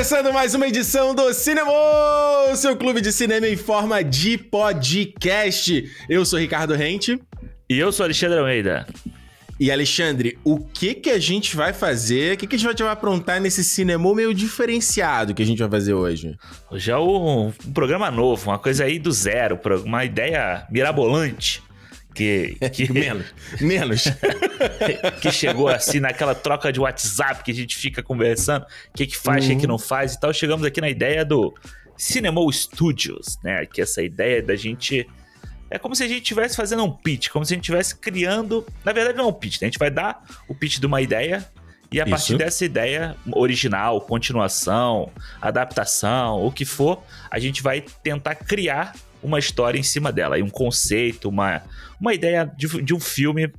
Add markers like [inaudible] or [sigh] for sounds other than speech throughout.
Começando mais uma edição do Cinema, seu clube de cinema em forma de podcast. Eu sou Ricardo Rente. E eu sou Alexandre Almeida. E Alexandre, o que que a gente vai fazer? O que que a gente vai aprontar nesse cinema meio diferenciado que a gente vai fazer hoje? Hoje é um, um programa novo, uma coisa aí do zero, uma ideia mirabolante. Que, que... menos. [laughs] Menos. que chegou assim naquela troca de WhatsApp que a gente fica conversando, o que, que faz, o uhum. que, que não faz e tal. Chegamos aqui na ideia do Cinema Studios, né? Que essa ideia da gente. É como se a gente estivesse fazendo um pitch, como se a gente estivesse criando. Na verdade, não é um pitch, né? A gente vai dar o pitch de uma ideia e a Isso. partir dessa ideia original, continuação, adaptação, o que for, a gente vai tentar criar uma história em cima dela, e um conceito, uma, uma ideia de, de um filme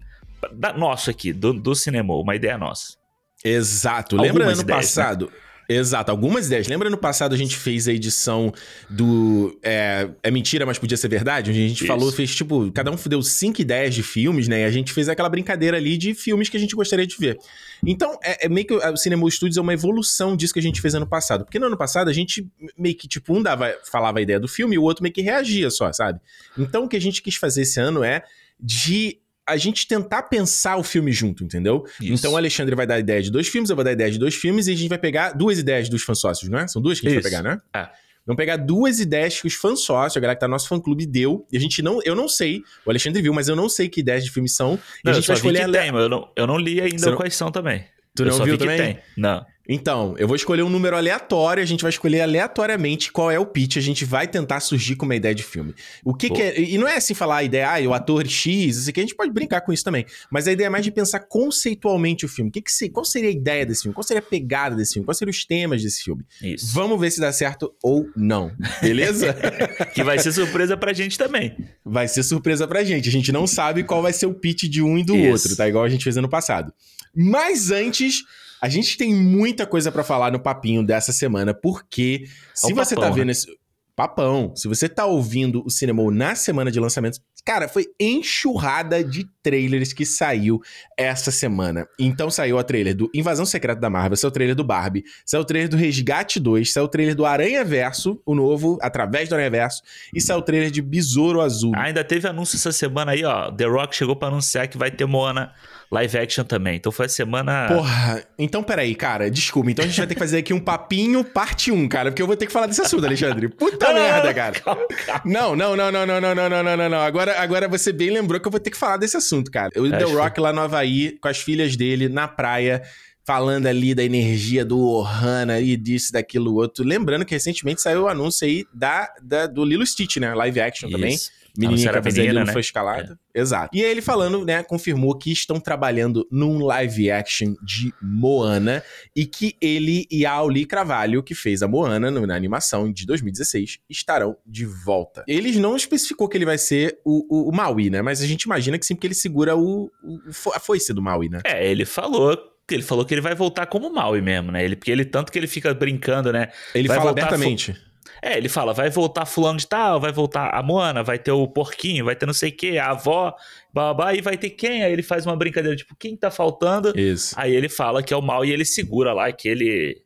da, nosso aqui, do, do cinema, uma ideia nossa. Exato. Algumas Lembra ano ideias, né? passado? Né? Exato, algumas ideias. Lembra no passado a gente fez a edição do. É, é mentira, mas podia ser verdade? Onde a gente Isso. falou, fez tipo. Cada um deu cinco ideias de filmes, né? E a gente fez aquela brincadeira ali de filmes que a gente gostaria de ver. Então, é, é meio que o Cinema Studios é uma evolução disso que a gente fez ano passado. Porque no ano passado a gente meio que, tipo, um dava, falava a ideia do filme e o outro meio que reagia só, sabe? Então, o que a gente quis fazer esse ano é de a gente tentar pensar o filme junto, entendeu? Isso. Então o Alexandre vai dar a ideia de dois filmes, eu vou dar a ideia de dois filmes e a gente vai pegar duas ideias dos fãs sócios, não é? São duas que a gente Isso. vai pegar, né? É. Vamos pegar duas ideias que os fãs sócios, a galera que tá no nosso fã-clube deu, e a gente não, eu não sei, o Alexandre viu, mas eu não sei que ideias de filme são, e não, a gente vai escolher... Que tem, mas eu não, eu não li ainda Você quais não... são também. Tu não viu também? Tem. Não. Então, eu vou escolher um número aleatório, a gente vai escolher aleatoriamente qual é o pitch, a gente vai tentar surgir com uma ideia de filme. O que, que é. E não é assim falar a ideia, ah, o ator X, isso aqui, a gente pode brincar com isso também. Mas a ideia é mais de pensar conceitualmente o filme. O que que se, qual seria a ideia desse filme? Qual seria a pegada desse filme? Quais seriam os temas desse filme? Isso. Vamos ver se dá certo ou não. Beleza? [laughs] que vai ser surpresa pra gente também. Vai ser surpresa pra gente. A gente não sabe qual vai ser o pitch de um e do isso. outro, tá? Igual a gente fez ano passado. Mas antes, a gente tem muita coisa para falar no papinho dessa semana, porque se é você tá papão, tá vendo né? esse papão, se você tá ouvindo o cinema na semana de lançamento, cara, foi enxurrada de trailers que saiu essa semana. Então saiu a trailer do Invasão Secreta da Marvel, saiu o trailer do Barbie, saiu o trailer do Resgate 2, saiu o trailer do Aranha Verso, o novo, através do Aranha Verso, e saiu o trailer de Besouro Azul. ainda teve anúncio essa semana aí, ó. The Rock chegou para anunciar que vai ter Moana live action também. Então foi a semana. Porra, então peraí, cara, desculpa. Então a gente vai ter que fazer aqui um papinho parte 1, cara, porque eu vou ter que falar desse assunto, Alexandre. Puta [laughs] não, merda, não, cara. Calma, calma. Não, não, não, não, não, não, não, não, não, não. Agora, agora você bem lembrou que eu vou ter que falar desse assunto, cara. O The Rock lá no Havaí, com as filhas dele, na praia falando ali da energia do Ohana e disso, daquilo outro. Lembrando que recentemente saiu o anúncio aí da, da do Lilo Stitch, né? Live action Isso. também menininha que fazia não né? foi escalada. É. Exato. E aí ele falando, né, confirmou que estão trabalhando num live action de Moana e que ele e a Auli Cravalho, que fez a Moana na animação de 2016, estarão de volta. Eles não especificou que ele vai ser o, o, o Maui, né? Mas a gente imagina que sim, porque ele segura o, o a foice do Maui, né? É, ele falou ele falou que ele vai voltar como Maui mesmo, né? Ele, porque ele tanto que ele fica brincando, né? Ele vai fala abertamente. É, ele fala, vai voltar fulano de tal, vai voltar a Moana, vai ter o porquinho, vai ter não sei o que, a avó, babá, e vai ter quem? Aí ele faz uma brincadeira, tipo, quem tá faltando? Isso. Aí ele fala que é o mal e ele segura lá aquele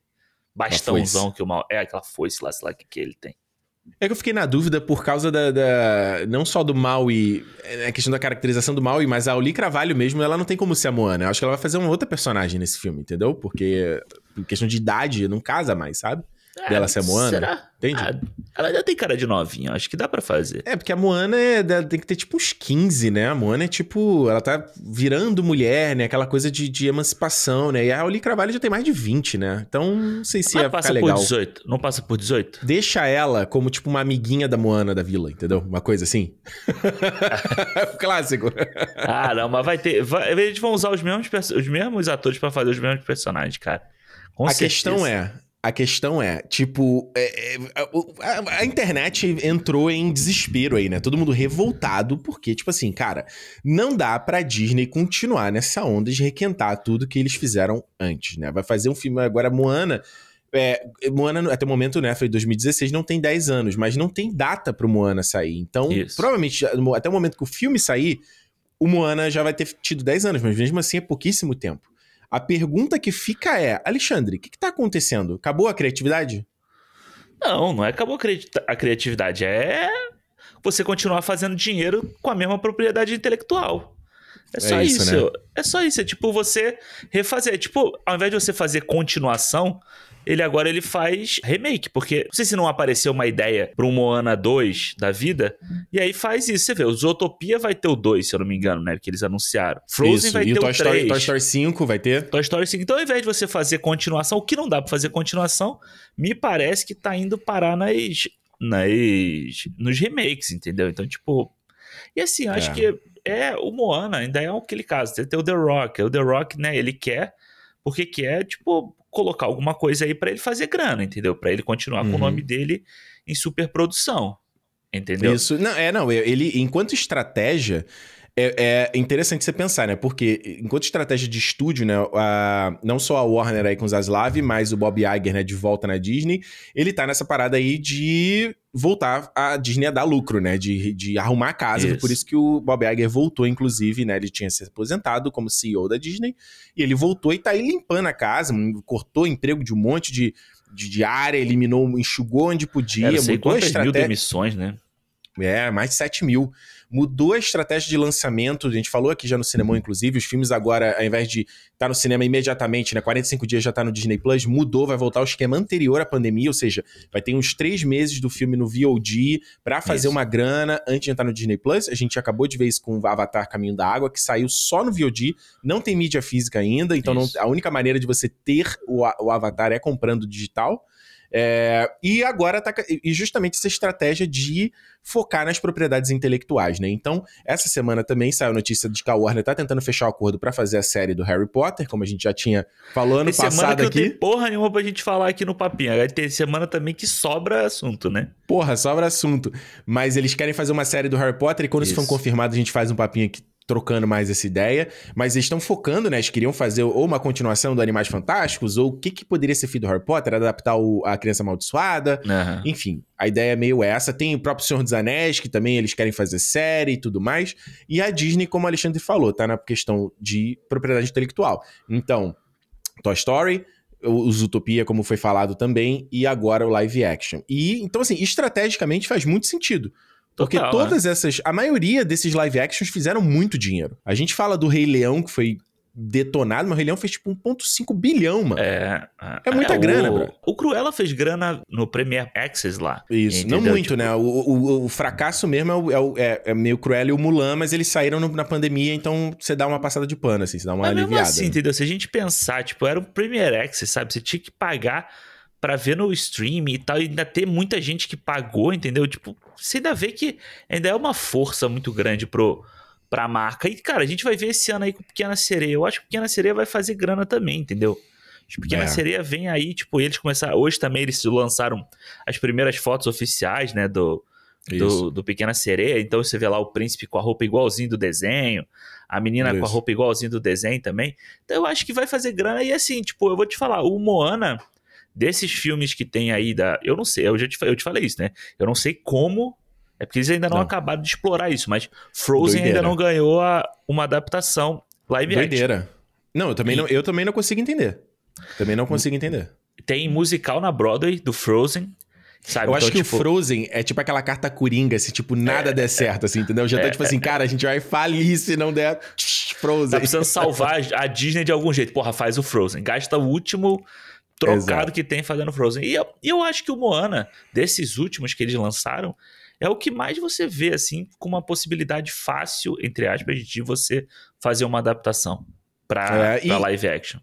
bastãozão que o mal... É, aquela foice lá, sei lá, que, que ele tem. É que eu fiquei na dúvida por causa da. da não só do Maui, é, a questão da caracterização do Maui, mas a Oli Cravalho mesmo, ela não tem como ser a Moana. Eu acho que ela vai fazer uma outra personagem nesse filme, entendeu? Porque, por questão de idade, não casa mais, sabe? É, dela ser a Moana. Será? Entende? Ah, ela ainda tem cara de novinha, acho que dá para fazer. É, porque a Moana é, tem que ter tipo uns 15, né? A Moana é tipo, ela tá virando mulher, né? Aquela coisa de, de emancipação, né? E a Oli Carvalho já tem mais de 20, né? Então, não sei se Mas ia passa ficar legal. Por 18. Não passa por 18? Deixa ela como tipo uma amiguinha da Moana da vila, entendeu? Uma coisa assim. [laughs] Clássico. Ah, não, mas vai ter. Vai, eles vão usar os mesmos, os mesmos atores para fazer os mesmos personagens, cara. Com a certeza. questão é, a questão é, tipo, é, é, a, a, internet entrou em desespero aí, né? Todo mundo revoltado, porque, tipo assim, cara, não dá pra Disney continuar nessa onda de requentar tudo que eles fizeram antes, né? Vai fazer um filme agora, Moana. É, Moana, até o momento, né, foi 2016, não tem 10 anos, mas não tem data pro Moana sair. Então, Isso. provavelmente, até o momento que o filme sair, o Moana já vai ter tido 10 anos, mas mesmo assim é pouquíssimo tempo. A pergunta que fica é, Alexandre, o que, que tá acontecendo? Acabou a criatividade? Não, não é acabou a criatividade. É você continuar fazendo dinheiro com a mesma propriedade intelectual. É só é isso. isso. Né? É só isso. É tipo você refazer. Tipo, ao invés de você fazer continuação, ele agora ele faz remake, porque não sei se não apareceu uma ideia para um Moana 2 da vida, e aí faz isso. Você vê, o Zootopia vai ter o 2, se eu não me engano, né? Que eles anunciaram. Frozen isso. vai e ter o, Toy o 3. Story, Toy Story 5 vai ter? Toy Story 5. Então, ao invés de você fazer continuação, o que não dá para fazer continuação, me parece que tá indo parar nas, nas nos remakes, entendeu? Então, tipo. E assim, acho é. que é o Moana ainda é aquele caso. Tem o The Rock. O The Rock, né? Ele quer, porque quer, tipo, colocar alguma coisa aí para ele fazer grana, entendeu? Para ele continuar uhum. com o nome uhum. dele em superprodução. Entendeu? Isso, não, é, não, ele, enquanto estratégia, é, é, interessante você pensar, né? Porque enquanto estratégia de estúdio, né? A, não só a Warner aí com Zaslav, mas o Bob Iger, né? De volta na Disney, ele tá nessa parada aí de voltar a Disney a dar lucro, né? De, de arrumar a casa. Isso. Por isso que o Bob Iger voltou, inclusive, né? Ele tinha se aposentado como CEO da Disney e ele voltou e tá aí limpando a casa, cortou emprego de um monte de, de, de área, eliminou, enxugou onde podia, Era, mudou a estratégia. mil demissões, né? É, mais de 7 mil mudou a estratégia de lançamento. A gente falou aqui já no cinema, inclusive, os filmes agora, ao invés de estar tá no cinema imediatamente, né? 45 dias já tá no Disney Plus, mudou, vai voltar ao esquema anterior à pandemia, ou seja, vai ter uns três meses do filme no VOD para fazer isso. uma grana antes de entrar no Disney Plus. A gente acabou de ver isso com o Avatar Caminho da Água, que saiu só no VOD, não tem mídia física ainda, então não, a única maneira de você ter o, o Avatar é comprando digital. É, e agora tá. E justamente essa estratégia de focar nas propriedades intelectuais, né? Então, essa semana também saiu a notícia de que a Warner tá tentando fechar o acordo para fazer a série do Harry Potter, como a gente já tinha falando no passado semana que aqui. Não tem porra nenhuma pra gente falar aqui no papinho. Vai ter semana também que sobra assunto, né? Porra, sobra assunto. Mas eles querem fazer uma série do Harry Potter e quando isso, isso for confirmado, a gente faz um papinho aqui trocando mais essa ideia, mas eles estão focando, né? Eles queriam fazer ou uma continuação do Animais Fantásticos, ou o que, que poderia ser feito do Harry Potter, adaptar o, a Criança Amaldiçoada, uhum. enfim. A ideia é meio essa. Tem o próprio Senhor dos Anéis, que também eles querem fazer série e tudo mais. E a Disney, como o Alexandre falou, tá na questão de propriedade intelectual. Então, Toy Story, o Zootopia, como foi falado também, e agora o live action. E, então, assim, estrategicamente faz muito sentido. Porque todas né? essas. A maioria desses live actions fizeram muito dinheiro. A gente fala do Rei Leão, que foi detonado, mas o Rei Leão fez tipo 1,5 bilhão, mano. É. É muita é, grana, o, bro. O Cruella fez grana no Premier Access lá. Isso, entendeu? não muito, tipo... né? O, o, o, fracasso mesmo é, o, é, é, meio Cruella e o Mulan, mas eles saíram no, na pandemia, então você dá uma passada de pano, assim, você dá uma mas aliviada. Mesmo assim, né? entendeu? Se a gente pensar, tipo, era um Premier Access, sabe? Você tinha que pagar para ver no stream e tal, e ainda ter muita gente que pagou, entendeu? Tipo, você ainda vê que ainda é uma força muito grande pro, pra marca. E, cara, a gente vai ver esse ano aí com Pequena Sereia. Eu acho que Pequena Sereia vai fazer grana também, entendeu? Acho que Pequena é. Sereia vem aí, tipo, eles começaram. Hoje também eles lançaram as primeiras fotos oficiais, né, do, do, do, Pequena Sereia. Então você vê lá o príncipe com a roupa igualzinho do desenho, a menina Isso. com a roupa igualzinho do desenho também. Então eu acho que vai fazer grana. E assim, tipo, eu vou te falar, o Moana desses filmes que tem aí da. Eu não sei, eu já te, eu te falei isso, né? Eu não sei como. É porque eles ainda não, não. acabaram de explorar isso, mas Frozen Doideira. ainda não ganhou a, uma adaptação live Doideira. action. Não, eu também, e... não, eu também não consigo entender. Também não consigo entender. Tem musical na Broadway do Frozen. Sabe? Eu acho então, que tipo... o Frozen é tipo aquela carta coringa, se tipo nada é, der certo, assim, entendeu? Já tá é, tipo assim, cara, a gente vai falir se não der Frozen. Tá precisando salvar a Disney de algum jeito. Porra, faz o Frozen. Gasta o último trocado Exato. que tem fazendo Frozen. E eu, eu acho que o Moana, desses últimos que eles lançaram, é o que mais você vê, assim, com uma possibilidade fácil, entre aspas, de você fazer uma adaptação para é, live action.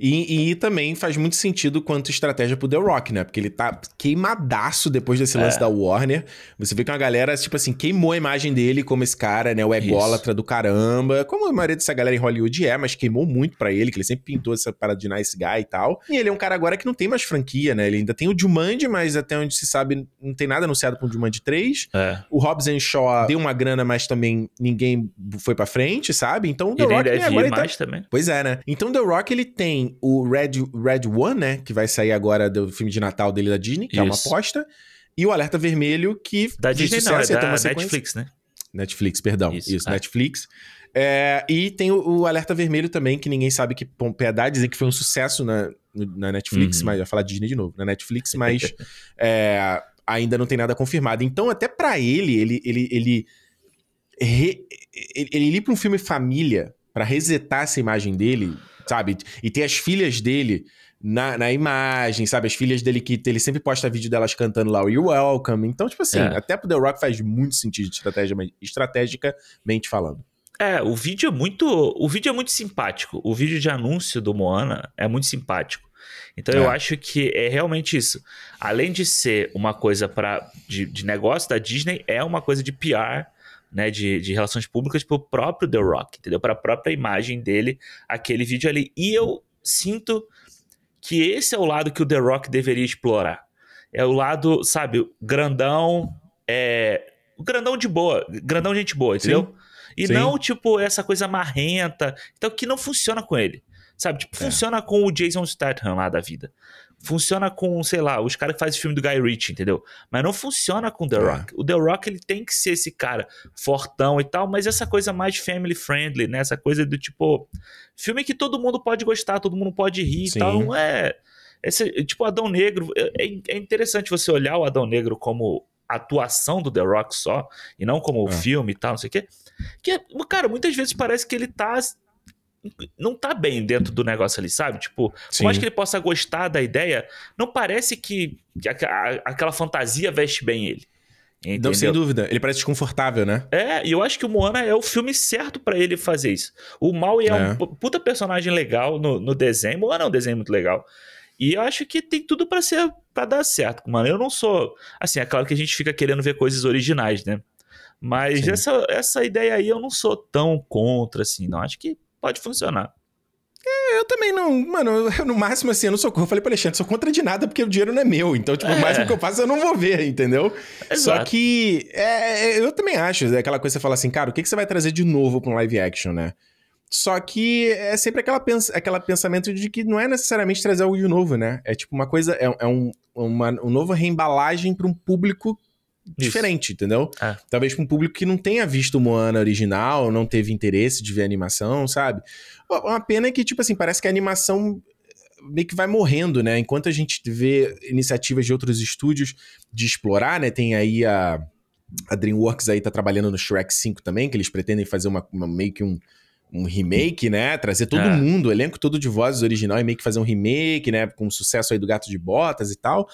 E, e, também faz muito sentido quanto estratégia pro The Rock, né? Porque ele tá queimadaço depois desse lance é. da Warner. Você vê que uma galera, tipo assim, queimou a imagem dele como esse cara, né? O ególatra do caramba. Como a maioria dessa galera em Hollywood é, mas queimou muito para ele, que ele sempre pintou essa parada de nice guy e tal. E ele é um cara agora que não tem mais franquia, né? Ele ainda tem o Jumanji, mas até onde se sabe, não tem nada anunciado pro Jumanji 3. É. O Hobbs Shaw deu uma grana, mas também ninguém foi para frente, sabe? Então o The Rock deve agora ir mais tá... também. Pois é, né? Então The Rock ele tem o Red, Red One, né? Que vai sair agora do filme de Natal dele da Disney, que Isso. é uma aposta. E o Alerta Vermelho, que da Disney não, é da Netflix, né? Netflix, perdão. Isso, Isso é. Netflix. É, e tem o, o, Alerta Vermelho também, que ninguém sabe que Pompeia dá, dizem que foi um sucesso na, na Netflix, uhum. mas vai falar Disney de novo, na Netflix, [laughs] mas é, ainda não tem nada confirmado. Então, até para ele, ele, ele, ele, re, ele, ele ir pra um filme família para resetar essa imagem dele, sabe? E ter as filhas dele na, na imagem, sabe? As filhas dele que ele sempre posta vídeo delas cantando lá o You're Welcome. Então, tipo assim, é. até pro The Rock faz muito sentido estratégia, estrategicamente falando. É, o vídeo é muito. O vídeo é muito simpático. O vídeo de anúncio do Moana é muito simpático. Então é. eu acho que é realmente isso. Além de ser uma coisa para de, de, negócio da Disney, é uma coisa de PR, né? De, de relações públicas pro próprio The Rock, entendeu? Para a própria imagem dele, aquele vídeo ali. E eu sinto que esse é o lado que o The Rock deveria explorar. É o lado, sabe, grandão, é. Grandão de boa, grandão gente boa, entendeu? Sim. E Sim. não, tipo, essa coisa marrenta. Então, que não funciona com ele. Sabe? Tipo, é. funciona com o Jason Statham lá da vida. Funciona com, sei lá, os caras que fazem filme do Guy Ritchie, entendeu? Mas não funciona com The é. Rock. O The Rock, ele tem que ser esse cara fortão e tal, mas essa coisa mais family friendly, né? Essa coisa do tipo. Filme que todo mundo pode gostar, todo mundo pode rir Sim. e tal. Não é. Esse, tipo, Adão Negro. É, é interessante você olhar o Adão Negro como atuação do The Rock só, e não como o é. filme e tal, não sei o quê. Que, cara, muitas vezes parece que ele tá. Não tá bem dentro do negócio ali, sabe? Tipo, Sim. por mais que ele possa gostar da ideia, não parece que, a, a, aquela fantasia veste bem ele. Entendeu? Não, sem dúvida. Ele parece desconfortável, né? É, e eu acho que o Moana é o filme certo para ele fazer isso. O Maui é, é, um puta personagem legal no, no desenho. Moana é um desenho muito legal. E eu acho que tem tudo para ser para dar certo, mano. Eu não sou. Assim, é claro que a gente fica querendo ver coisas originais, né? Mas essa, essa ideia aí eu não sou tão contra, assim, não. Acho que pode funcionar. É, eu também não, mano, eu, no máximo assim, eu não sou, eu falei pra Alexandre, sou contra de nada porque o dinheiro não é meu, então, tipo, é. o máximo que eu faço eu não vou ver, entendeu? Exato. Só que, é, é, eu também acho, é aquela coisa que você fala assim, cara, o que, que você vai trazer de novo pra um live action, né? Só que é sempre aquela, pens aquela pensamento de que não é necessariamente trazer algo de novo, né? É tipo uma coisa, é, é um, uma um novo reembalagem para um público diferente, Isso. entendeu? É. Talvez para um público que não tenha visto o Moana original, não teve interesse de ver a animação, sabe? Uma pena é que, tipo assim, parece que a animação meio que vai morrendo, né? Enquanto a gente vê iniciativas de outros estúdios de explorar, né? Tem aí a, a DreamWorks aí tá trabalhando no Shrek 5 também, que eles pretendem fazer uma, uma meio que um, um remake, né? Trazer todo é. mundo, o elenco todo de vozes original e meio que fazer um remake, né? Com o sucesso aí do Gato de Botas e tal.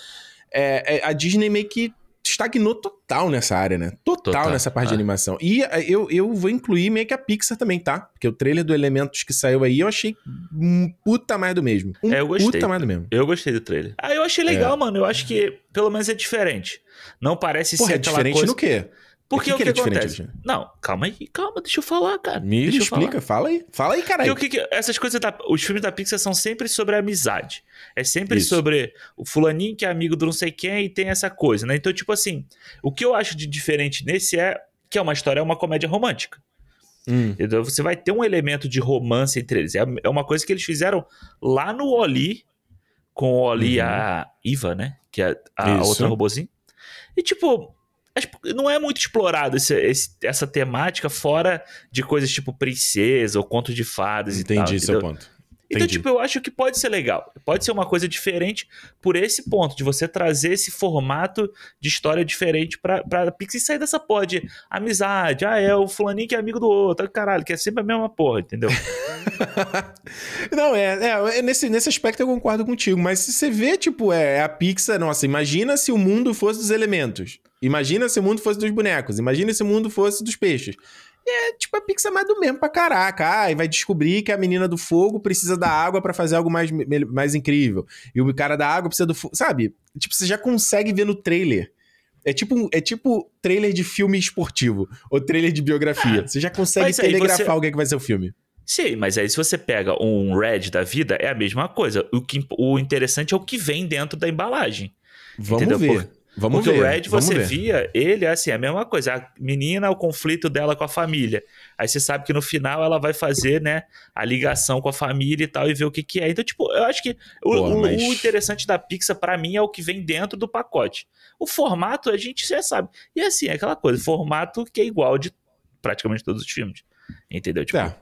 É, é, a Disney meio que estagnou total nessa área, né? Total, total nessa parte é. de animação. E eh, eu, eu vou incluir meio que a Pixar também, tá? Porque o trailer do Elementos que saiu aí, eu achei um puta mais do mesmo. Um é, eu gostei. puta mais do mesmo. Eu gostei do trailer. Ah, eu achei legal, é. mano. Eu acho que pelo menos é diferente. Não parece Porra, ser é diferente coisa... no quê? Porque o que, que, que, é acontece? Não, calma aí, calma, deixa eu falar, cara. Me deixa explica, fala aí. Fala aí, caralho. o que, que essas coisas da, os filmes da Pixar são sempre sobre amizade. É sempre Isso. sobre o fulaninho que é amigo do não sei quem e tem essa coisa, né? Então, tipo assim, o que eu acho de diferente nesse é que é uma história, é uma comédia romântica. Hum. Então você vai ter um elemento de romance entre eles. É, é uma coisa que eles fizeram lá no Oli, com o Oli e uhum. a Iva, né? Que é a, a outra robozinho. E tipo, não é muito explorado esse, esse, essa temática fora de coisas tipo princesa ou conto de fadas Entendi e tal. Entendi seu ponto. Então, Entendi. tipo, eu acho que pode ser legal. Pode ser uma coisa diferente por esse ponto, de você trazer esse formato de história diferente pra, pra Pixar e sair dessa porra de amizade. Ah, é o fulaninho que é amigo do outro. Caralho, que é sempre a mesma porra, entendeu? [laughs] Não, é, é, é, nesse, nesse aspecto eu concordo contigo, mas se você vê, tipo, é, é a Pixar, nossa, imagina se o mundo fosse dos elementos. Imagina se o mundo fosse dos bonecos. Imagina se o mundo fosse dos peixes. É tipo a Pixar mais do mesmo pra caraca. Ah, e vai descobrir que a menina do fogo precisa da água para fazer algo mais, mais incrível. E o cara da água precisa do fogo. Sabe? Tipo, você já consegue ver no trailer. É tipo, é tipo trailer de filme esportivo ou trailer de biografia. Ah, você já consegue telegrafar você... alguém que vai ser o filme. Sim, mas aí se você pega um Red da vida, é a mesma coisa. O, que, o interessante é o que vem dentro da embalagem. Vamos entendeu? ver. Por, Vamos Porque ver. o Red, você ver. via, ele é assim, a mesma coisa. A menina, o conflito dela com a família. Aí você sabe que no final ela vai fazer, né, a ligação com a família e tal, e ver o que que é. Então, tipo, eu acho que o, mas... o interessante da Pixar, para mim, é o que vem dentro do pacote. O formato, a gente já sabe. E assim, é aquela coisa, formato que é igual de praticamente todos os filmes. Entendeu? Tipo, É.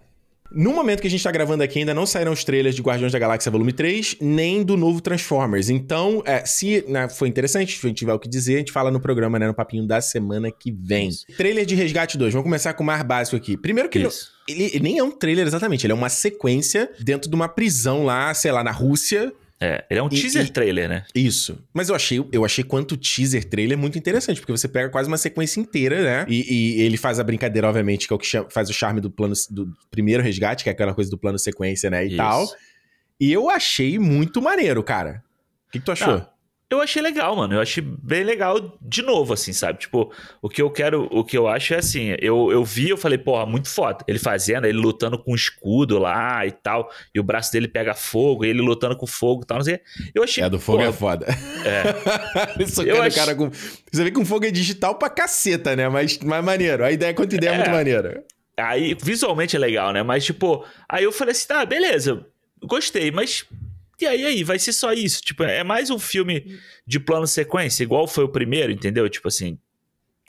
No momento que a gente tá gravando aqui, ainda não saíram os trailers de Guardiões da Galáxia Volume 3, nem do novo Transformers. Então, é, se né, foi interessante, se a gente tiver o que dizer, a gente fala no programa, né, no papinho da semana que vem. Isso. Trailer de Resgate 2, vamos começar com o mais básico aqui. Primeiro que isso. ele, ele nem é um trailer exatamente, ele é uma sequência dentro de uma prisão lá, sei lá, na Rússia. É, ele é um E- teaser e- trailer, né? Isso. Mas eu achei, eu achei quanto teaser trailer muito interessante, porque você pega quase uma sequência inteira, né? E, e ele faz a brincadeira, obviamente, que é o que chama- faz o charme do plano do primeiro resgate, que é aquela coisa do plano sequência, né? E Isso. tal. E eu achei muito maneiro, cara. O que, que tu achou? Ah, Eu achei legal, mano. Eu achei bem legal de novo, assim, sabe? Tipo, o que eu quero, o que eu acho é assim, eu, eu vi, eu falei, porra, muito foda. Ele fazendo, ele lutando com o escudo lá e tal, e o braço dele pega fogo, e ele lutando com fogo e tal, não sei. Eu achei. é, do fogo porra, é foda. É. [laughs] Socando Eu o ach- cara com. Você vê que um fogo é digital pra caceta, né? Mas, mas maneiro. A ideia, quanto ideia, é, É. muito maneira. Aí, visualmente é legal, né? Mas, tipo, aí eu falei assim, tá, beleza, gostei, mas. E aí, aí, vai ser só isso? Tipo, é mais um filme de plano sequência, igual foi o primeiro, entendeu? Tipo assim.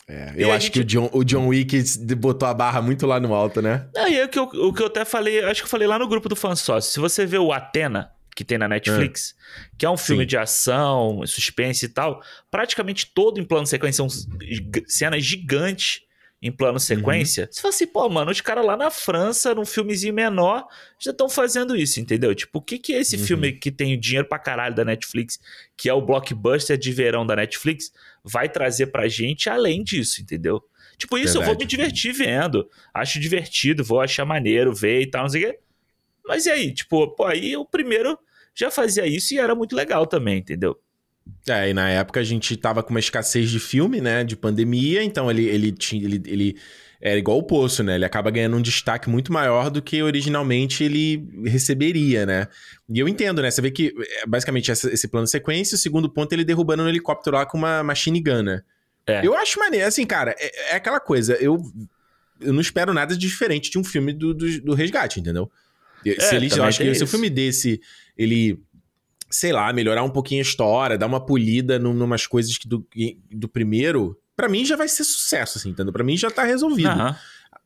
É, E eu acho gente- que o John, o John Wick botou a barra muito lá no alto, né? Aí é o que eu, o que eu até falei, acho que eu falei lá no grupo do fã sócio. Se você vê o Atena, que tem na Netflix, que é um filme Sim. de ação, suspense e tal, praticamente todo em plano sequência, são cenas gigantes em plano sequência. Você fala assim, pô, mano, os caras lá na França, num filmezinho menor, já estão fazendo isso, entendeu? Tipo, o que, que é esse Uhum. filme que tem dinheiro pra caralho da Netflix, que é o blockbuster de verão da Netflix, vai trazer pra gente além disso, entendeu? Tipo, isso eu vou Verdade. me divertir vendo. Acho divertido, vou achar maneiro ver e tal, não sei o quê. Mas e aí? Tipo, pô, aí o primeiro já fazia isso e era muito legal também, entendeu? É, e na época a gente tava com uma escassez de filme, né? De pandemia, então ele, ele tinha. Ele, ele era igual o Poço, né? Ele acaba ganhando um destaque muito maior do que originalmente ele receberia, né? E eu entendo, né? Você vê que, é, basicamente, essa- esse plano de sequência, o segundo ponto ele derrubando um helicóptero lá com uma machine gun, né? É. Eu acho maneiro, assim, cara, é, é aquela coisa, eu, eu não espero nada de diferente de um filme do, do, do resgate, entendeu? Eu- se É, ele, eu acho que se o filme desse, ele, sei lá, melhorar um pouquinho a história, dar uma polida num, numas coisas que do, do primeiro, pra mim já vai ser sucesso, assim, entendeu? Pra mim já tá resolvido. Aham.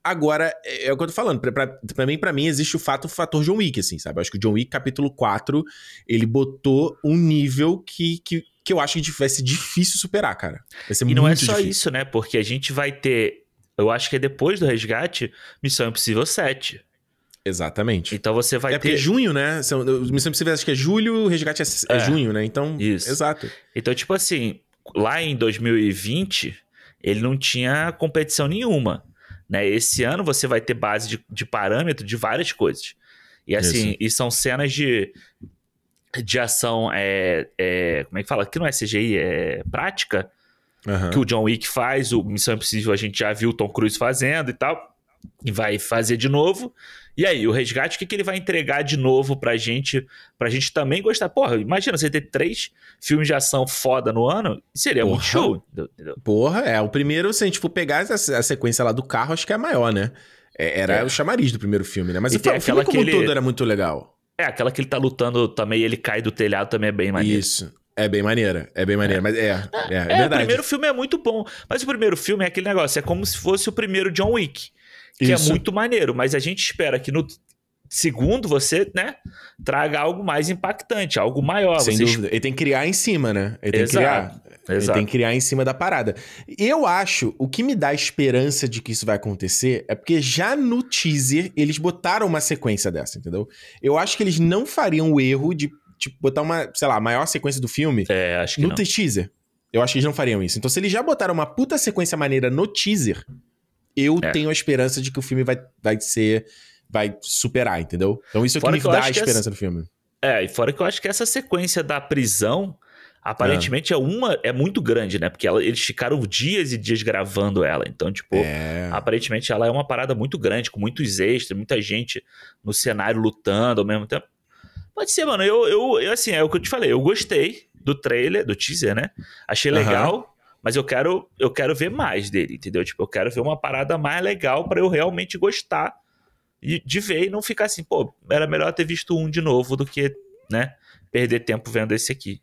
Agora, é é o que eu tô falando. Pra, pra, pra mim, pra mim, existe o fato, o fator John Wick, assim, sabe? Eu acho que o John Wick, capítulo 4, ele botou um nível que, que, que eu acho que vai ser difícil superar, cara. Vai ser E muito não é só difícil. isso, né? Porque a gente vai ter, eu acho que é depois do resgate, Missão Impossível 7. Exatamente. Então você vai é é ter. junho, né? São, Missão Impossível acho que é julho, o resgate é, é É. junho, né? Então, Isso. exato. Então, tipo assim, lá em 2020, ele não tinha competição nenhuma. Né? Esse ano você vai ter base de, de parâmetro de várias coisas. E assim, Isso. e são cenas de, de ação. É, é, como é que fala? Que não é CGI, é prática. Aham. Que o John Wick faz, o Missão Impossível a gente já viu o Tom Cruise fazendo e tal. E vai fazer de novo. E aí, o resgate, o que, que ele vai entregar de novo pra gente, pra gente também gostar? Porra, imagina você ter três filmes de ação foda no ano, seria muito Porra. show. entendeu? Porra, é. O primeiro, se a gente for pegar a sequência lá do carro, acho que é a maior, né? É, era É. o chamariz do primeiro filme, né? Mas E o, o filme como que ele- todo era muito legal. É, aquela que ele tá lutando também, ele cai do telhado também é bem maneiro. Isso. É bem maneira. É bem maneira. Mas é, é, é, É, o verdade. primeiro filme é muito bom. Mas o primeiro filme é aquele negócio, é como se fosse o primeiro John Wick. Que Isso. é muito maneiro, mas a gente espera que no segundo você, né, traga algo mais impactante, algo maior. Sem Você dúvida. Ele tem que criar em cima, né? Ele tem que criar. Exato, Ele exato. tem que criar em cima da parada. Eu acho, o que me dá esperança de que isso vai acontecer é porque já no teaser eles botaram uma sequência dessa, entendeu? Eu acho que eles não fariam o erro de, tipo, botar uma, sei lá, a maior sequência do filme É, acho que no não. teaser. Eu acho que eles não fariam isso. Então, se eles já botaram uma puta sequência maneira no teaser, eu É. tenho a esperança de que o filme vai, vai ser. Vai superar, entendeu? Então, isso é o que me dá a esperança essa- do filme. É, e fora que eu acho que essa sequência da prisão aparentemente é, uma é muito grande, né? Porque ela- eles ficaram dias e dias gravando ela. Então, tipo, É. aparentemente ela é uma parada muito grande, com muitos extras, muita gente no cenário lutando ao mesmo tempo. Pode ser, mano. Eu, eu, eu, assim, é o que eu te falei. Eu gostei do trailer, do teaser, né? Achei legal, mas eu quero, eu quero ver mais dele, entendeu? Tipo, eu quero ver uma parada mais legal pra eu realmente gostar e- de ver e não ficar assim, pô, era melhor ter visto um de novo do que, né, perder tempo vendo esse aqui.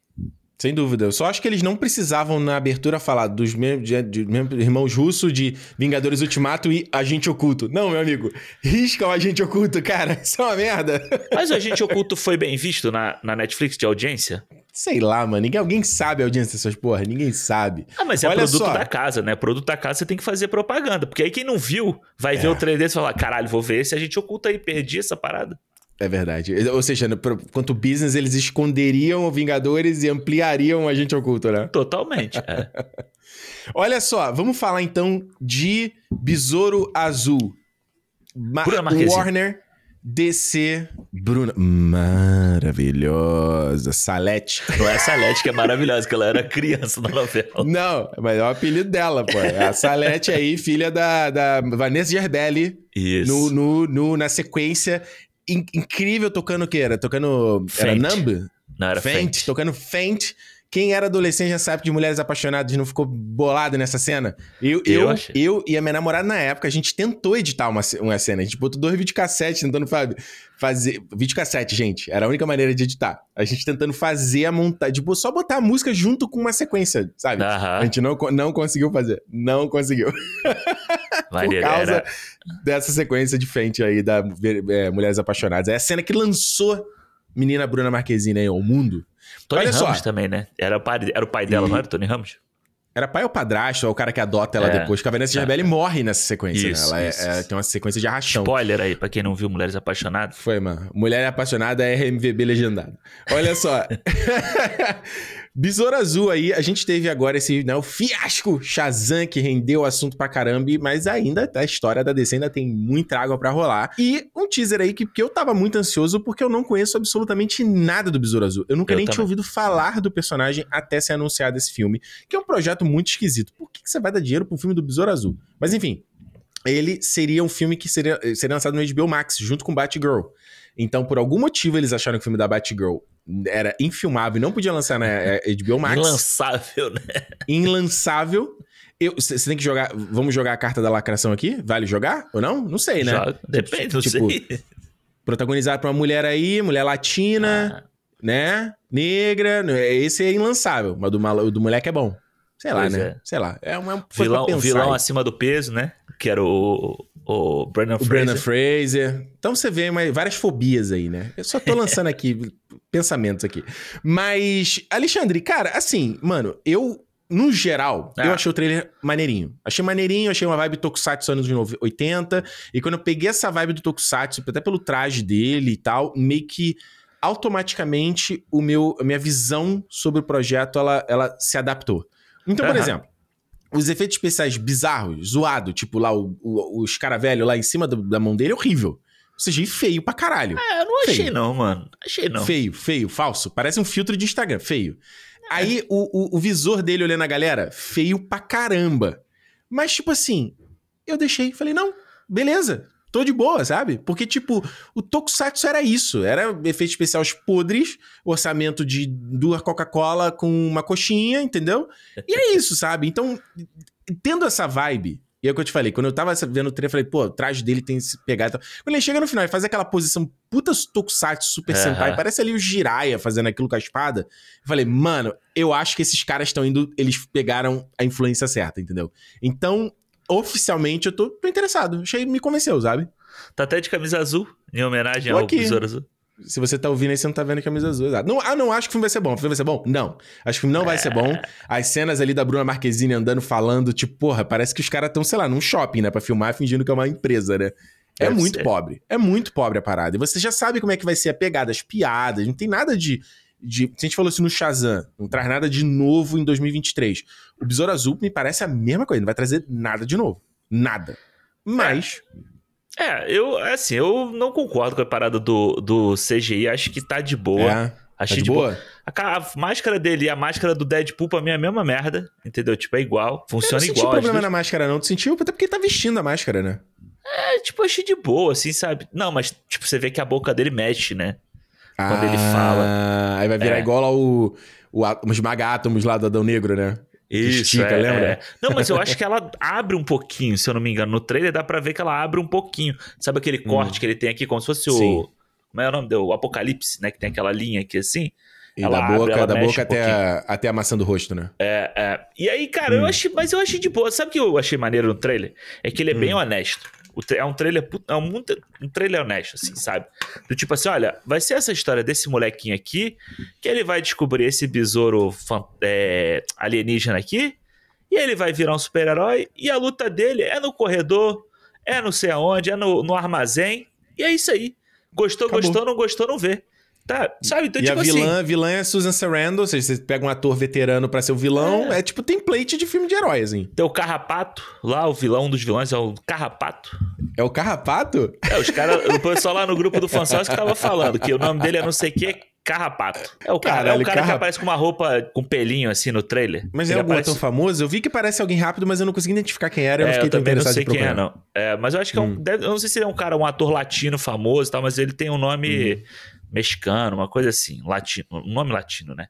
Sem dúvida. Eu só acho que eles não precisavam na abertura falar dos de, de, mesmos irmãos russos de Vingadores Ultimato e Agente Oculto. Não, meu amigo. Risca o Agente Oculto, cara. [laughs] Isso é uma merda. Mas o Agente Oculto foi bem visto na, na Netflix de audiência? Sei lá, mano. Ninguém, alguém sabe a audiência dessas porra. Ninguém sabe. Ah, mas é Olha produto só. da casa, né? Produto da casa você tem que fazer propaganda. Porque aí quem não viu vai é. ver o trailer desse e falar: caralho, vou ver esse Agente Oculto aí. Perdi essa parada. É verdade. Ou seja, quanto business, eles esconderiam o Vingadores e ampliariam o Agente Oculto, né? Totalmente. É. [laughs] Olha só, vamos falar então de Besouro Azul. Ma Warner, DC, Bruna. Maravilhosa. Salete. Não é Salete que é maravilhosa, que ela era criança na novela. Não, mas é o apelido dela, pô. É a Salete aí, filha da, da Vanessa Gerbelli. Isso. No, no, no, na sequência in, incrível tocando o que era? Tocando. Faint. Era Numb? Não, era Faint. Faint. Tocando Faint. Quem era adolescente já sabe de Mulheres Apaixonadas não ficou bolado nessa cena? Eu, eu, eu, eu, e a minha namorada na época, a gente tentou editar uma, uma cena. A gente botou dois videocassetes tentando fazer, fazer. Videocassete, gente. Era a única maneira de editar. A gente tentando fazer a montagem. Tipo, só botar a música junto com uma sequência, sabe? Uh -huh. A gente não, não conseguiu fazer. Não conseguiu. [laughs] Por causa era... dessa sequência de frente aí da é, Mulheres Apaixonadas. É a cena que lançou menina Bruna Marquezine aí ao mundo. Tony Olha Ramos só. também, né? Era o pai, era o pai dela, e... não era Tony Ramos? Era pai ou padrasto, ou o cara que adota ela é, depois. Que a Vanessa é. morre nessa sequência, isso, né? Ela é, isso, é, tem uma sequência de arrastão. Spoiler aí, pra quem não viu Mulheres Apaixonadas. Foi, mano. Mulher Apaixonada é RMVB legendado. Olha só. [laughs] Besouro Azul aí, a gente teve agora esse, né, o fiasco Shazam que rendeu o assunto pra caramba, mas ainda a história da DC ainda tem muita água para rolar. E um teaser aí que, que eu tava muito ansioso porque eu não conheço absolutamente nada do Besouro Azul. Eu nunca eu nem também. tinha ouvido falar do personagem até ser anunciado esse filme, que é um projeto muito esquisito. Por que, que você vai dar dinheiro pro filme do Besouro Azul? Mas enfim, ele seria um filme que seria, seria lançado no HBO Max, junto com Batgirl. Então, por algum motivo, eles acharam que o filme da Batgirl era infilmável, não podia lançar na é, HBO Max. Inlançável, né? Inlançável. Você tem que jogar. Vamos jogar a carta da lacração aqui? Vale jogar ou não? Não sei, né? Depende, não tipo, sei. Protagonizado por uma mulher aí, mulher latina, ah. né? Negra. Esse é inlançável, mas do, do moleque é bom. Sei lá, pois né? É. Sei lá. É uma coisa vilão, vilão acima do peso, né? Que era o, o Brandon Fraser. O Brandon Fraser. Então você vê várias fobias aí, né? Eu só tô [laughs] lançando aqui pensamentos aqui. Mas, Alexandre, cara, assim, mano, eu no geral, ah. eu achei o trailer maneirinho. Achei maneirinho, achei uma vibe Tokusatsu anos 80. E quando eu peguei essa vibe do Tokusatsu, até pelo traje dele e tal, meio que automaticamente o meu, a minha visão sobre o projeto ela, ela se adaptou. Então, por exemplo, os efeitos especiais bizarros, zoado, tipo lá o, o, os cara velho lá em cima do, da mão dele, é horrível. Ou seja, feio pra caralho. É, eu não feio. achei não, mano. Achei não. Feio, feio, falso. Parece um filtro de Instagram, feio. É. Aí o, o, o visor dele olhando a galera, feio pra caramba. Mas, tipo assim, eu deixei, falei, não, beleza, tô de boa, sabe? Porque, tipo, o Tokusatsu era isso. Era efeitos especiais podres, orçamento de duas Coca-Cola com uma coxinha, entendeu? E é isso, [laughs] sabe? Então, tendo essa vibe, e é o que eu te falei, quando eu tava vendo o trailer, eu falei, pô, o traje dele tem esse pegado. Quando ele chega no final e faz aquela posição puta tokusatsu, super uhum. senpai, parece ali o Jiraiya fazendo aquilo com a espada. Eu falei, mano, eu acho que esses caras estão indo, eles pegaram a influência certa, entendeu? Então, oficialmente eu tô, tô interessado. Achei, me convenceu, sabe? Tá até de camisa azul, em homenagem tô ao aqui. Besouro Azul. Se você tá ouvindo aí, você não tá vendo a camisa azul. Exato. Não, ah, não, acho que o filme vai ser bom. O filme vai ser bom? Não. Acho que o filme não vai ser bom. As cenas ali da Bruna Marquezine andando, falando, tipo, porra, parece que os caras estão, sei lá, num shopping, né? Pra filmar, fingindo que é uma empresa, né? É Deve muito ser. pobre. É muito pobre a parada. E você já sabe como é que vai ser a pegada, as piadas. Não tem nada de de. Se a gente falou assim no Shazam, não traz nada de novo em 2023. O Besouro Azul me parece a mesma coisa, não vai trazer nada de novo. Nada. Mas. É, eu, assim, eu não concordo com a parada do, do CGI, acho que tá de boa. É, Achei tá de, boa. boa. A, a, máscara dele e a máscara do Deadpool pra mim é a mesma merda, entendeu? Tipo, é igual, funciona igual. Eu não senti problema na máscara não, tu sentiu? Até porque ele tá vestindo a máscara, né? É, tipo, achei de boa, assim, sabe? Não, mas, tipo, você vê que a boca dele mexe, né? Quando ah, ele fala. Aí vai virar é. igual ao o, os magátomos lá do Adão Negro, né? Isso, Estica, é, lembra? É. Não, mas eu acho que ela abre um pouquinho, se eu não me engano. No trailer dá pra ver que ela abre um pouquinho. Sabe aquele hum. corte que ele tem aqui, como se fosse Sim. o. Como é o nome do o Apocalipse, né? Que tem aquela linha aqui assim. E ela da abre, boca, ela da boca um até, a, até a maçã do rosto, né? É, é. E aí, cara, eu Hum. achei. Mas eu achei de boa. Sabe o que eu achei maneiro no trailer? É que ele é bem Hum. honesto. É um trailer. É um, um trailer honesto, assim, sabe? Do tipo assim, olha, vai ser essa história desse molequinho aqui, que ele vai descobrir esse besouro é, alienígena aqui, e ele vai virar um super-herói, e a luta dele é no corredor, é não sei aonde, é no, no armazém, e é isso aí. Gostou, Acabou. gostou, não gostou, não vê. Tá, sabe? Então, e tipo a assim. vilã, a vilã é Susan Sarandon, ou seja, você pega um ator veterano pra ser o vilão, é, tipo template de filme de herói, assim. Tem o Carrapato, lá, o vilão um dos vilões é o Carrapato. É o Carrapato? É, os caras, o pessoal lá no grupo do Fansócio que tava falando que o nome dele é não sei o que, Carrapato. É o cara, é Caralho, um cara que aparece com uma roupa com pelinho assim no trailer. Mas Ele é algum aparece- ator famoso? Eu vi que parece alguém rápido, mas eu não consegui identificar quem era. Eu É, fiquei eu tão também não sei em quem é, não. É, mas eu acho que é um. Hum. deve- eu não sei se ele é um cara, um ator latino famoso e tal, mas ele tem um nome Hum. Mexicano, uma coisa assim. Latino, um nome latino, né?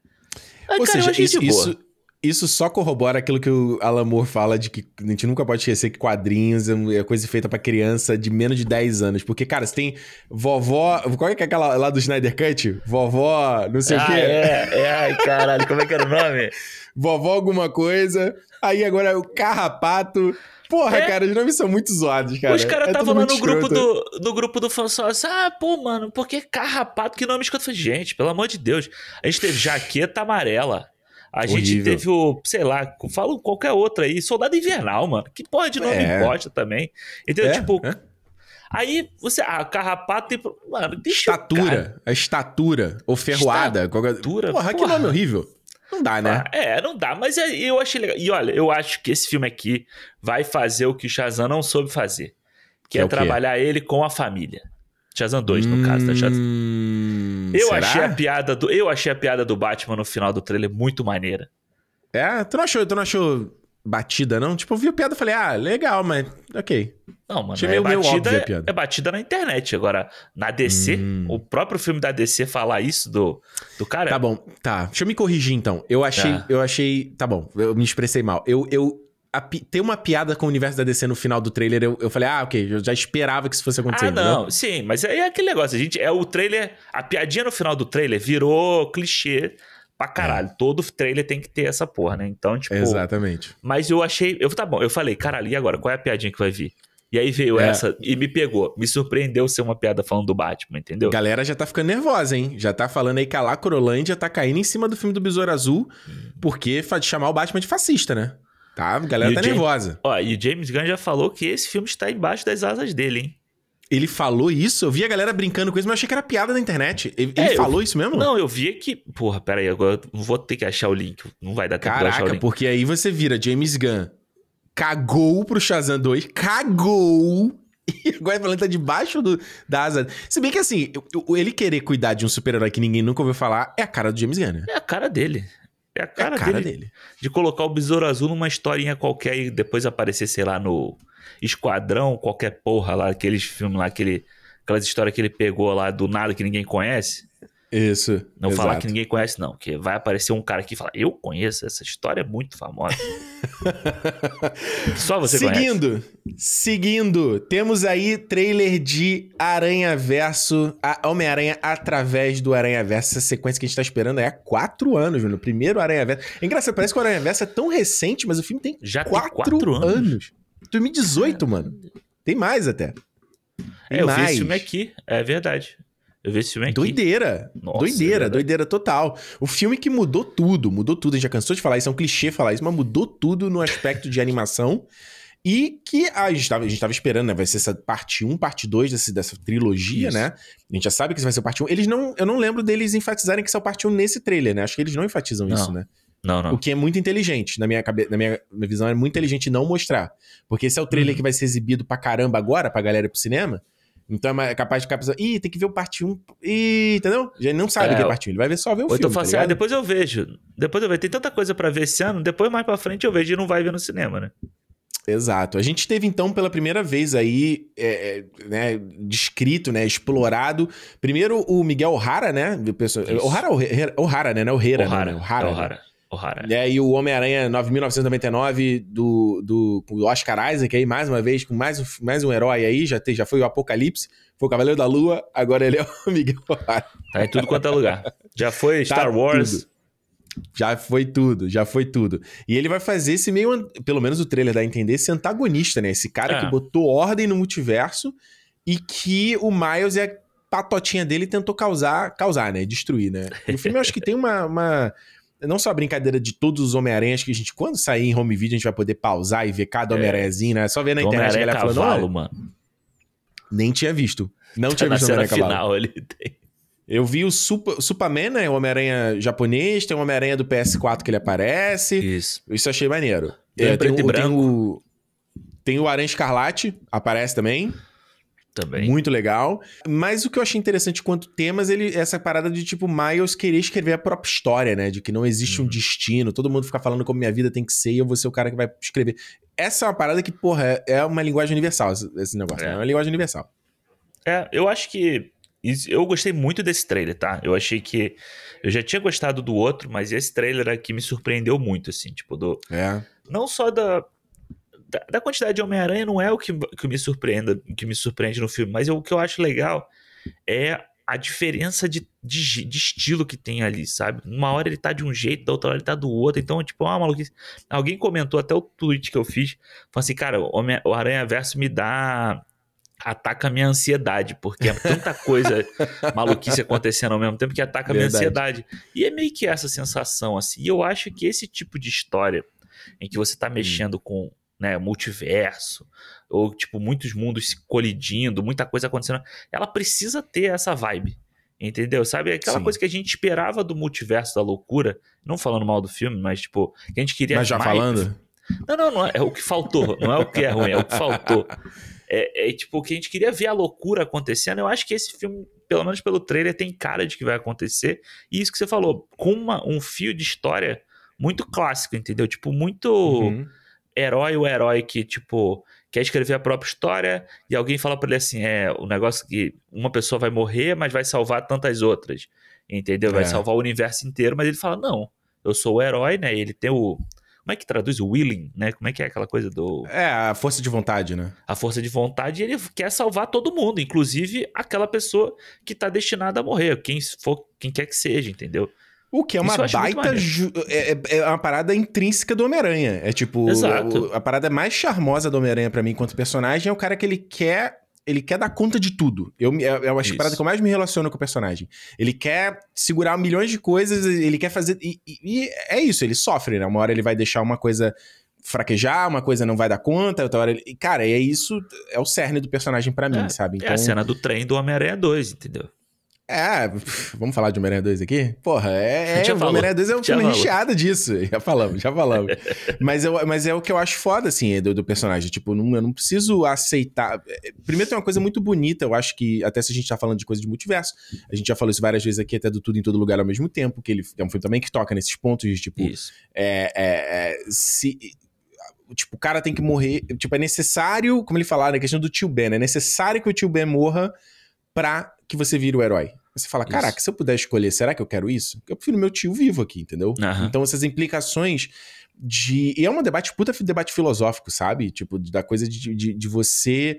Mas, Ou cara, eu seja, achei isso, isso, isso só corrobora aquilo que o Alan Moore fala de que a gente nunca pode esquecer que quadrinhos é é coisa feita pra criança de menos de 10 anos. Porque, cara, você tem vovó. Qual é que é aquela lá do Snyder Cut? Vovó, não sei o Ah, quê. é, é, ai, caralho, como é que era o nome? [laughs] Vovó alguma coisa. Aí agora é o Carrapato. Porra, É. cara, os nomes são muito zoados, cara. Os caras É estavam tudo lá no grupo, do, no grupo do fansócio. Ah, pô, mano, por que carrapato? Que nome escroto? Falei, gente, pelo amor de Deus. A gente teve jaqueta amarela. A gente Horrível. teve o, sei lá, fala qualquer outra aí. Soldado Invernal, mano. Que porra de nome É. bosta também. Entendeu? É, Tipo, é. aí você. Ah, carrapato tem. Mano, deixa Estatura. A estatura. Ou ferroada. qualquer- Estatura, Porra, que porra. nome horrível. Não dá, né? Ah, É, não dá, mas é- eu achei legal. E olha, eu acho que esse filme aqui vai fazer o que o Shazam não soube fazer. Que É é, trabalhar ele com a família. Shazam 2, no caso, né? Shazam. Hum, Eu será? achei a piada do, eu achei a piada do Batman no final do trailer muito maneira. É, tu não achou, tu não achou batida, não? Tipo, eu vi a piada e falei, ah, legal, mas ok. Não, mano, Achei é batida, piada. é batida na internet. Agora, na DC, Hum. o próprio filme da DC falar isso do, do cara. Tá bom, tá. Deixa eu me corrigir então. Eu achei, Tá. eu achei. Tá bom, eu me expressei mal. Eu. eu a ter uma piada com o universo da DC no final do trailer, eu, eu falei, ah, ok, eu já esperava que isso fosse acontecer. Ah, não, sim, mas aí é aquele negócio, a gente, é o trailer, a piadinha no final do trailer virou clichê pra caralho. Todo trailer tem que ter essa porra, né? Então, tipo, Exatamente. mas eu achei, eu tá bom, eu falei, caralho, e agora, qual é a piadinha que vai vir? E aí veio É. essa e me pegou, me surpreendeu ser uma piada falando do Batman, entendeu? Galera já tá ficando nervosa, hein? Já tá falando aí que a Lacrolândia tá caindo em cima do filme do Besouro Azul, porque fa- chamar o Batman de fascista, né? Tá, a galera E tá James- nervosa. Ó, e o James Gunn já falou que esse filme está embaixo das asas dele, hein? Ele falou isso, eu vi a galera brincando com isso, mas eu achei que era piada da internet. Ele, É, falou isso mesmo? Não, eu vi que. Porra, pera aí, agora eu vou ter que achar o link. Não vai dar tempo de achar o Caraca, link. porque aí você vira James Gunn, cagou pro Shazam 2, cagou. E agora falando tá debaixo do, da asa. Se bem que assim, ele querer cuidar de um super-herói que ninguém nunca ouviu falar é a cara do James Gunn, né? É a cara dele. É a É a cara, cara dele, dele. De colocar o Besouro Azul numa historinha qualquer e depois aparecer, sei lá, no Esquadrão, qualquer porra lá, aqueles filmes lá, aquele, aquelas histórias que ele pegou lá do nada que ninguém conhece. Isso. Não exato. falar que ninguém conhece, não. Que vai aparecer um cara aqui e falar, eu conheço, essa história é muito famosa. [laughs] Só você conhece. seguindo, seguindo, temos aí trailer de Aranha Verso, Homem-Aranha através do Aranha Verso. Essa sequência que a gente tá esperando é há quatro anos, Júnior. Primeiro Aranha Verso. É engraçado, parece que o Aranha Verso é tão recente, mas o filme tem Já tem quatro, quatro anos. anos. 2018, mano. Tem mais até. Tem É, eu vi mais. esse filme aqui, é verdade. Eu vi esse filme aqui. Doideira. Nossa, é doideira, verdade. doideira total. O filme que mudou tudo, mudou tudo. A gente já cansou de falar isso, é um clichê falar isso, mas mudou tudo no aspecto de animação. E que a gente tava, a gente tava esperando, né? Vai ser essa parte 1, parte 2 desse, dessa trilogia, Isso. né? A gente já sabe que isso vai ser parte 1. Eles não. Eu não lembro deles enfatizarem que isso é o parte 1 nesse trailer, né? Acho que eles não enfatizam Não. isso, né? Não, não. O que é muito inteligente. Na minha, cabe... na minha visão, é muito inteligente não mostrar. Porque esse é o trailer Uhum. que vai ser exibido pra caramba agora, pra galera ir pro cinema. Então é é capaz de ficar pensando, ih, tem que ver o parte 1. Ih, entendeu? Já ele não sabe É, o que é parte 1. Ele vai ver só ver o filme. então tá fala assim, ah, depois eu vejo. Depois eu vejo. Tem tanta coisa pra ver esse ano, depois mais pra frente eu vejo e não vai ver no cinema, né? Exato. A gente teve, então, pela primeira vez aí, é, é, né, descrito, né, explorado. Primeiro o Miguel O'Hara, né? Isso. O'Hara? O'Hara, né? É O'Hara, O'Hara. né? O'Hara. O'Hara. É, e o Homem-Aranha 9.999 do, do, do Oscar Isaac aí, mais uma vez, com mais, um- mais um herói aí, já, te, já foi o Apocalipse, foi o Cavaleiro da Lua, agora ele é o [laughs] Miguel O'Hara. Tá em tudo quanto é lugar. Já foi Tá Star Wars. tudo. Já foi tudo, já foi tudo. E ele vai fazer esse meio, pelo menos o trailer dá a entender, esse antagonista, né? Esse cara É. que botou ordem no multiverso e que o Miles é a patotinha dele e tentou causar, causar, né? Destruir, né? E o filme eu acho que tem uma, uma- Não só a brincadeira de todos os Homem-Aranhas que a gente, quando sair em home video, a gente vai poder pausar e ver cada Homem-Aranhazinho, né? Só ver na internet a galera falando, Cavalo, "Olha, mano. nem tinha visto. Não [laughs] Tá tinha visto Homem-Aranha final ele tem. Eu vi o Super, Superman, né? O Homem-Aranha japonês, tem o Homem-Aranha do PS4 que ele aparece. Isso. Isso eu achei maneiro. Tem É, preto o- branco. Tem o, tem o Aranha Escarlate, aparece também. Também. Muito legal. Mas o que eu achei interessante quanto temas, ele, essa parada de tipo, Miles querer escrever a própria história, né? De que não existe um Uhum. destino, todo mundo fica falando como minha vida tem que ser e eu vou ser o cara que vai escrever. Essa é uma parada que, porra, é, é uma linguagem universal, esse, negócio. É. né? É uma linguagem universal. É, eu acho que. Eu gostei muito desse trailer, tá? Eu achei que. Eu já tinha gostado do outro, mas esse trailer aqui me surpreendeu muito, assim, tipo, do. É. Não só da. Da, da quantidade de Homem-Aranha não é o que, que me surpreenda, que me surpreende no filme, mas o que eu acho legal é a diferença de, de, de estilo que tem ali, sabe? Uma hora ele tá de um jeito, da outra hora ele tá do outro. Então, tipo, uma maluquice. Alguém comentou até o tweet que eu fiz, falou assim, cara, o, Homem- o Aranha Verso me dá. Ataca a minha ansiedade, porque é tanta coisa [laughs] maluquice acontecendo ao mesmo tempo que ataca a minha ansiedade. E é meio que essa sensação, assim. E eu acho que esse tipo de história, em que você tá mexendo com né, multiverso, ou tipo, muitos mundos se colidindo, muita coisa acontecendo, ela precisa ter essa vibe. Entendeu? Sabe? Aquela Sim. coisa que a gente esperava do multiverso da loucura, não falando mal do filme, mas tipo, que a gente queria. Mas já mais- falando? não, não, não é, é o que faltou. Não é o que é ruim, é o que faltou. É, é tipo que a gente queria ver a loucura acontecendo. Eu acho que esse filme, pelo menos pelo trailer, tem cara de que vai acontecer. E isso que você falou, com uma- um fio de história muito clássico, entendeu? Tipo, muito Uhum. Herói o herói que, tipo, quer escrever a própria história e alguém fala pra ele assim: é, o negócio que uma pessoa vai morrer, mas vai salvar tantas outras. Entendeu? Vai É. salvar o universo inteiro, mas ele fala: não, eu sou o herói, né? Ele tem o. Como é que traduz o willing, né? Como é que é aquela coisa do. É, a força de vontade, né? A força de vontade, ele quer salvar todo mundo, inclusive aquela pessoa que tá destinada a morrer, quem for, quem quer que seja, entendeu? O que é uma baita. É, é- é uma parada intrínseca do Homem-Aranha. É tipo. Exato. o- a parada mais charmosa do Homem-Aranha pra mim, enquanto personagem, é o cara que ele quer. Ele quer dar conta de tudo. Eu, eu acho que Isso. a parada que eu mais me relaciono com o personagem. Ele quer segurar milhões de coisas, ele quer fazer. E, e- e é isso, ele sofre, né? Uma hora ele vai deixar uma coisa fraquejar, uma coisa não vai dar conta, outra hora ele. e, Cara, é isso, é o cerne do personagem pra mim, É, sabe? É a cena do trem do Homem-Aranha 2, entendeu? É, vamos falar de Homem-Aranha 2 aqui? Porra, é. é falou, Homem-Aranha 2 é um filme falou. recheado disso. [laughs] Já falamos, já falamos. [laughs] mas, eu, mas é o que eu acho foda, assim, do, do personagem. Tipo, não, eu não preciso aceitar. é, Primeiro tem uma coisa muito bonita, eu acho que, até se a gente tá falando de coisa de multiverso, a gente já falou isso várias vezes aqui, até do Tudo em Todo Lugar ao mesmo tempo, que ele é um filme também que toca nesses pontos de, tipo, Isso. é, é, é, se. Tipo, o cara tem que morrer. Tipo, é necessário, como ele falava, na questão do tio Ben, é necessário que o tio Ben morra pra que você vire o herói. Você fala, Isso. caraca, se eu puder escolher, será que eu quero isso? Eu prefiro meu tio vivo aqui, entendeu? Aham. Então, essas implicações de. E é um debate, puta debate filosófico, sabe? Tipo, da coisa de, de, de você.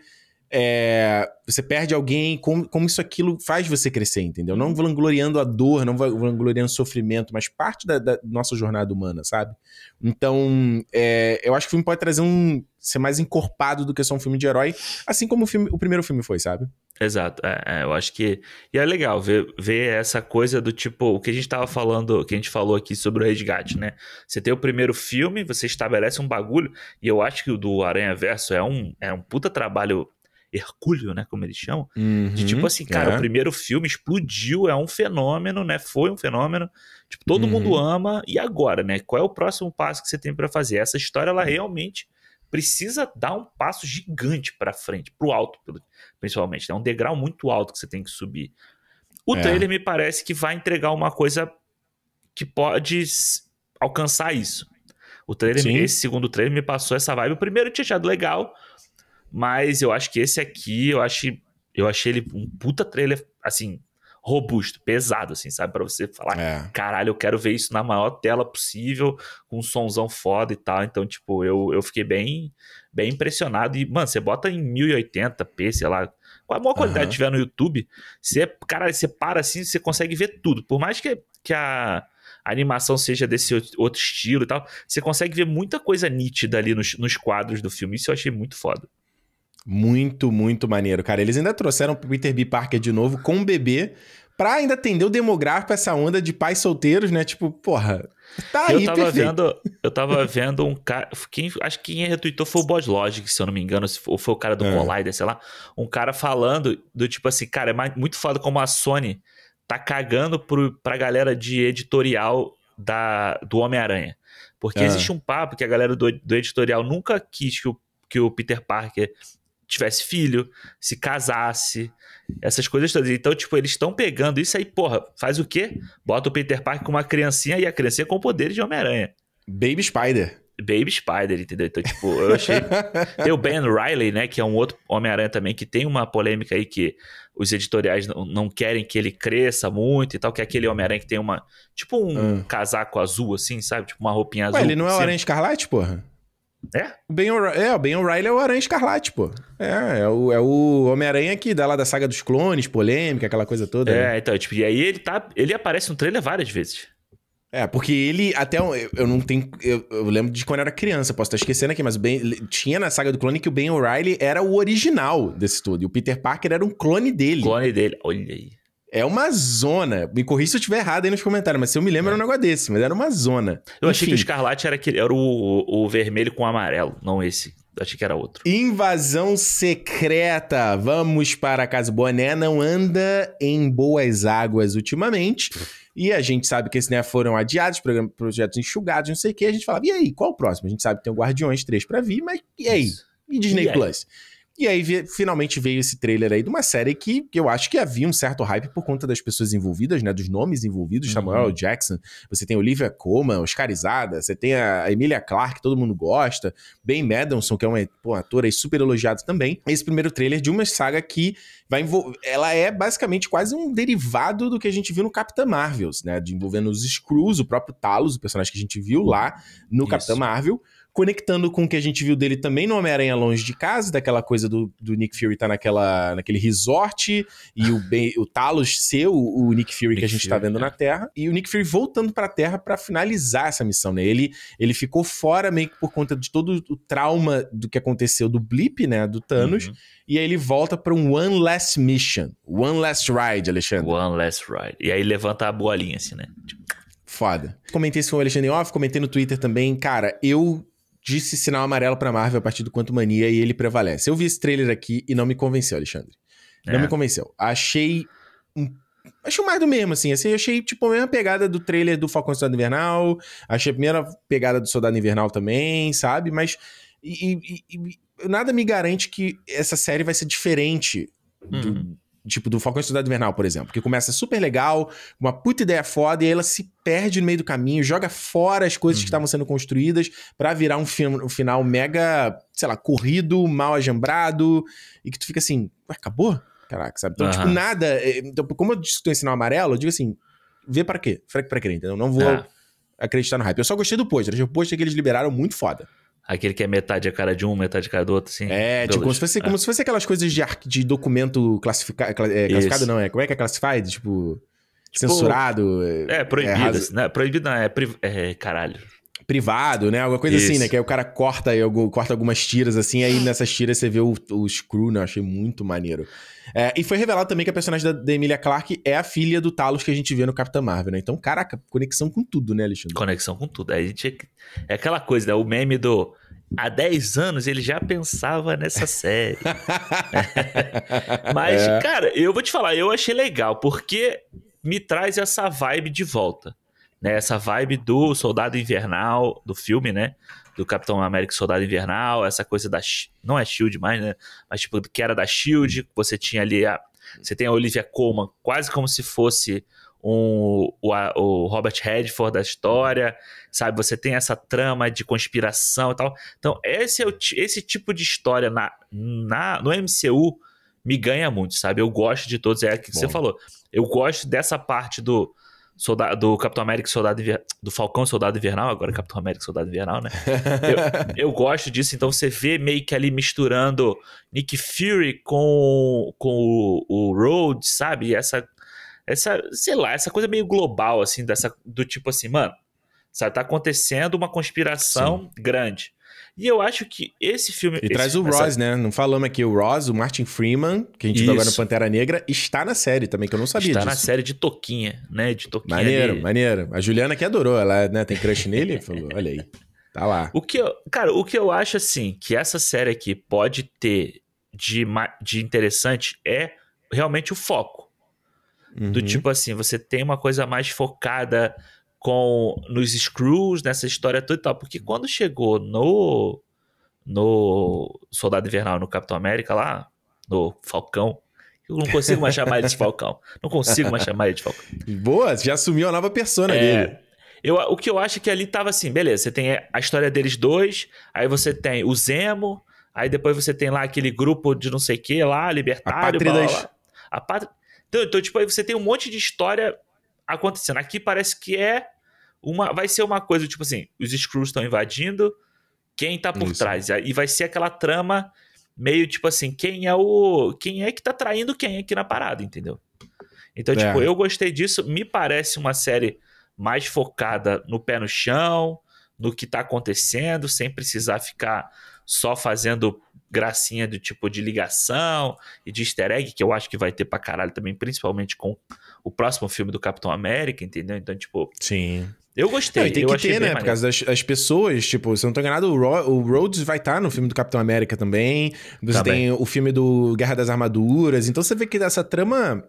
É, você perde alguém, como, como isso aquilo faz você crescer, entendeu? Não vangloriando a dor, não va- vangloriando o sofrimento, mas parte da, da nossa jornada humana, sabe? Então, é, eu acho que o filme pode trazer um. ser mais encorpado do que só um filme de herói, assim como o, filme, o primeiro filme foi, sabe? Exato, é, é, eu acho que. E é legal ver, ver essa coisa do tipo, o que a gente tava falando, o que a gente falou aqui sobre o resgate, né? Você tem o primeiro filme, você estabelece um bagulho, e eu acho que o do Aranha Verso é um, é um puta trabalho hercúleo, né? Como eles chamam. De tipo assim, cara, é. o primeiro filme explodiu, é um fenômeno, né? Foi um fenômeno. Tipo, todo Uhum. mundo ama. E agora, né? Qual é o próximo passo que você tem pra fazer? Essa história, ela realmente precisa dar um passo gigante pra frente, pro alto, principalmente. É um degrau muito alto que você tem que subir. O É. trailer me parece que vai entregar uma coisa que pode alcançar isso. O trailer, Sim. esse segundo trailer me passou essa vibe. O primeiro tinha achado legal, mas eu acho que esse aqui, eu acho, eu achei ele um puta trailer, assim, robusto, pesado, assim, sabe? Pra você falar, é. caralho, eu quero ver isso na maior tela possível, com um somzão foda e tal. Então, tipo, eu, eu fiquei bem, bem impressionado. E, mano, você bota em 1080p, sei lá, com a maior qualidade uhum. que tiver no YouTube, você, cara, você para assim, você consegue ver tudo. Por mais que, que a, a animação seja desse outro estilo e tal, você consegue ver muita coisa nítida ali nos, nos quadros do filme. Isso eu achei muito foda. Muito, muito maneiro, cara. Eles ainda trouxeram o Peter B. Parker de novo com um bebê pra ainda atender o demográfico, essa onda de pais solteiros, né? Tipo, porra, tá aí, eu tava perfeito. vendo Eu tava vendo um cara... Quem, acho que quem retweetou foi o Boss Logic, se eu não me engano, ou foi o cara do é. Collider, sei lá. Um cara falando do tipo assim, cara, é muito foda como a Sony tá cagando pro, pra galera de editorial da, do Homem-Aranha. Porque é. existe um papo que a galera do, do editorial nunca quis que o, que o Peter Parker tivesse filho, se casasse, essas coisas todas. Então, tipo, eles estão pegando isso aí, porra, faz o quê? Bota o Peter Parker com uma criancinha e a criancinha com poderes de Homem-Aranha. Baby Spider. Baby Spider, entendeu? Então, tipo, eu achei. [laughs] tem o Ben Riley, né? Que é um outro Homem-Aranha também, que tem uma polêmica aí que os editoriais não, não querem que ele cresça muito e tal, que é aquele Homem-Aranha que tem uma. Tipo um hum. casaco azul, assim, sabe? Tipo uma roupinha Ué, azul. ele não é o Aranha Escarlate, porra? É? O Ben, é, o Ben O'Reilly é o Aranha Escarlate, pô. É, é o, é o Homem-Aranha que dá lá da saga dos clones, polêmica, aquela coisa toda. É, né? então, tipo, e aí ele tá. Ele aparece no trailer várias vezes. É, porque ele, até eu, eu não tenho. Eu, eu, lembro de quando eu era criança, posso estar esquecendo aqui, mas ben, tinha na saga do clone que o Ben O'Reilly era o original desse tudo. E o Peter Parker era um clone dele. Clone dele, olha aí. É uma zona. Me corri se eu estiver errado aí nos comentários, mas se eu me lembro é. era um negócio desse, mas era uma zona. Eu Enfim. achei que o escarlate era, aquele, era o, o vermelho com amarelo, não esse. Eu achei que era outro. Invasão secreta. Vamos para a casa. Boné não anda em boas águas ultimamente. E a gente sabe que esses né, foram adiados, projetos enxugados, não sei o que. A gente falava, e aí, qual o próximo? A gente sabe que tem o Guardiões 3 para vir, mas e aí? E Disney e Plus? Aí? E aí finalmente veio esse trailer aí de uma série que, eu acho que havia um certo hype por conta das pessoas envolvidas, né? Dos nomes envolvidos, uhum. Samuel Jackson, você tem Olivia Colman, Oscarizada, você tem a Emilia Clarke, que todo mundo gosta, Ben Madison, que é uma, pô, atora super elogiado também. Esse primeiro trailer de uma saga que vai envolver. Ela é basicamente quase um derivado do que a gente viu no Capitã Marvels, né? De envolvendo os Screws, o próprio Talos, o personagem que a gente viu lá no Isso. Capitã Marvel conectando com o que a gente viu dele também no Homem-Aranha Longe de Casa, daquela coisa do, do Nick Fury estar tá naquela, naquele resort e o, ben, o Talos ser o, o Nick Fury Nick que a gente está vendo é. na Terra, e o Nick Fury voltando para a Terra para finalizar essa missão, né? Ele, ele ficou fora meio que por conta de todo o trauma do que aconteceu do Blip, né, do Thanos, uhum. e aí ele volta para um One Last Mission, One Last Ride, Alexandre. One Last Ride. E aí levanta a bolinha assim, né? Foda. Comentei isso com o Alexandre Off, comentei no Twitter também. Cara, eu disse sinal amarelo para Marvel a partir do Quanto Mania e ele prevalece. Eu vi esse trailer aqui e não me convenceu, Alexandre. Não é. me convenceu. Achei um Achei mais do mesmo, assim. assim. Achei, tipo, a mesma pegada do trailer do Falcão Soldado Invernal. Achei a primeira pegada do Soldado Invernal também, sabe? Mas. E, e, e, nada me garante que essa série vai ser diferente do, uhum tipo do Falcão Estudado Invernal, por exemplo, que começa super legal, uma puta ideia foda, e aí ela se perde no meio do caminho, joga fora as coisas uhum. que estavam sendo construídas para virar um, um final mega, sei lá, corrido, mal ajambrado, e que tu fica assim, ué, acabou? Caraca, sabe? Então, uhum. tipo, nada. Eh, então, como eu disse que tem sinal amarelo, eu digo assim, vê para quê? Pra quê, entendeu? Não vou é. acreditar no hype. Eu só gostei do pôster. O pôster que eles liberaram muito foda. Aquele que é metade a cara de um, metade a cara do outro, assim. É, tipo, como se, fosse, é. como se fosse aquelas coisas de, de documento classifica, é, classificado, não, é. Como é que é classified? Tipo, tipo censurado. É, proibido. É, assim, né? Proibido não, é, é caralho privado, né? Alguma coisa Isso. assim, né? Que aí o cara corta, corta algumas tiras assim, aí nessas tiras você vê o, o Screw, né? Eu achei muito maneiro. É, e foi revelado também que a personagem da, da Emilia Clarke é a filha do Talos que a gente vê no Capitão Marvel, né? Então, caraca, conexão com tudo, né, Alexandre? Conexão com tudo. A gente é, é aquela coisa, né? O meme do há 10 anos ele já pensava nessa [laughs] série. [laughs] Mas, é. cara, eu vou te falar, eu achei legal, porque me traz essa vibe de volta né? Essa vibe do Soldado Invernal, do filme, né? Do Capitão América Soldado Invernal, essa coisa da. Não é Shield mais, né? Mas tipo, que era da Shield, você tinha ali a. Você tem a Olivia Colman quase como se fosse um, o, o Robert Redford da história, sabe? Você tem essa trama de conspiração e tal. Então, esse, é o, esse tipo de história na, na, no MCU me ganha muito, sabe? Eu gosto de todos, é o que Bom. você falou. Eu gosto dessa parte do soldado, do Capitão América Soldado do Falcão Soldado Invernal, agora Capitão América Soldado Invernal, né? [laughs] eu, eu, gosto disso, então você vê meio que ali misturando Nick Fury com, com o, o Rhodes, sabe? Essa, essa, sei lá, essa coisa meio global, assim, dessa, do tipo assim, mano, sabe, tá acontecendo uma conspiração Sim. grande. E eu acho que esse filme. E esse, traz o essa... Ross, né? Não falamos aqui, o Ross, o Martin Freeman, que a gente Isso. viu agora no Pantera Negra, está na série também, que eu não sabia está disso. Está na série de Toquinha, né? De Toquinha. Maneiro, ali. maneiro. A Juliana que adorou, ela né, tem crush nele, [laughs] falou, olha aí. Tá lá. O que eu, cara, o que eu acho assim, que essa série aqui pode ter de, de interessante é realmente o foco. Uhum. Do tipo assim, você tem uma coisa mais focada com nos Screws, nessa história toda e tal. Porque quando chegou no, no Soldado Invernal, no Capitão América lá, no Falcão, eu não consigo mais chamar ele de Falcão. Não consigo mais chamar ele de Falcão. Boa, já assumiu a nova persona é, dele. Eu, o que eu acho é que ali tava assim, beleza, você tem a história deles dois, aí você tem o Zemo, aí depois você tem lá aquele grupo de não sei o que lá, libertário, a pátria. Das... Lá, a pátria... Então, então, tipo, aí você tem um monte de história acontecendo. Aqui parece que é uma. Vai ser uma coisa, tipo assim, os Screws estão invadindo, quem tá por Isso. trás? E vai ser aquela trama meio tipo assim, quem é o. Quem é que tá traindo quem aqui na parada, entendeu? Então, é. tipo, eu gostei disso. Me parece uma série mais focada no pé no chão, no que tá acontecendo, sem precisar ficar só fazendo gracinha do tipo de ligação e de easter egg, que eu acho que vai ter pra caralho também, principalmente com o próximo filme do Capitão América, entendeu? Então, tipo. Sim. Eu gostei. Não, tem que ter, né? Por causa das, das, pessoas, tipo, se eu não tô enganado, o, Ro o Rhodes vai estar tá no filme do Capitão América também. Você também. tem o filme do Guerra das Armaduras. Então você vê que essa trama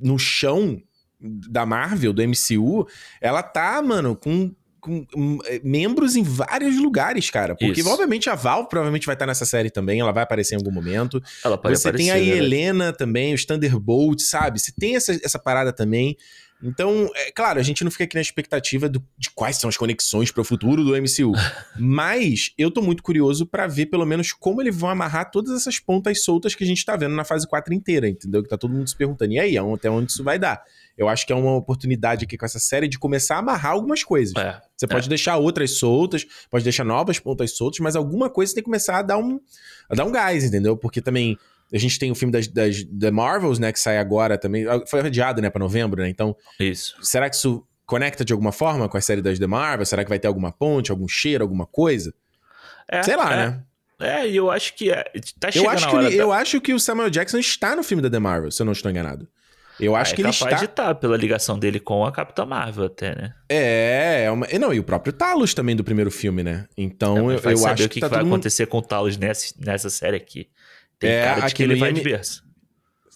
no chão da Marvel, do MCU, ela tá, mano, com com hum, é, membros em vários lugares, cara. Porque, Isso. obviamente, a Val provavelmente vai estar nessa série também, ela vai aparecer em algum momento. Ela pode Você aparecer, tem aí né? Helena também, os Thunderbolt, sabe? Você tem essa, essa parada também. Então, é claro, a gente não fica aqui na expectativa do, de quais são as conexões para o futuro do MCU. [laughs] mas eu tô muito curioso para ver, pelo menos, como eles vão amarrar todas essas pontas soltas que a gente tá vendo na fase 4 inteira, entendeu? Que tá todo mundo se perguntando, e aí, até onde isso vai dar? Eu acho que é uma oportunidade aqui com essa série de começar a amarrar algumas coisas. É, você é. pode deixar outras soltas, pode deixar novas pontas soltas, mas alguma coisa você tem que começar a dar um, a dar um gás, entendeu? Porque também a gente tem o filme das, das The Marvels, né, que sai agora também. Ah, foi adiado, né, pra novembro, né? Então. Isso. Será que isso conecta de alguma forma com a série das The Marvels? Será que vai ter alguma ponte, algum cheiro, alguma coisa? É, Sei lá, é. né? É, e eu acho que é, tá chegando eu acho que ele, da... Eu acho que o Samuel Jackson está no filme da The Marvel, se eu não estou enganado. Eu acho ah, é que ele está. de estar tá pela ligação dele com a Capitã Marvel até, né? É, é uma... não, e o próprio Talos também do primeiro filme, né? Então eu, eu acho o que, que, tá vai acontecer com o Talos nessa, nessa série aqui. Tem é, cara de que ele vai de berço.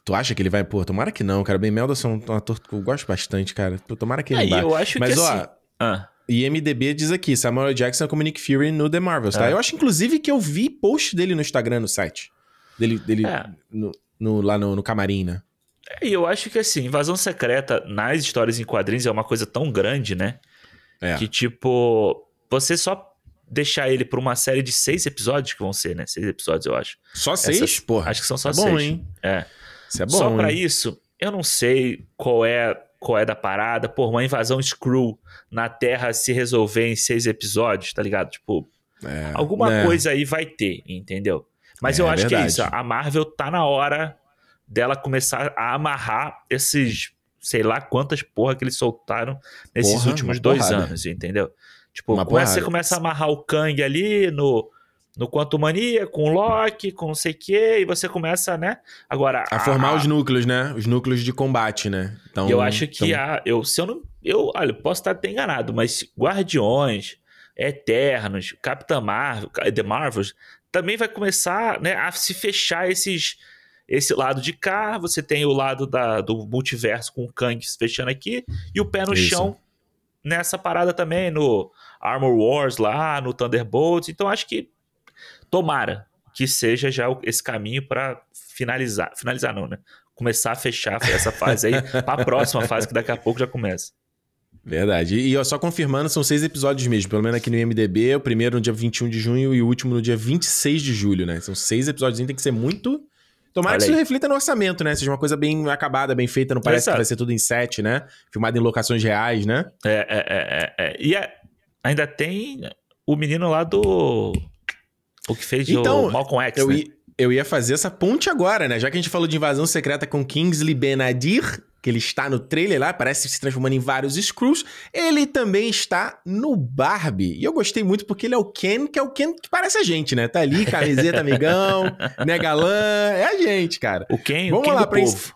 Tu acha que ele vai? Pô, tomara que não, cara. Ben Mendelsohn é um ator que eu gosto bastante, cara. Tomara que ele é, eu acho Mas, que ó, assim... Ah. IMDB diz aqui, Samuel Jackson como Nick Fury no The Marvels, tá? É. Eu acho, inclusive, que eu vi post dele no Instagram, no site. Dele, dele é. no, no, lá no, no camarim, né? É, e eu acho que, assim, invasão secreta nas histórias em quadrinhos é uma coisa tão grande, né? É. Que, tipo, você só deixar ele por uma série de seis episódios que vão ser, né? Seis episódios, eu acho. Só seis? Essas, Porra. Acho que são só é seis. Bom, hein? É. Isso é bom. Só para isso, eu não sei qual é qual é da parada. Por uma invasão Screw na Terra se resolver em seis episódios, tá ligado? Tipo, é, alguma né? coisa aí vai ter, entendeu? Mas é, eu acho verdade. que é isso. A Marvel tá na hora dela começar a amarrar esses, sei lá quantas porra que eles soltaram nesses porra, últimos dois porrada. anos, entendeu? Tipo, começa, você começa a amarrar o Kang ali no, no Quanto Mania, com o Loki, com não sei o quê, e você começa, né? Agora. A, a formar os núcleos, né? Os núcleos de combate, né? Então. Eu acho que então... a. Eu, se eu não. Eu, olha, posso estar até enganado, mas Guardiões, Eternos, Capitã Marvel, The Marvels, também vai começar né, a se fechar esses. Esse lado de cá, você tem o lado da, do multiverso com o Kang se fechando aqui, e o pé no Isso. chão nessa parada também, no Armor Wars lá, no Thunderbolts. Então acho que tomara que seja já esse caminho para finalizar. Finalizar não, né? Começar a fechar essa fase aí [laughs] para a próxima fase que daqui a pouco já começa. Verdade. E ó, só confirmando, são seis episódios mesmo. Pelo menos aqui no IMDB, o primeiro no dia 21 de junho e o último no dia 26 de julho, né? São seis episódios, tem que ser muito Tomara que isso reflita no orçamento, né? Seja uma coisa bem acabada, bem feita, não parece Exato. que vai ser tudo em set, né? Filmado em locações reais, né? É, é, é. é, é. E é, ainda tem o menino lá do. O que fez então, o Malcolm X, eu né? Eu ia fazer essa ponte agora, né? Já que a gente falou de invasão secreta com Kingsley Benadir, que ele está no trailer lá, parece se transformando em vários Screws, ele também está no Barbie. E eu gostei muito porque ele é o Ken, que é o Ken que parece a gente, né? Tá ali, camiseta, amigão, [laughs] né, galã, é a gente, cara. O Ken, vamos o Ken lá, do pra povo.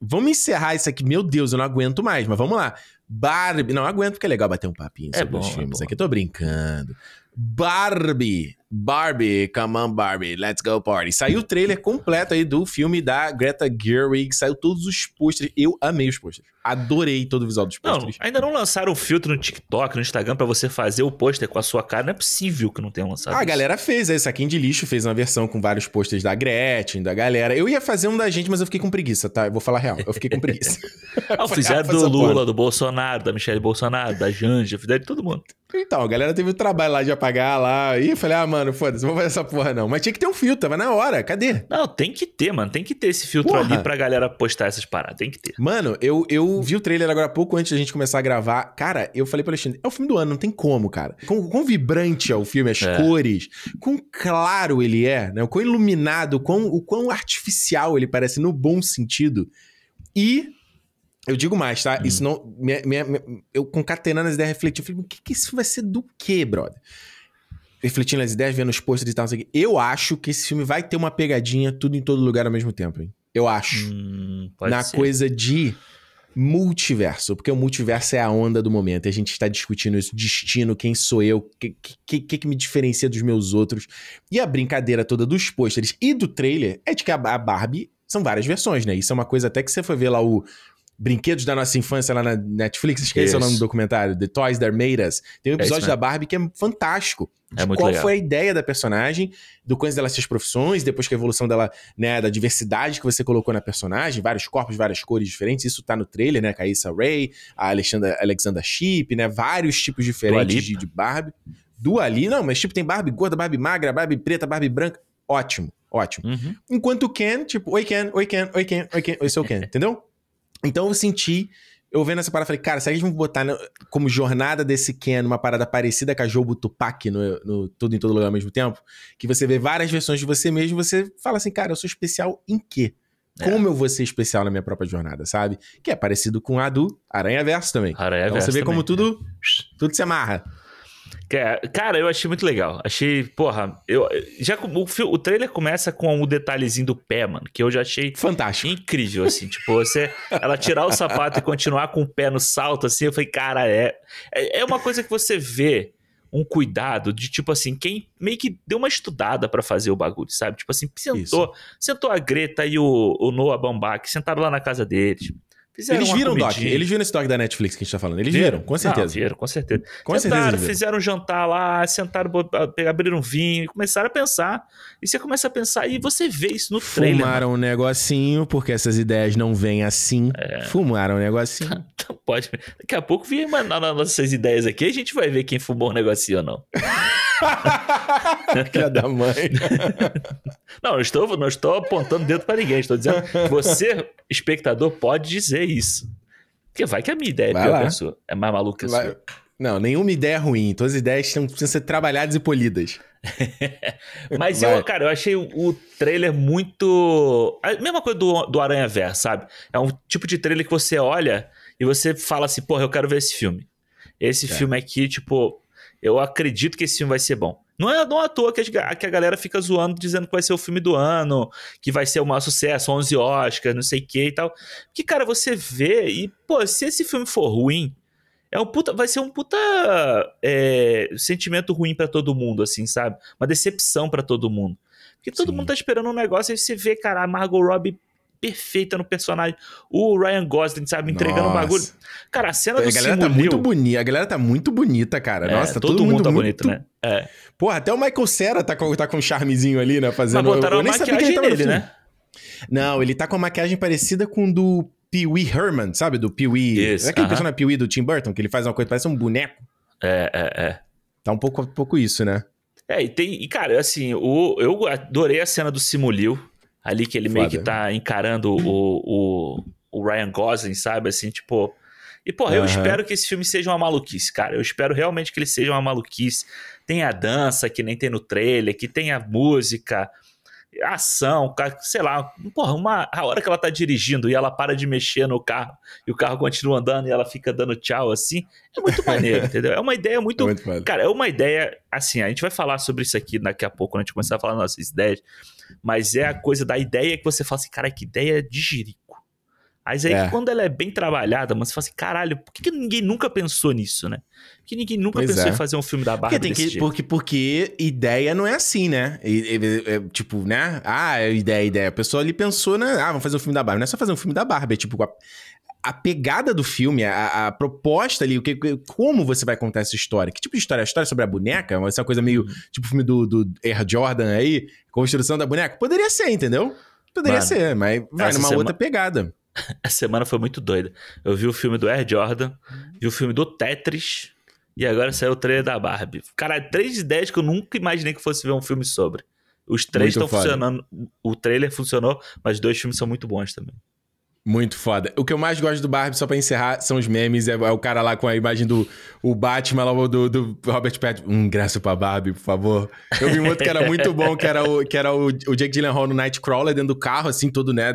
Vamos encerrar isso aqui. Meu Deus, eu não aguento mais, mas vamos lá. Barbie. Não aguento porque é legal bater um papinho é sobre bom, os é filmes é aqui. Tô brincando. Barbie. Barbie, come on Barbie, let's go party. Saiu o trailer completo aí do filme da Greta Gerwig, saiu todos os posters. Eu amei os posters. Adorei todo o visual dos posters. Não, ainda não lançaram o filtro no TikTok, no Instagram para você fazer o pôster com a sua cara. Não é possível que não tenham lançado. Ah, a galera fez aí, Saquinho de Lixo fez uma versão com vários posters da Gretchen, da galera. Eu ia fazer um da gente, mas eu fiquei com preguiça, tá? Eu vou falar real, eu fiquei com preguiça. [laughs] ah, fizeram ah, do Lula, do Bolsonaro, da Michelle Bolsonaro, da Janja, fizeram de todo mundo. Então, a galera teve o trabalho lá de apagar lá. E eu falei, ah, mano, foda-se, não vou fazer essa porra não. Mas tinha que ter um filtro, tava na hora, cadê? Não, tem que ter, mano. Tem que ter esse filtro porra. ali pra galera postar essas paradas, tem que ter. Mano, eu, eu vi o trailer agora pouco antes da gente começar a gravar. Cara, eu falei pro Alexandre, é o filme do ano, não tem como, cara. Com, com vibrante é o filme, as é. cores, quão claro ele é, né? O quão iluminado, o quão, o quão artificial ele parece no bom sentido. E eu digo mais, tá? Hum. Isso não. Minha, minha, minha, eu concatenando as ideias, refletindo, eu falei, o que, que isso vai ser do quê, brother? Refletindo as ideias, vendo os posters e tal, eu acho que esse filme vai ter uma pegadinha tudo em todo lugar ao mesmo tempo, hein? Eu acho. Hum, Na ser. coisa de multiverso, porque o multiverso é a onda do momento. E a gente está discutindo isso, destino, quem sou eu, o que, que, que, me diferencia dos meus outros. E a brincadeira toda dos pôsteres e do trailer é de que a Barbie são várias versões, né? Isso é uma coisa até que você foi ver lá o Brinquedos da Nossa Infância lá na Netflix, esqueci Isso. o nome do documentário, The Toys That Made Us. Tem um é episódio é da Barbie que é fantástico. É muito qual legal. foi a ideia da personagem, do quanto dela suas profissões, depois que a evolução dela, né, da diversidade que você colocou na personagem, vários corpos, várias cores diferentes, isso tá no trailer, né, Caissa Ray, a Alexandra, Alexandra Ship, né, vários tipos diferentes de, de Barbie. Do ali, não, mas tipo, tem Barbie gorda, Barbie magra, Barbie preta, Barbie branca, ótimo, ótimo. Uhum. Enquanto o Ken, tipo, oi Ken, oi Ken, oi Ken, oi Ken, oi seu Ken, entendeu? Então eu senti, eu vendo essa parada, falei, cara, se a gente botar no, como jornada desse Ken uma parada parecida com a Jobo Tupac no, no Tudo em Todo Lugar ao mesmo tempo, que você vê várias versões de você mesmo, você fala assim, cara, eu sou especial em quê? É. Como eu vou ser especial na minha própria jornada, sabe? Que é parecido com a do Aranha Verso também. Aranha então você vê também, como tudo, é. tudo se amarra. Cara, eu achei muito legal. Achei, porra, eu já o, o trailer começa com o detalhezinho do pé, mano, que eu já achei fantástico. Incrível assim, tipo, você ela tirar o sapato e continuar com o pé no salto assim, eu falei, cara, é é, é uma coisa que você vê um cuidado de tipo assim, quem meio que deu uma estudada para fazer o bagulho, sabe? Tipo assim, sentou, Isso. sentou a Greta e o, o Noah Baumbach, sentaram lá na casa deles. Fizeram eles viram o doc, eles viram esse doc da Netflix que a gente tá falando. Eles viram, com certeza. Não, viram, com certeza. Com sentaram, certeza fizeram um jantar lá, sentaram, abriram um vinho, começaram a pensar. E você começa a pensar e você vê isso no Fumaram trailer. Fumaram um negocinho, porque essas ideias não vêm assim. É. Fumaram um negocinho. [laughs] Então pode. Daqui a pouco vem nossas ideias aqui, a gente vai ver quem fumou um negocinho ou não. [laughs] [laughs] Filha da mãe. não, não estou, não estou apontando dedo para ninguém. Estou dizendo você, espectador, pode dizer isso. Porque vai que a minha ideia é pior pessoa. É mais maluca que a sua. Não, nenhuma ideia é ruim. Todas as ideias precisam ser trabalhadas e polidas. [laughs] Mas eu, cara, eu achei o, trailer muito. A mesma coisa do, do Aranha Verso, sabe? É um tipo de trailer que você olha e você fala assim, porra, eu quero ver esse filme. Esse é. filme aqui, tipo, eu acredito que esse filme vai ser bom. Não é, não é à toa que a, que a galera fica zoando, dizendo que vai ser o filme do ano, que vai ser o maior sucesso, 11 Oscars, não sei o que e tal. Que, cara, você vê e, pô, se esse filme for ruim, é um puta, vai ser um puta é, sentimento ruim para todo mundo, assim, sabe? Uma decepção para todo mundo. Porque todo Sim. mundo tá esperando um negócio e você vê, cara, a Margot Robbie perfeita no personagem. O Ryan Gosling, sabe, entregando um bagulho. Cara, a cena do A galera tá muito bonita. A galera tá muito bonita, cara. É, Nossa, tá todo, todo mundo tá bonito, muito... né? É. Pô, até o Michael Cera tá com, tá com um charmezinho ali, né? Fazendo. Mas botaram eu, eu maquiagem né? Não, ele tá com uma maquiagem parecida com do Pee Wee Herman, sabe? Do Pee Wee. Isso, é aquele uh -huh. personagem Pee Wee do Tim Burton, que ele faz uma coisa, parece um boneco. É, é, é. Tá um pouco, um pouco isso, né? É, e tem. E, cara, assim, o, eu adorei a cena do Simulio Ali que ele Foda. meio que tá encarando o, o, o Ryan Gosling, sabe? Assim, tipo. E, porra, uhum. eu espero que esse filme seja uma maluquice, cara. Eu espero realmente que ele seja uma maluquice. Tem a dança, que nem tem no trailer, que tem a música, ação, sei lá, porra, uma, a hora que ela tá dirigindo e ela para de mexer no carro e o carro continua andando e ela fica dando tchau assim, é muito [laughs] maneiro, entendeu? É uma ideia muito. É muito cara, é uma ideia, assim, a gente vai falar sobre isso aqui daqui a pouco, quando a gente começar a falar nossas ideias, mas é a coisa da ideia que você fala assim, cara, que ideia de jirico. Mas aí, é. quando ela é bem trabalhada, mas você fala assim, caralho, por que, que ninguém nunca pensou nisso, né? Por que ninguém nunca pois pensou é. em fazer um filme da Barbie porque, que, porque, porque, ideia não é assim, né? E, e, é, tipo, né? Ah, é ideia, ideia. A pessoa ali pensou, né? Ah, vamos fazer um filme da Barbie. Não é só fazer um filme da Barbie, é tipo... A, pegada do filme, a, a, proposta ali, o que, como você vai contar essa história? Que tipo de história? A história sobre a boneca? Essa coisa meio uhum. tipo o filme do, do Air Jordan aí, construção da boneca? Poderia ser, entendeu? Poderia Mano, ser, mas vai numa outra pegada. [laughs] Essa semana foi muito doida. Eu vi o filme do Air Jordan, vi o filme do Tetris e agora saiu o trailer da Barbie. Cara, três ideias que eu nunca imaginei que fosse ver um filme sobre. Os três estão funcionando. O trailer funcionou, mas os dois filmes são muito bons também. Muito foda. O que eu mais gosto do Barbie, só pra encerrar, são os memes. É, é o cara lá com a imagem do o Batman lá do, do Robert Pattinson. Um ingresso pra Barbie, por favor. Eu vi um outro que era muito bom, que era o, que era o, o Jake Gyllenhaal no Nightcrawler dentro do carro, assim, todo, né,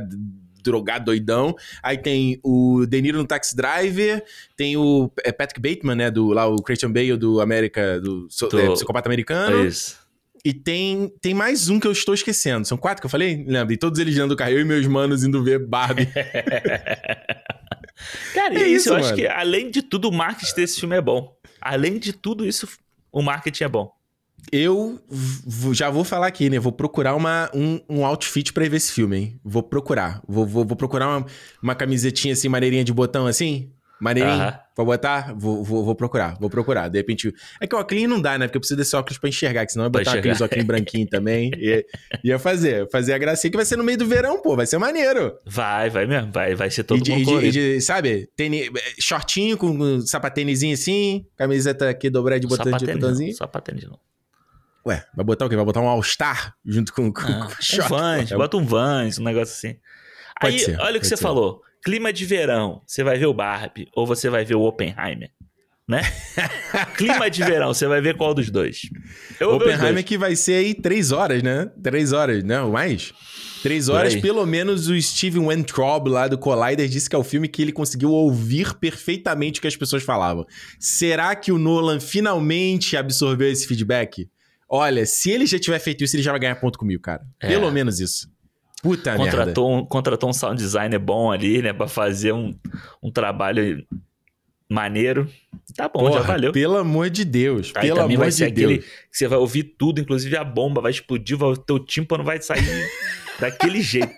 drogado, doidão. Aí tem o De Niro no Taxi Driver, tem o é Patrick Bateman, né, do lá o Christian Bale do América, do, do... É, Psicopata Americano. É isso. E tem, tem mais um que eu estou esquecendo. São quatro que eu falei? Lembra? E todos eles dentro do carro. Eu e meus manos indo ver Barbie. [laughs] Cara, é isso, eu mano. acho que além de tudo, o marketing desse filme é bom. Além de tudo isso, o marketing é bom. Eu já vou falar aqui, né? Vou procurar uma, um, um outfit pra ir ver esse filme, hein? Vou procurar. Vou, vou, vou procurar uma, uma camisetinha assim, maneirinha de botão assim. Maneirinho, uhum. pra botar? Vou, vou, vou, procurar, vou procurar. De repente. É que o óculos não dá, né? Porque eu preciso desse óculos pra enxergar, que senão eu botar aqueles óculos branquinhos também. [laughs] Ia, ia fazer. Fazer a gracinha que vai ser no meio do verão, pô. Vai ser maneiro. Vai, vai mesmo. Vai, vai ser todo e de, de, de, Sabe? Tênis, shortinho com, sapatênisinho assim, camiseta aqui dobrada de botão, de botãozinho. Sapatênis não. Ué, vai botar o quê? Vai botar um All-Star junto com, com, ah, com o short? Um Vans, bota um Vans, um negócio assim. Pode Aí, ser, olha o que você ser. falou. Clima de verão, você vai ver o Barbie ou você vai ver o Oppenheimer? Né? [laughs] Clima de verão, você vai ver qual dos dois? Eu Oppenheimer que vai ser aí três horas, né? Três horas, não, né? mais? Três horas, pelo menos o Steven Weintraub lá do Collider disse que é o filme que ele conseguiu ouvir perfeitamente o que as pessoas falavam. Será que o Nolan finalmente absorveu esse feedback? Olha, se ele já tiver feito isso, ele já vai ganhar ponto comigo, cara. É. Pelo menos isso. Puta contratou merda. Um, contratou um sound designer bom ali, né? Pra fazer um, um trabalho maneiro. Tá bom, Porra, já valeu. Pelo amor de Deus. Aí pelo amor vai de ser Deus. aquele que você vai ouvir tudo, inclusive a bomba vai explodir, o teu tímpano vai sair [laughs] daquele jeito.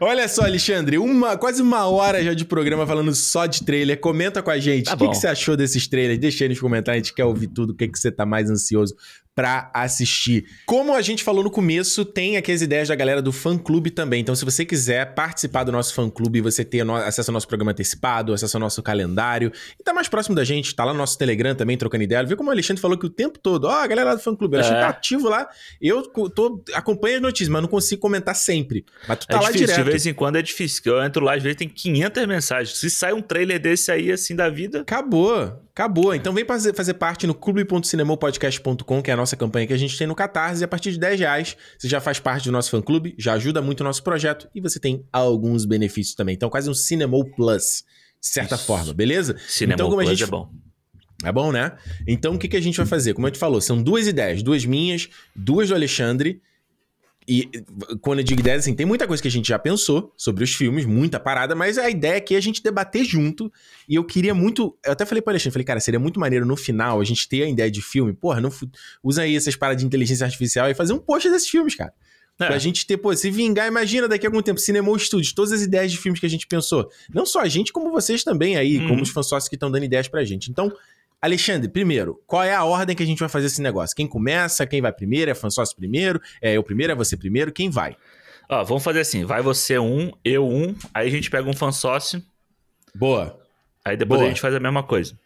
Olha só, Alexandre, uma, quase uma hora já de programa falando só de trailer. Comenta com a gente. Tá o que, que, você achou desses trailers? Deixa aí nos comentários, a gente quer ouvir tudo. O que, que você tá mais ansioso para assistir. Como a gente falou no começo, tem aqui as ideias da galera do fã clube também. Então, se você quiser participar do nosso fã clube, você ter acesso ao nosso programa antecipado, acesso ao nosso calendário, e tá mais próximo da gente, tá lá no nosso Telegram também, trocando ideia. Vê como o Alexandre falou que o tempo todo, ó, oh, a galera do fã clube, Alexandre é. tá ativo lá. Eu tô, acompanho as notícias, mas não consigo comentar sempre. Mas tu tá é lá difícil, direto. De vez em quando é difícil, eu entro lá, às vezes tem 500 mensagens. Se sai um trailer desse aí, assim, da vida... Acabou. Acabou. Então vem fazer, fazer parte no clube.cinemopodcast.com, que é a nossa campanha que a gente tem no Catarse. E a partir de 10 reais, você já faz parte do nosso fã-clube, já ajuda muito o nosso projeto e você tem alguns benefícios também. Então quase um Cinemol Plus, de certa Isso. forma, beleza? Cinemol então, como Plus a gente... é bom. É bom, né? Então o que, que a gente vai fazer? Como eu te falou, são duas ideias, duas minhas, duas do Alexandre e quando eu digo ideia, assim, tem muita coisa que a gente já pensou sobre os filmes, muita parada, mas a ideia aqui é a gente debater junto. E eu queria muito. Eu até falei pro Alexandre, falei, cara, seria muito maneiro no final a gente ter a ideia de filme. Porra, não, usa aí essas paradas de inteligência artificial e fazer um post desses filmes, cara. É. Pra gente ter, pô, se vingar, imagina daqui a algum tempo, Cinema Studios, todas as ideias de filmes que a gente pensou. Não só a gente, como vocês também aí, hum. como os fãs sócios que estão dando ideias pra gente. Então, Alexandre, primeiro, qual é a ordem que a gente vai fazer esse negócio? Quem começa? Quem vai primeiro? É fã sócio primeiro? É eu primeiro? É você primeiro? Quem vai? Ó, vamos fazer assim: vai você um, eu um, aí a gente pega um fã sócio. Boa. Aí depois Boa. a gente faz a mesma coisa.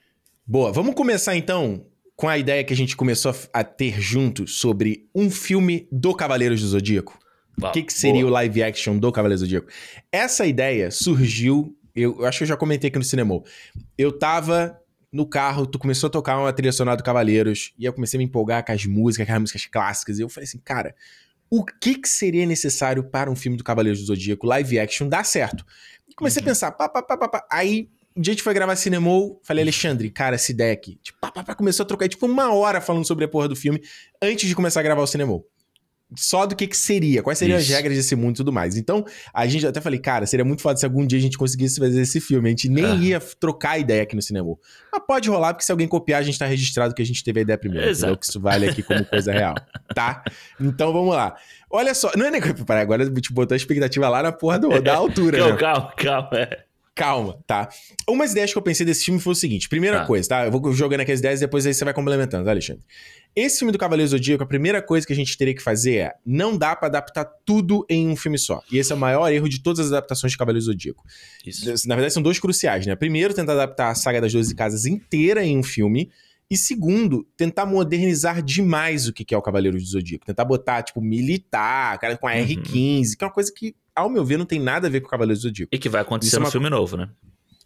Boa. Vamos começar então com a ideia que a gente começou a ter junto sobre um filme do Cavaleiros do Zodíaco. O que, que seria boa. o live action do Cavaleiro do Zodíaco? Essa ideia surgiu, eu, eu, acho que eu já comentei aqui no cinema. Eu tava no carro, tu começou a tocar uma trilha sonora do Cavaleiros, e eu comecei a me empolgar com as músicas, com as músicas clássicas, e eu falei assim, cara, o que, que seria necessário para um filme do Cavaleiros do Zodíaco live action dar certo? E comecei uhum. a pensar, pá, pá, pá, pá, pá. Aí, um dia a gente foi gravar cinema, falei, Alexandre, cara, ideia aqui. Tipo, pá, pá, pá, começou a trocar, tipo, uma hora falando sobre a porra do filme antes de começar a gravar o cinema só do que que seria, quais seriam Isso. as regras desse mundo e tudo mais. Então, a gente até falei, cara, seria muito foda se algum dia a gente conseguisse fazer esse filme. A gente nem ah. ia trocar ideia aqui no cinema. Mas pode rolar, porque se alguém copiar, a gente tá registrado que a gente teve a ideia primeiro. Exato. Entendeu? Que isso vale aqui como coisa real, tá? Então, vamos lá. Olha só, não é nem... Peraí, agora te botou a expectativa lá na porra do, da [laughs] altura, calma, né? Calma, calma, é. Calma, tá? Umas ideias que eu pensei desse filme foi o seguinte. Primeira tá. coisa, tá? Eu vou jogando aqui as ideias e depois aí você vai complementando, tá, Alexandre? Esse filme do Cavaleiro Zodíaco, a primeira coisa que a gente teria que fazer é: não dá para adaptar tudo em um filme só. E esse é o maior erro de todas as adaptações de Cavaleiro Zodíaco. Isso. Na verdade, são dois cruciais, né? Primeiro, tentar adaptar a saga das 12 casas inteira em um filme. E segundo, tentar modernizar demais o que é o Cavaleiro do Zodíaco. Tentar botar, tipo, militar, cara com a uhum. R15, que é uma coisa que, ao meu ver, não tem nada a ver com o Cavaleiro do Zodíaco. E que vai acontecer é no filme novo, né?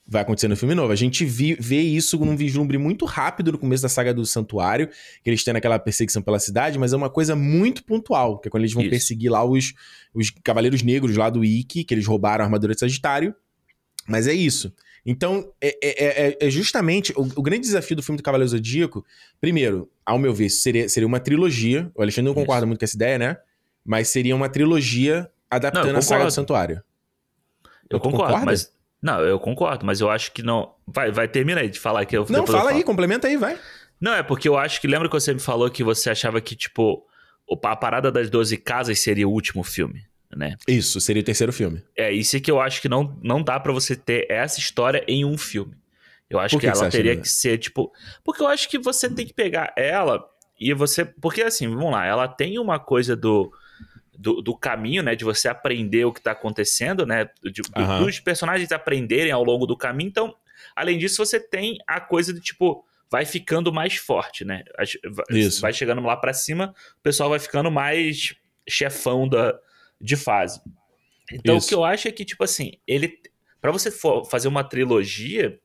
Vai acontecer no filme novo. A gente vi, vê isso num vislumbre muito rápido no começo da saga do Santuário, que eles têm aquela perseguição pela cidade, mas é uma coisa muito pontual, que é quando eles vão isso. perseguir lá os, os Cavaleiros Negros lá do Ikki, que eles roubaram a armadura de Sagitário. Mas é isso. Então, é, é, é, é justamente o, o, grande desafio do filme do Cavaleiro Zodíaco. Primeiro, ao meu ver, seria, seria uma trilogia. O Alexandre não isso. concorda muito com essa ideia, né? Mas seria uma trilogia adaptando não, a saga do Santuário. Eu, concordo, mas não, eu concordo, mas eu acho que não. Vai, vai termina aí de falar que eu. Não, fala eu aí, complementa aí, vai. Não, é porque eu acho que. Lembra que você me falou que você achava que, tipo, a parada das 12 casas seria o último filme, né? Isso, seria o terceiro filme. É, isso é que eu acho que não, não dá para você ter essa história em um filme. Eu acho que, que, ela teria que ser, tipo. Porque eu acho que você tem que pegar ela e você. Porque assim, vamos lá, ela tem uma coisa do do, do, caminho, né? De você aprender o que está acontecendo, né? De, uhum. Dos personagens aprenderem ao longo do caminho. Então, além disso, você tem a coisa de tipo. Vai ficando mais forte, né? Isso. Vai chegando lá para cima, o pessoal vai ficando mais chefão da, de fase. Então, Isso. o que eu acho é que, tipo assim, ele. para você for fazer uma trilogia,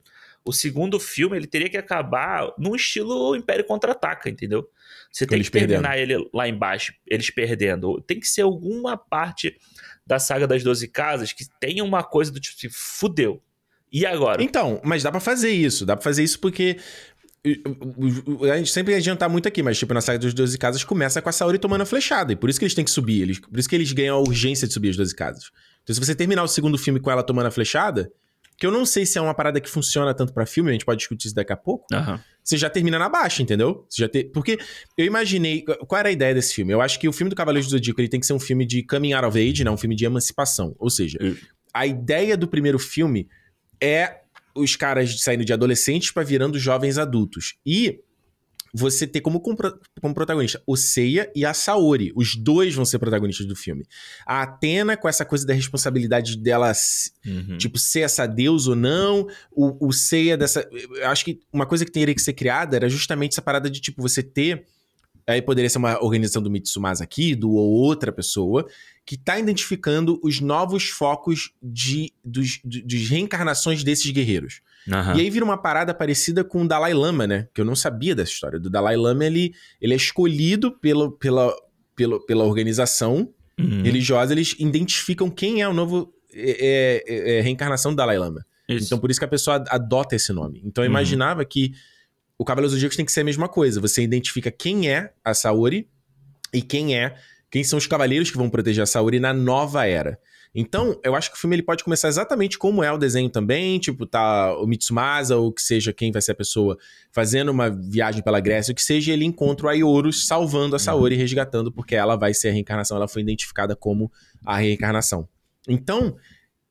o segundo filme ele teria que acabar num estilo Império Contra-Ataca, entendeu? Você tem que terminar perdendo. ele lá embaixo, eles perdendo. Tem que ser alguma parte da saga das 12 casas que tenha uma coisa do tipo assim, fudeu. E agora? Então, mas dá para fazer isso. Dá pra fazer isso porque. A gente sempre adiantar muito aqui, mas tipo, na saga das 12 casas começa com a Saori tomando a flechada. E por isso que eles têm que subir. Eles, por isso que eles ganham a urgência de subir as 12 casas. Então, se você terminar o segundo filme com ela tomando a flechada, que eu não sei se é uma parada que funciona tanto para filme, a gente pode discutir isso daqui a pouco. Uhum. Você já termina na baixa, entendeu? Você já te... Porque eu imaginei. Qual era a ideia desse filme? Eu acho que o filme do Cavaleiro do Zodíaco ele tem que ser um filme de coming out of age, né? Um filme de emancipação. Ou seja, uhum. a ideia do primeiro filme é os caras saindo de adolescentes para virando jovens adultos. E você ter como, como protagonista o Seiya e a Saori. Os dois vão ser protagonistas do filme. A Atena, com essa coisa da responsabilidade dela, uhum. tipo, ser essa deusa ou não. O, o Seiya dessa. Eu acho que uma coisa que teria que ser criada era justamente essa parada de, tipo, você ter. Aí poderia ser uma organização do Mitsumasa Kido ou outra pessoa que está identificando os novos focos de, dos, de, de reencarnações desses guerreiros. Uhum. E aí vira uma parada parecida com o Dalai Lama, né? Que eu não sabia dessa história. Do Dalai Lama, ele, ele é escolhido pelo, pela, pela, pela organização uhum. religiosa, eles identificam quem é o novo é, é, é, reencarnação do Dalai Lama. Isso. Então por isso que a pessoa adota esse nome. Então eu uhum. imaginava que o Cavaleiro dos Zodíacos tem que ser a mesma coisa. Você identifica quem é a Saori e quem é quem são os cavaleiros que vão proteger a Saori na nova era. Então, eu acho que o filme ele pode começar exatamente como é o desenho também, tipo, tá o Mitsumasa, ou que seja quem vai ser a pessoa fazendo uma viagem pela Grécia, ou que seja, ele encontra o Aioros salvando a Saori, uhum. resgatando, porque ela vai ser a reencarnação, ela foi identificada como a reencarnação. Então,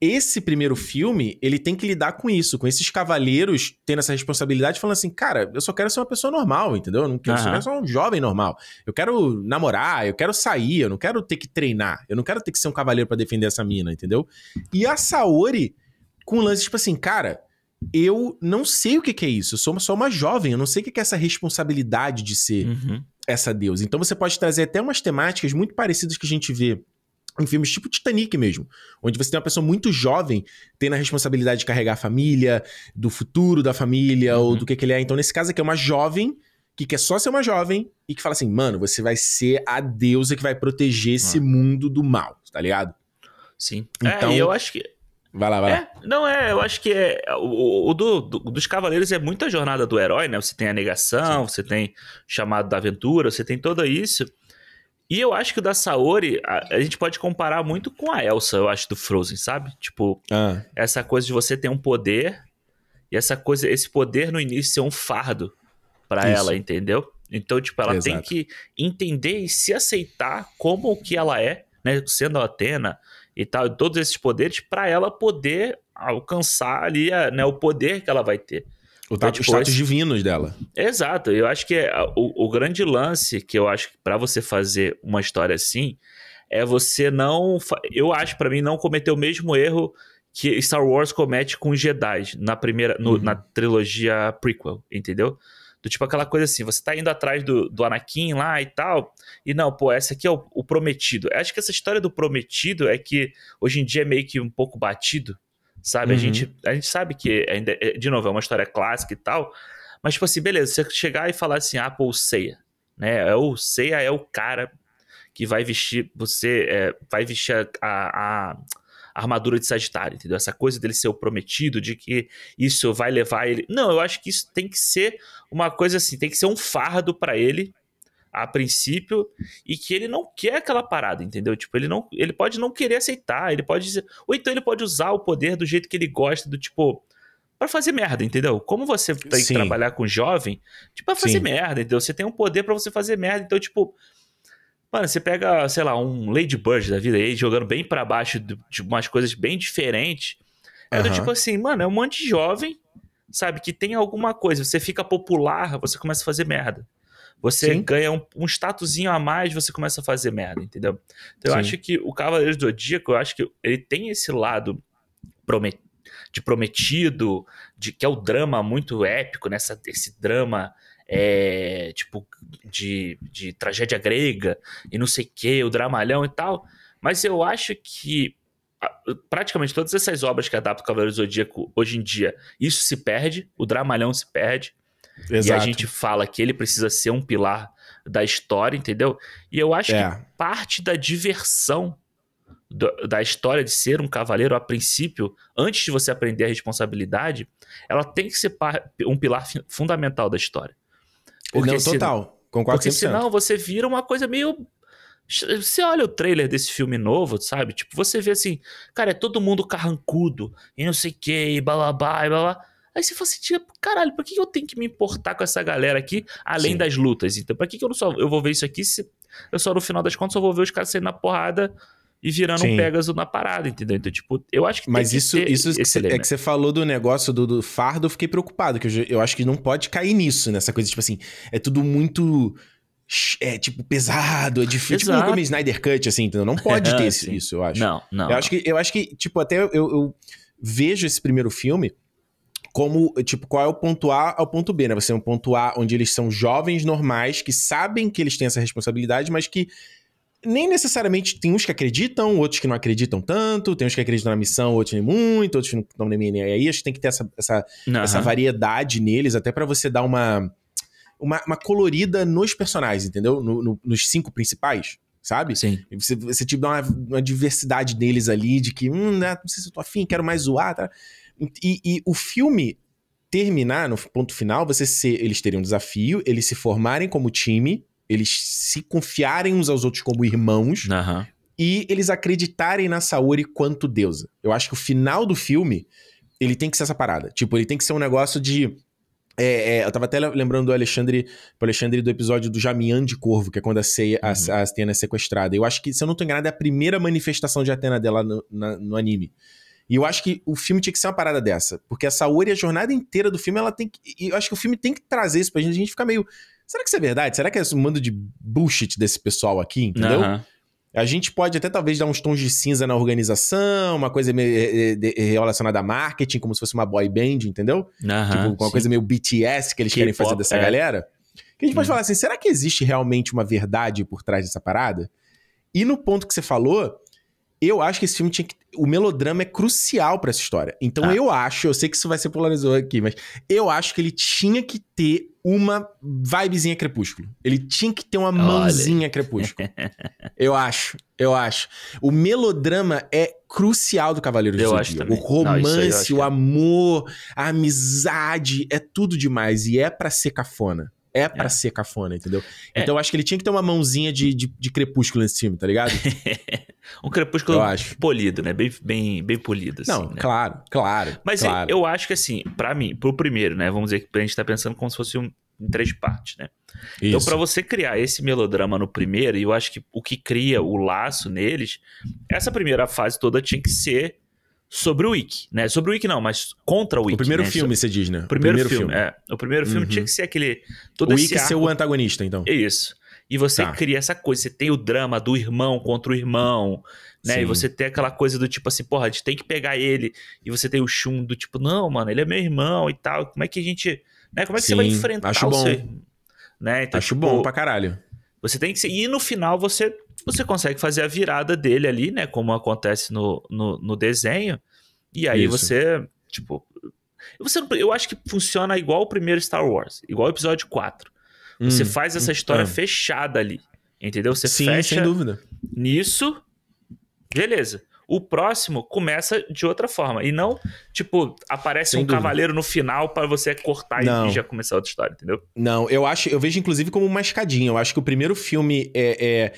esse primeiro filme, ele tem que lidar com isso, com esses cavaleiros tendo essa responsabilidade, falando assim, cara, eu só quero ser uma pessoa normal, entendeu? Eu não quero, uhum. ser um jovem normal. Eu quero namorar, eu quero sair, eu não quero ter que treinar, eu não quero ter que ser um cavaleiro para defender essa mina, entendeu? E a Saori, com um lance tipo assim, cara, eu não sei o que, que é isso, eu sou só uma jovem, eu não sei o que, que é essa responsabilidade de ser uhum. essa deusa. Então você pode trazer até umas temáticas muito parecidas que a gente vê em filmes tipo Titanic mesmo, onde você tem uma pessoa muito jovem tendo a responsabilidade de carregar a família, do futuro da família, uhum. ou do que, que ele é. Então, nesse caso aqui, é uma jovem que quer só ser uma jovem e que fala assim, mano, você vai ser a deusa que vai proteger esse uhum. mundo do mal, tá ligado? Sim. Então, é, eu acho que... Vai lá, vai é, lá. Não, é, eu acho que é, o, o do, do, dos Cavaleiros é muita jornada do herói, né? Você tem a negação, Sim. você tem chamado da aventura, você tem tudo isso... E eu acho que o da Saori, a, a, gente pode comparar muito com a Elsa, eu acho, do Frozen, sabe? Tipo, ah. essa coisa de você ter um poder e essa coisa, esse poder no início ser um fardo para ela, entendeu? Então, tipo, ela Exato. tem que entender e se aceitar como o que ela é, né? Sendo a Atena e tal, todos esses poderes, para ela poder alcançar ali a, né, o poder que ela vai ter. O então, tipo, status divinos dela. Exato. Eu acho que é, o, o grande lance que eu acho que para você fazer uma história assim é você não. Eu acho, para mim, não cometer o mesmo erro que Star Wars comete com os Jedi na primeira. No, uhum. Na trilogia prequel, entendeu? Do tipo aquela coisa assim, você tá indo atrás do, do Anakin lá e tal, e não, pô, essa aqui é o, o prometido. Eu acho que essa história do prometido é que hoje em dia é meio que um pouco batido, Sabe? Uhum. A, gente, a gente sabe que, ainda, é, de novo, é uma história clássica e tal. Mas, tipo assim, beleza, você chegar e falar assim, ah, pô, o Seiya. Né? É o Seiya é o cara que vai vestir. Você é, vai vestir a, a, a, armadura de Sagitário, entendeu? Essa coisa dele ser o prometido, de que isso vai levar ele. Não, eu acho que isso tem que ser uma coisa assim, tem que ser um fardo para ele a princípio e que ele não quer aquela parada, entendeu? Tipo, ele não, ele pode não querer aceitar, ele pode dizer, ou então ele pode usar o poder do jeito que ele gosta, do tipo para fazer merda, entendeu? Como você tem Sim. que trabalhar com jovem, tipo, pra fazer Sim. merda, entendeu? Você tem um poder para você fazer merda, então tipo, Mano, você pega, sei lá, um Lady Bird da vida aí, jogando bem para baixo de, de, umas coisas bem diferentes. É uhum. do tipo assim, mano, é um monte de jovem, sabe, que tem alguma coisa. Você fica popular, você começa a fazer merda. Você Sim. ganha um, um statusinho a mais, você começa a fazer merda, entendeu? Então Sim. eu acho que o Cavaleiro do Zodíaco, eu acho que ele tem esse lado promet, de prometido, de que é o drama muito épico, nessa esse drama é, tipo de, de tragédia grega e não sei o que, o dramalhão e tal. Mas eu acho que praticamente todas essas obras que adaptam o Cavaleiro do Zodíaco hoje em dia, isso se perde, o dramalhão se perde. Exato. E a gente fala que ele precisa ser um pilar da história, entendeu? E eu acho é. que parte da diversão do, da história de ser um cavaleiro, a princípio, antes de você aprender a responsabilidade, ela tem que ser um pilar fundamental da história. Porque Não, total. Concordo Porque 100%. senão você vira uma coisa meio você olha o trailer desse filme novo, sabe? Tipo, você vê assim, cara, é todo mundo carrancudo e não sei o que, e blá blá blá, e blá blá. Aí você fala assim, tipo, caralho, por que eu tenho que me importar com essa galera aqui, além Sim. das lutas? Então, pra que, que eu não só eu vou ver isso aqui se eu só no final das contas só vou ver os caras saindo na porrada e virando Sim. um Pegasus na parada, entendeu? Então, tipo, eu acho que Mas que isso, isso é que você falou do negócio do, do, fardo, eu fiquei preocupado, que eu, eu acho que não pode cair nisso, nessa coisa, tipo assim, é tudo muito é, tipo, pesado, é difícil. Exato. Tipo como Snyder Cut, assim, entendeu? Não pode [laughs] ter isso, eu acho. Não, não. Eu acho que, eu acho que tipo, até eu, eu vejo esse primeiro filme como, tipo, qual é o ponto A ao ponto B, né? Você tem um ponto A onde eles são jovens normais que sabem que eles têm essa responsabilidade, mas que nem necessariamente tem uns que acreditam, outros que não acreditam tanto, tem uns que acreditam na missão, outros nem muito, outros que não estão nem aí. Acho que tem que ter essa, essa, uhum. essa variedade neles, até para você dar uma, uma, uma, colorida nos personagens, entendeu? No, no, nos cinco principais, sabe? Sim. Você, você tipo, dá uma, uma diversidade neles ali, de que, hum, né, não sei se eu tô afim, quero mais zoar, tá? E, e o filme terminar no ponto final, você ser, eles terem um desafio, eles se formarem como time, eles se confiarem uns aos outros como irmãos uhum. e eles acreditarem na Saori quanto deusa. Eu acho que o final do filme ele tem que ser essa parada. Tipo, ele tem que ser um negócio de é, é, eu tava até lembrando do Alexandre, do Alexandre do episódio do Jamian de Corvo, que é quando a, Ceia, uhum. a, a Atena é sequestrada. Eu acho que, se eu não tô enganado, é a primeira manifestação de Atena dela no, na, no anime. E eu acho que o filme tinha que ser uma parada dessa. Porque a Saori, a jornada inteira do filme, ela tem que. E eu acho que o filme tem que trazer isso pra gente. A gente ficar meio. Será que isso é verdade? Será que é um mando de bullshit desse pessoal aqui, entendeu? Uhum. A gente pode até talvez dar uns tons de cinza na organização, uma coisa meio eh, eh, relacionada a marketing, como se fosse uma boy band, entendeu? Uhum, tipo, uma sim. coisa meio BTS que eles querem fazer dessa é. galera. Que a gente pode uhum. falar assim, será que existe realmente uma verdade por trás dessa parada? E no ponto que você falou, Eu acho que esse filme tinha que. O melodrama é crucial pra essa história. Então Tá. eu acho, eu sei que isso vai ser polarizador aqui, mas eu acho que ele tinha que ter uma vibezinha crepúsculo. Ele tinha que ter uma mãozinha crepúsculo. [laughs] eu acho, eu acho. O melodrama é crucial do Cavaleiro do Eu acho Zodíaco. O Não, romance, acho o é. amor, a amizade, é tudo demais. E é pra ser cafona. É pra É. ser cafona, entendeu? É. Então eu acho que ele tinha que ter uma mãozinha de, de, de crepúsculo nesse filme, tá ligado? [laughs] um crepúsculo Eu acho. polido, né? Bem, bem, bem polido, assim, Não, né? claro, claro. Mas claro. eu acho que assim, pra mim, pro primeiro, né? Vamos dizer que a gente tá pensando como se fosse um, em três partes, né? Então, Isso. pra você criar esse melodrama no primeiro, e eu acho que o que cria o laço neles, essa primeira fase toda tinha que ser sobre o Wiki, né? Sobre o Wiki não, mas contra o Wiki. O primeiro né? filme, você diz, né? O primeiro, filme, é. O primeiro filme Uhum. tinha que ser aquele. Todo O Ikki ser arco o antagonista, então. isso. E você Tá. cria essa coisa, você tem o drama do irmão contra o irmão, né? Sim. E você tem aquela coisa do tipo assim, porra, a gente tem que pegar ele. E você tem o Shun do tipo, não, mano, ele é meu irmão e tal. Como é que a gente. Né? Como é que você vai Sim, enfrentar acho o bom. seu? Né? Então, Acho tipo, bom pra caralho. Você tem que ser. E no final você, você consegue fazer a virada dele ali, né? Como acontece no, no, no desenho. E aí Isso. você, tipo. Você, eu acho que funciona igual o primeiro Star Wars, igual o episódio 4. Você Hum, faz essa hum, história ah. fechada ali. Entendeu? Você Sim, fecha sem dúvida. nisso. Beleza. O próximo começa de outra forma. E não, tipo, aparece Sem um dúvida. cavaleiro no final pra você cortar e- Não. e já começar outra história, entendeu? Não, eu acho, eu vejo inclusive como uma escadinha. Eu acho que o primeiro filme é, é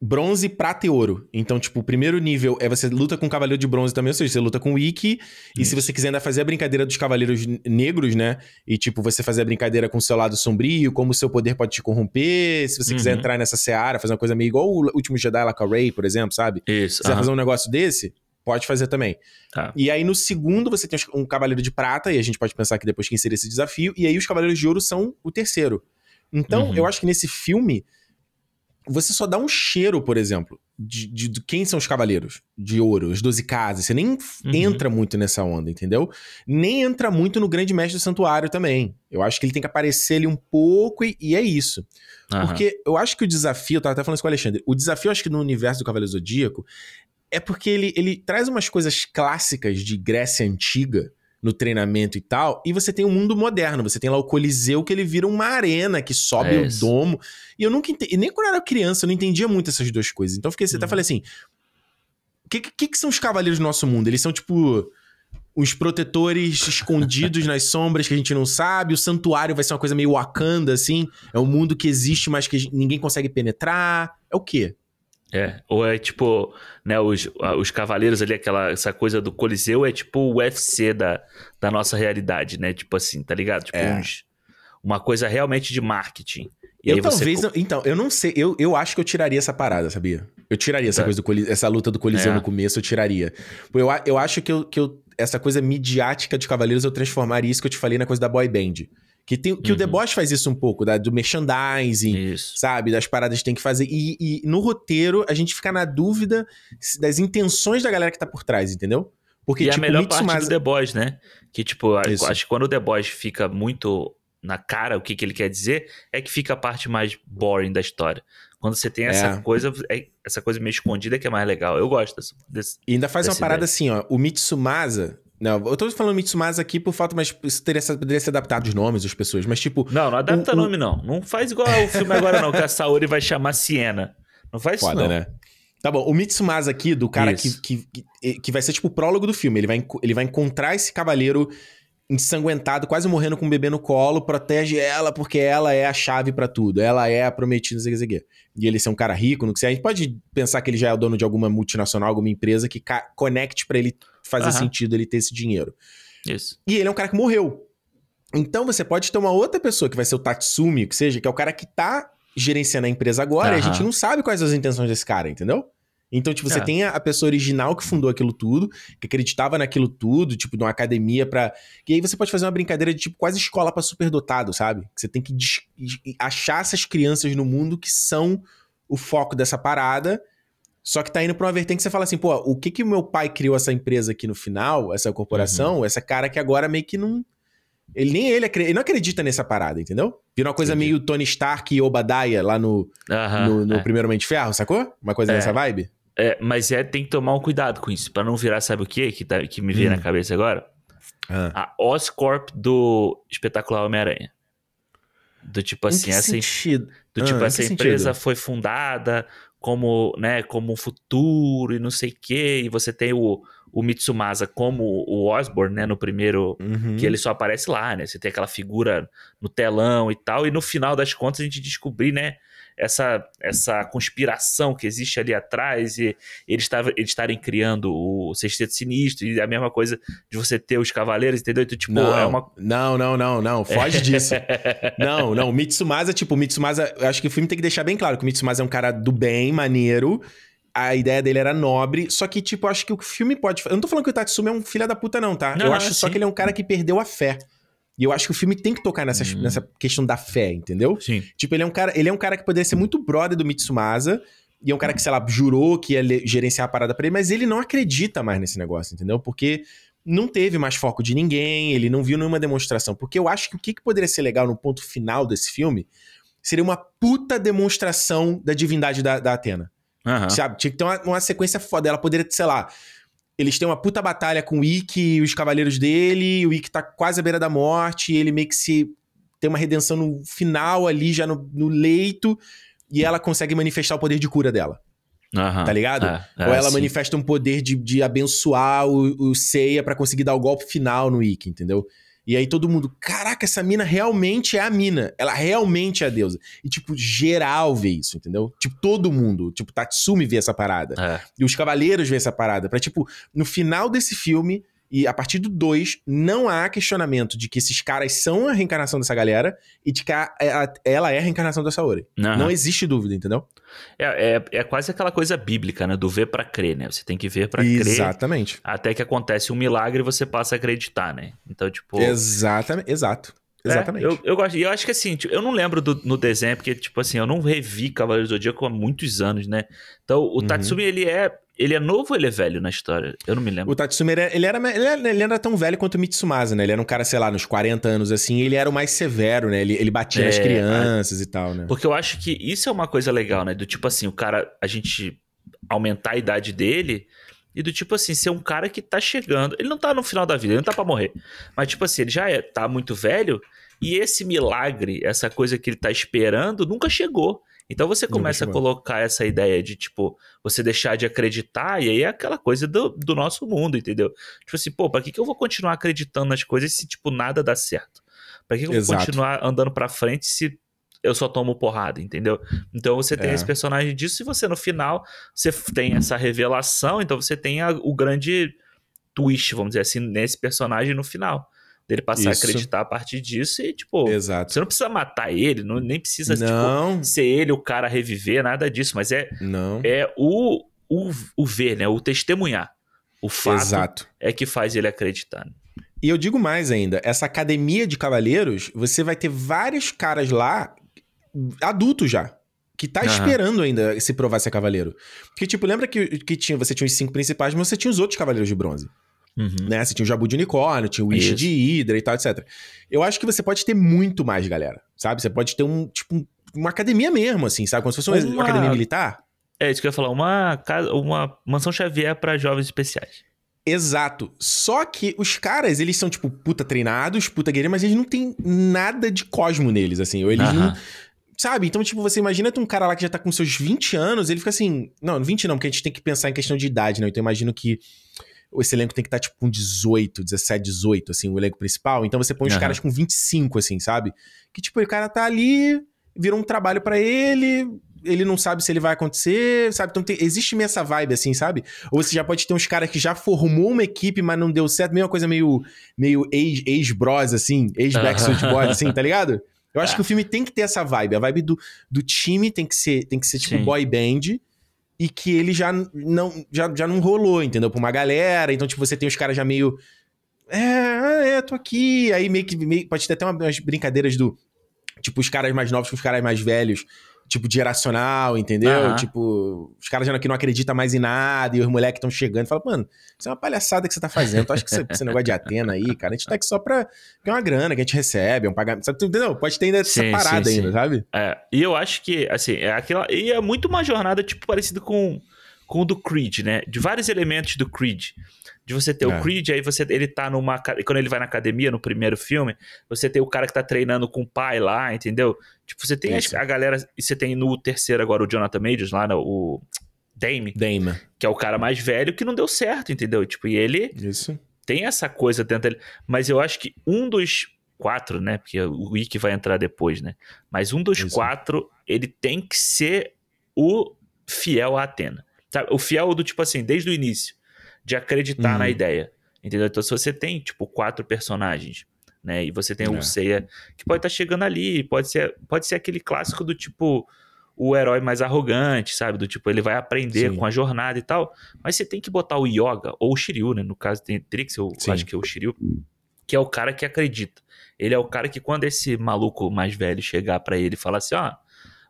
bronze, prata e ouro. Então, tipo, o primeiro nível é você luta com o cavaleiro de bronze também, ou seja, você luta com o Ikki. E se você quiser ainda fazer a brincadeira dos cavaleiros negros, né? E, tipo, você fazer a brincadeira com o seu lado sombrio, como o seu poder pode te corromper. Se você quiser Uhum. entrar nessa seara, fazer uma coisa meio igual o último Jedi lá com a Rey, por exemplo, sabe? Isso. Se quiser fazer um negócio desse, pode fazer também. Tá. E aí no segundo você tem um cavaleiro de prata, e a gente pode pensar que depois quem seria esse desafio, e aí os cavaleiros de ouro são o terceiro. Então, Uhum. eu acho que nesse filme, você só dá um cheiro, por exemplo, de, de- de quem são os cavaleiros de ouro, os 12 casas. Você nem Uhum. entra muito nessa onda, entendeu? Nem entra muito no grande mestre do santuário também. Eu acho que ele tem que aparecer ali um pouco, e, e é isso. Aham. Porque eu acho que o desafio, eu tava até falando isso com o Alexandre, o desafio, eu acho que no universo do Cavaleiro Zodíaco, é porque ele, ele traz umas coisas clássicas de Grécia Antiga no treinamento e tal, e você tem um mundo moderno, você tem lá o Coliseu que ele vira uma arena que sobe É o domo, e eu nunca entendi, nem quando eu era criança eu não entendia muito essas duas coisas, então eu fiquei, você até Uhum. falei assim, o que, que, que são os cavaleiros do nosso mundo? Eles são tipo os protetores escondidos [laughs] nas sombras que a gente não sabe, o santuário vai ser uma coisa meio Wakanda, assim, é um mundo que existe, mas que ninguém consegue penetrar, é o quê? É, ou é tipo, né, os, os cavaleiros ali, aquela, essa coisa do Coliseu é tipo o UFC da, da nossa realidade, né? Tipo assim, tá ligado? Tipo, É. uns- uma coisa realmente de marketing. E eu você talvez. não- então, eu não sei. Eu, eu acho que eu tiraria essa parada, sabia? Eu tiraria essa Tá. coisa do Coliseu, essa luta do Coliseu É. no começo, eu tiraria. Eu, eu acho que, eu, que eu, essa coisa midiática de Cavaleiros eu transformaria isso que eu te falei na coisa da boy band. Que, tem, que o Uhum. The Boss faz isso um pouco, da, do merchandising, Isso. sabe? Das paradas que tem que fazer. E, e no roteiro, a gente fica na dúvida das intenções da galera que tá por trás, entendeu? Porque, e tipo, a melhor o parte do Mitsumasa... The Boys, né? Que, tipo, Isso. acho que quando o The Boys fica muito na cara o que, que ele quer dizer, é que fica a parte mais boring da história. Quando você tem essa É. coisa, é- essa coisa meio escondida que é mais legal. Eu gosto desse. desse- E ainda faz uma dessa parada ideia. assim, ó. O Mitsumasa. Não, eu tô falando Mitsumasa aqui por falta, mas isso teria, poderia ser adaptado os nomes das pessoas. Mas, tipo, Não, não adapta O- o- nome, não. Não faz igual o filme agora, não, que a Saori vai chamar Siena. Não faz foda, isso, não. né? Tá bom, o Mitsumasa aqui, do cara que, que, que, vai ser tipo o prólogo do filme. Ele vai, ele vai encontrar esse cavaleiro ensanguentado, quase morrendo com um bebê no colo, protege ela porque ela é a chave pra tudo. Ela é a prometida, não sei o que, não sei o que. E ele ser um cara rico, não sei. A gente pode pensar que ele já é o dono de alguma multinacional, alguma empresa que conecte pra ele fazer Aham. sentido ele ter esse dinheiro. Isso. E ele é um cara que morreu. Então você pode ter uma outra pessoa que vai ser o Tatsumi, que seja, que é o cara que tá gerenciando a empresa agora, e a gente não sabe quais as intenções desse cara, entendeu? Então, tipo, você É. tem a, pessoa original que fundou aquilo tudo, que acreditava naquilo tudo, tipo, de uma academia pra. E aí você pode fazer uma brincadeira de tipo quase escola pra superdotado, sabe? Que você tem que achar essas crianças no mundo que são o foco dessa parada. Só que tá indo pra uma vertente que você fala assim, pô, o que que o meu pai criou essa empresa aqui no final, essa corporação, Uhum. essa cara que agora meio que não. Ele nem ele, ele não acredita nessa parada, entendeu? Vira uma coisa Entendi. meio Tony Stark e Obadiah lá no, Aham. no, no é. primeiro Mente de Ferro, sacou? Uma coisa É. dessa vibe? É, mas é, tem que tomar um cuidado com isso, para não virar, sabe o quê? Que, tá, que me veio hum. na cabeça agora? Ah. A Oscorp do Espetacular Homem-Aranha. Do tipo assim, essa, sentido? do tipo, ah, essa empresa sentido? foi fundada como, né, como um futuro e não sei o quê, e você tem o, o Mitsumasa como o Osborn, né, no primeiro, uhum. que ele só aparece lá, né, você tem aquela figura no telão e tal, e no final das contas a gente descobrir, né, essa, essa conspiração que existe ali atrás e eles, tava, eles estarem criando o Sexteto Sinistro e a mesma coisa de você ter os Cavaleiros, entendeu? Então, tipo, não, é uma... Não, não, não, não, foge [laughs] disso. não, não, o Mitsumasa, tipo, o Mitsumasa, eu acho que o filme tem que deixar bem claro que o Mitsumasa é um cara do bem, maneiro, a ideia dele era nobre, só que, tipo, eu acho que o filme pode. Eu não tô falando que o Tatsumi é um filho da puta, não, tá? Não, eu acho só que ele é um cara que perdeu a fé. E eu acho que o filme tem que tocar nessa, hum. nessa questão da fé, entendeu? Sim. Tipo, ele é um cara, ele é um cara que poderia ser muito brother do Mitsumasa. E é um cara que, sei lá, jurou que ia gerenciar a parada pra ele, mas ele não acredita mais nesse negócio, entendeu? Porque não teve mais foco de ninguém, ele não viu nenhuma demonstração. Porque eu acho que o que, que poderia ser legal no ponto final desse filme seria uma puta demonstração da divindade da, da Atena. Uhum. Sabe? Tinha que ter uma, uma sequência foda. Ela poderia, sei lá, eles têm uma puta batalha com o Ikki e os cavaleiros dele, o Ikki tá quase à beira da morte, ele meio que se tem uma redenção no final ali, já no, no leito, e ela consegue manifestar o poder de cura dela. Uhum, tá ligado? É, é, Ou ela sim. manifesta um poder de, de abençoar o, o Seiya para conseguir dar o golpe final no Ikki, entendeu? E aí todo mundo, caraca, essa mina realmente é a mina. Ela realmente é a deusa. E, tipo, geral vê isso, entendeu? Tipo, todo mundo. Tipo, Tatsumi vê essa parada. É. E os cavaleiros vê essa parada. Pra, tipo, no final desse filme, e a partir do 2, não há questionamento de que esses caras são a reencarnação dessa galera e de que a, a, ela é a reencarnação da Saori. Uhum. Não existe dúvida, entendeu? É, é, é, quase aquela coisa bíblica, né? Do ver para crer, né? Você tem que ver para crer. Exatamente. Até que acontece um milagre e você passa a acreditar, né? Então, tipo. Exatamente, exato. É, Exatamente. É, eu, eu gosto. E eu acho que assim, tipo, eu não lembro do, no desenho, porque, tipo assim, eu não revi Cavaleiros do Zodíaco há muitos anos, né? Então, o uhum. Tatsumi, ele é. Ele é novo ou ele é velho na história? Eu não me lembro. O Tatsumi, ele era, ele era, ele era tão velho quanto o Mitsumasa, né? Ele era um cara, sei lá, nos 40 anos, assim, ele era o mais severo, né? Ele, ele batia é, nas crianças a... e tal, né? Porque eu acho que isso é uma coisa legal, né? Do tipo assim, o cara, a gente aumentar a idade dele e do tipo assim, ser um cara que tá chegando. Ele não tá no final da vida, ele não tá pra morrer. Mas, tipo assim, ele já é, tá muito velho e esse milagre, essa coisa que ele tá esperando, nunca chegou. Então você começa a colocar essa ideia de, tipo, você deixar de acreditar, e aí é aquela coisa do, do nosso mundo, entendeu? Tipo assim, pô, pra que, que eu vou continuar acreditando nas coisas se, tipo, nada dá certo? Pra que, que eu vou continuar andando pra frente se eu só tomo porrada, entendeu? Então você tem é. esse personagem disso, e você no final, você tem essa revelação, então você tem a, o grande twist, vamos dizer assim, nesse personagem no final dele passar Isso. a acreditar a partir disso e, tipo, Exato. você não precisa matar ele, não, nem precisa não. Tipo, ser ele o cara reviver, nada disso, mas é, não. é o, o, o ver, né? O testemunhar. O fato Exato. é que faz ele acreditar. Né? E eu digo mais ainda, essa academia de cavaleiros, você vai ter vários caras lá, adultos já, que tá uhum. esperando ainda se provar ser cavaleiro. Porque, tipo, lembra que, que tinha, você tinha os cinco principais, mas você tinha os outros cavaleiros de bronze. Uhum. Né? Você tinha o Jabu de Unicórnio, tinha o Ishi de Hydra e tal, etc. Eu acho que você pode ter muito mais, galera. Sabe? Você pode ter um, tipo, uma academia mesmo, assim, sabe? Como se fosse uma, uma academia militar. É isso que eu ia falar. Uma, casa, uma mansão Xavier para jovens especiais. Exato. Só que os caras, eles são, tipo, puta treinados, puta guerreiro, mas eles não têm nada de cosmo neles, assim. Ou eles uhum. não. Sabe? Então, tipo, você imagina um cara lá que já tá com seus 20 anos, ele fica assim. Não, 20 não, porque a gente tem que pensar em questão de idade, né? Então, eu imagino que esse elenco tem que estar, tá, tipo, com 18, 17, 18, assim, o elenco principal. Então você põe os uhum. caras com 25, assim, sabe? Que, tipo, o cara tá ali, virou um trabalho para ele, ele não sabe se ele vai acontecer, sabe? Então tem, existe meio essa vibe, assim, sabe? Ou você já pode ter uns caras que já formou uma equipe, mas não deu certo, mesma coisa meio, meio ex-bros, assim, ex-Backstreet Boys, assim, tá ligado? Eu acho é. que o filme tem que ter essa vibe. A vibe do, do time tem que ser, tem que ser tipo, Sim. boy band e que ele já não, já, já não rolou, entendeu? Pra uma galera. Então, tipo, você tem os caras já meio. É, ah, é, tô aqui. Aí meio que meio, pode ter até umas brincadeiras do. Tipo, os caras mais novos com os caras mais velhos tipo, de geracional, entendeu? Uhum. Tipo, os caras já que não acreditam mais em nada e os moleques estão chegando e falam, mano, isso é uma palhaçada que você tá fazendo. Tu acha que esse negócio de Atena aí, cara, a gente tá aqui só pra. é uma grana que a gente recebe, é um pagamento. Sabe, entendeu? Pode ter ainda essa sim, parada sim, ainda, sim. sabe? É, e eu acho que, assim, é aquela. E é muito uma jornada, tipo, parecida com com o do Creed, né? De vários elementos do Creed. De você ter é. o Creed, aí você ele tá numa. Quando ele vai na academia, no primeiro filme, você tem o cara que tá treinando com o pai lá, entendeu? Tipo, você tem a, a, galera. E você tem no terceiro agora o Jonathan Majors lá, o Dame. Dame. Que é o cara mais velho que não deu certo, entendeu? Tipo, e ele. Isso. Tem essa coisa dentro dele. Mas eu acho que um dos quatro, né? Porque o Wiki vai entrar depois, né? Mas um dos Isso. quatro, ele tem que ser o fiel a Atena. Sabe? O fiel do tipo assim, desde o início, de acreditar uhum. na ideia. Entendeu? Então, se você tem, tipo, quatro personagens, né? E você tem é. o Seiya, que pode estar tá chegando ali, pode ser, pode ser aquele clássico do tipo o herói mais arrogante, sabe? Do tipo, ele vai aprender Sim. com a jornada e tal. Mas você tem que botar o Yoga, ou o Shiryu, né? No caso, tem Trix, eu Sim. acho que é o Shiryu, que é o cara que acredita. Ele é o cara que quando esse maluco mais velho chegar para ele e falar assim, ó, ah,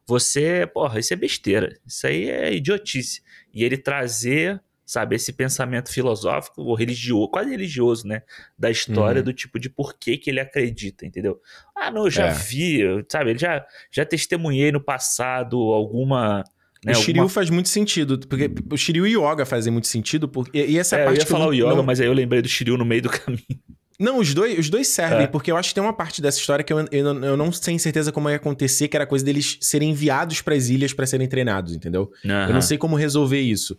você, porra, isso é besteira, isso aí é idiotice. E ele trazer sabe? Esse pensamento filosófico ou religioso, quase religioso, né? Da história uhum. do tipo de por que, que ele acredita, entendeu? Ah, não, eu já é. vi, sabe? Ele já, já testemunhei no passado alguma. Né, o Shiryu alguma... faz muito sentido, porque o Shiryu e o Yoga fazem muito sentido, porque, e essa é, a parte eu ia falar eu o Yoga, não... mas aí eu lembrei do Shiryu no meio do [laughs] caminho. Não, os dois, os dois servem, é. porque eu acho que tem uma parte dessa história que eu, eu, eu não tenho certeza como ia acontecer, que era a coisa deles serem enviados para as ilhas para serem treinados, entendeu? Uhum. Eu não sei como resolver isso.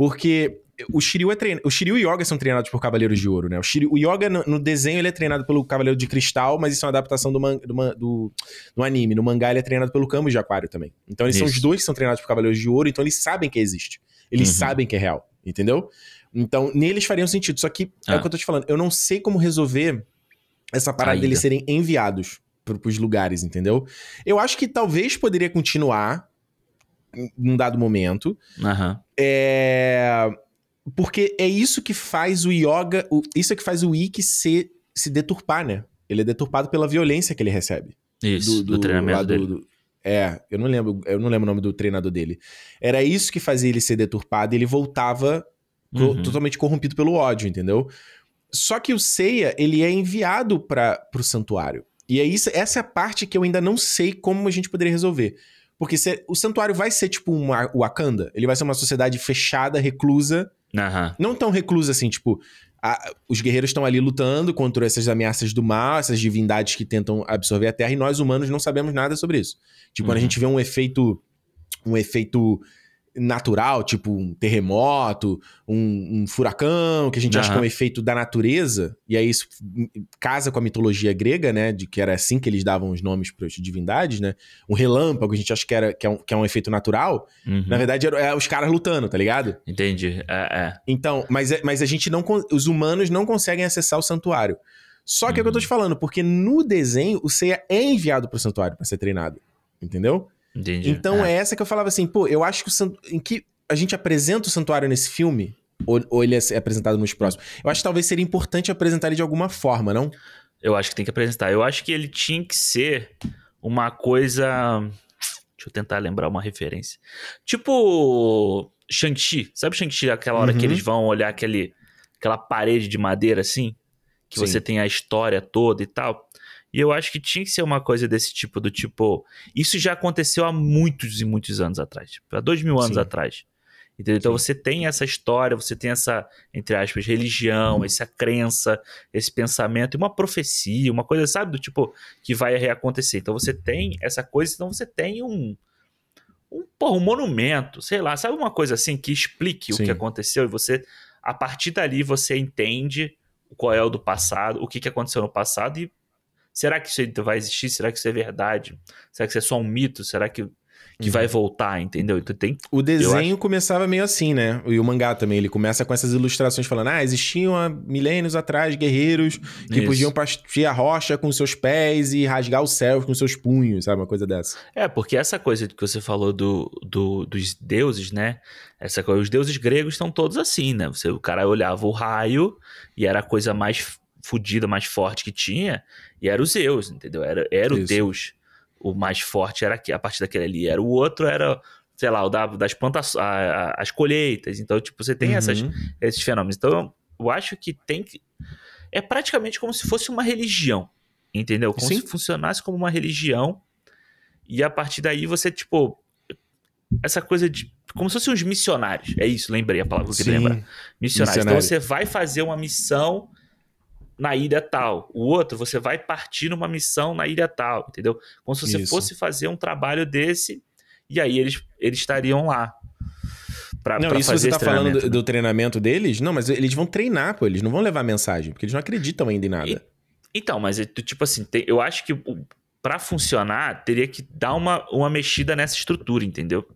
Porque o Shiryu é treinado. O Shiryu e o Yoga são treinados por Cavaleiros de Ouro, né? O, Shiryu, o Yoga, no, no, desenho, ele é treinado pelo Cavaleiro de Cristal, mas isso é uma adaptação do, man, do, do, do, anime. No mangá, ele é treinado pelo Camus de Aquário também. Então, eles isso. são os dois que são treinados por Cavaleiros de Ouro, então eles sabem que existe. Eles uhum. sabem que é real, entendeu? Então, neles fariam sentido. Só que ah. é o que eu tô te falando. Eu não sei como resolver essa parada Ainda. deles serem enviados para os lugares, entendeu? Eu acho que talvez poderia continuar num dado momento. Uhum. É... Porque é isso que faz o yoga, o... isso é que faz o Ikki se, se deturpar, né? Ele é deturpado pela violência que ele recebe. Isso, do, do, do treinamento dele. Do, é, eu não lembro, eu não lembro o nome do treinador dele. Era isso que fazia ele ser deturpado e ele voltava uhum. totalmente corrompido pelo ódio, entendeu? Só que o Seiya, ele é enviado para o santuário. E é isso, essa é a parte que eu ainda não sei como a gente poderia resolver. Porque se, o santuário vai ser tipo um Wakanda, ele vai ser uma sociedade fechada, reclusa. Uhum. Não tão reclusa assim, tipo, a, os guerreiros estão ali lutando contra essas ameaças do mal, essas divindades que tentam absorver a Terra, e nós humanos não sabemos nada sobre isso. Tipo, uhum. quando a uhum. gente vê um efeito. Um efeito natural, tipo um terremoto, um, um furacão, que a gente uhum. acha que é um efeito da natureza, e aí isso casa com a mitologia grega, né? De que era assim que eles davam os nomes para as divindades, né? Um relâmpago, a gente acha que, era, que, é, um, que é um efeito natural. Uhum. Na verdade, é, é os caras lutando, tá ligado? Entendi. É, é. Então, mas, é, mas a gente não. Os humanos não conseguem acessar o santuário. Só que uhum. é o que eu tô uhum. te falando, porque no desenho o Seiya é enviado pro santuário para ser treinado. Entendeu? Entendi. Então é. é. essa que eu falava assim, pô, eu acho que o em que a gente apresenta o santuário nesse filme, ou, ou ele é apresentado nos próximos, eu acho que talvez seria importante apresentar ele de alguma forma, não? Eu acho que tem que apresentar. Eu acho que ele tinha que ser uma coisa. Deixa eu tentar lembrar uma referência. Tipo. Shang-Chi. Sabe Shang-Chi, aquela hora uhum. que eles vão olhar aquele, aquela parede de madeira assim? Que Sim. você tem a história toda e tal. E eu acho que tinha que ser uma coisa desse tipo, do tipo. Isso já aconteceu há muitos e muitos anos atrás. Tipo, há dois mil anos Sim. atrás. Entendeu? Então Sim. você tem essa história, você tem essa, entre aspas, religião, uhum. essa crença, esse pensamento, e uma profecia, uma coisa, sabe, do tipo, que vai reacontecer. Então você tem essa coisa, então você tem um. Um, porra, um monumento, sei lá, sabe uma coisa assim que explique Sim. o que aconteceu e você, a partir dali, você entende qual é o do passado, o que, que aconteceu no passado e Será que isso vai existir? Será que isso é verdade? Será que isso é só um mito? Será que, que uhum. vai voltar, entendeu? Então tem. O desenho começava meio assim, né? E o mangá também. Ele começa com essas ilustrações falando: ah, existiam há milênios atrás guerreiros que isso. podiam partir a rocha com seus pés e rasgar o céu com seus punhos, sabe? Uma coisa dessa. É, porque essa coisa que você falou do, do dos deuses, né? Essa coisa, os deuses gregos estão todos assim, né? Você, o cara olhava o raio e era a coisa mais fodida, mais forte que tinha, e era o Zeus, entendeu? Era, era o Deus. O mais forte era a partir daquele ali. Era o outro, era, sei lá, o da, das plantações, as colheitas. Então, tipo, você tem uhum. essas, esses fenômenos. Então, eu acho que tem que. É praticamente como se fosse uma religião, entendeu? Como Sim. se funcionasse como uma religião. E a partir daí você, tipo. Essa coisa de como se fossem uns missionários. É isso, lembrei a palavra que eu lembrar. Missionários. Então missionário. você vai fazer uma missão na ilha tal. O outro, você vai partir numa missão na ilha tal, entendeu? Como se você Isso. fosse fazer um trabalho desse e aí eles, eles estariam lá. Pra, Não, pra isso fazer você tá esse falando do, do treinamento deles? Não, mas eles vão treinar, pô. Eles não vão levar mensagem, porque eles não acreditam ainda em nada. E- Então, mas é tipo assim, tem- eu acho que pra funcionar, teria que dar uma, uma mexida nessa estrutura, entendeu?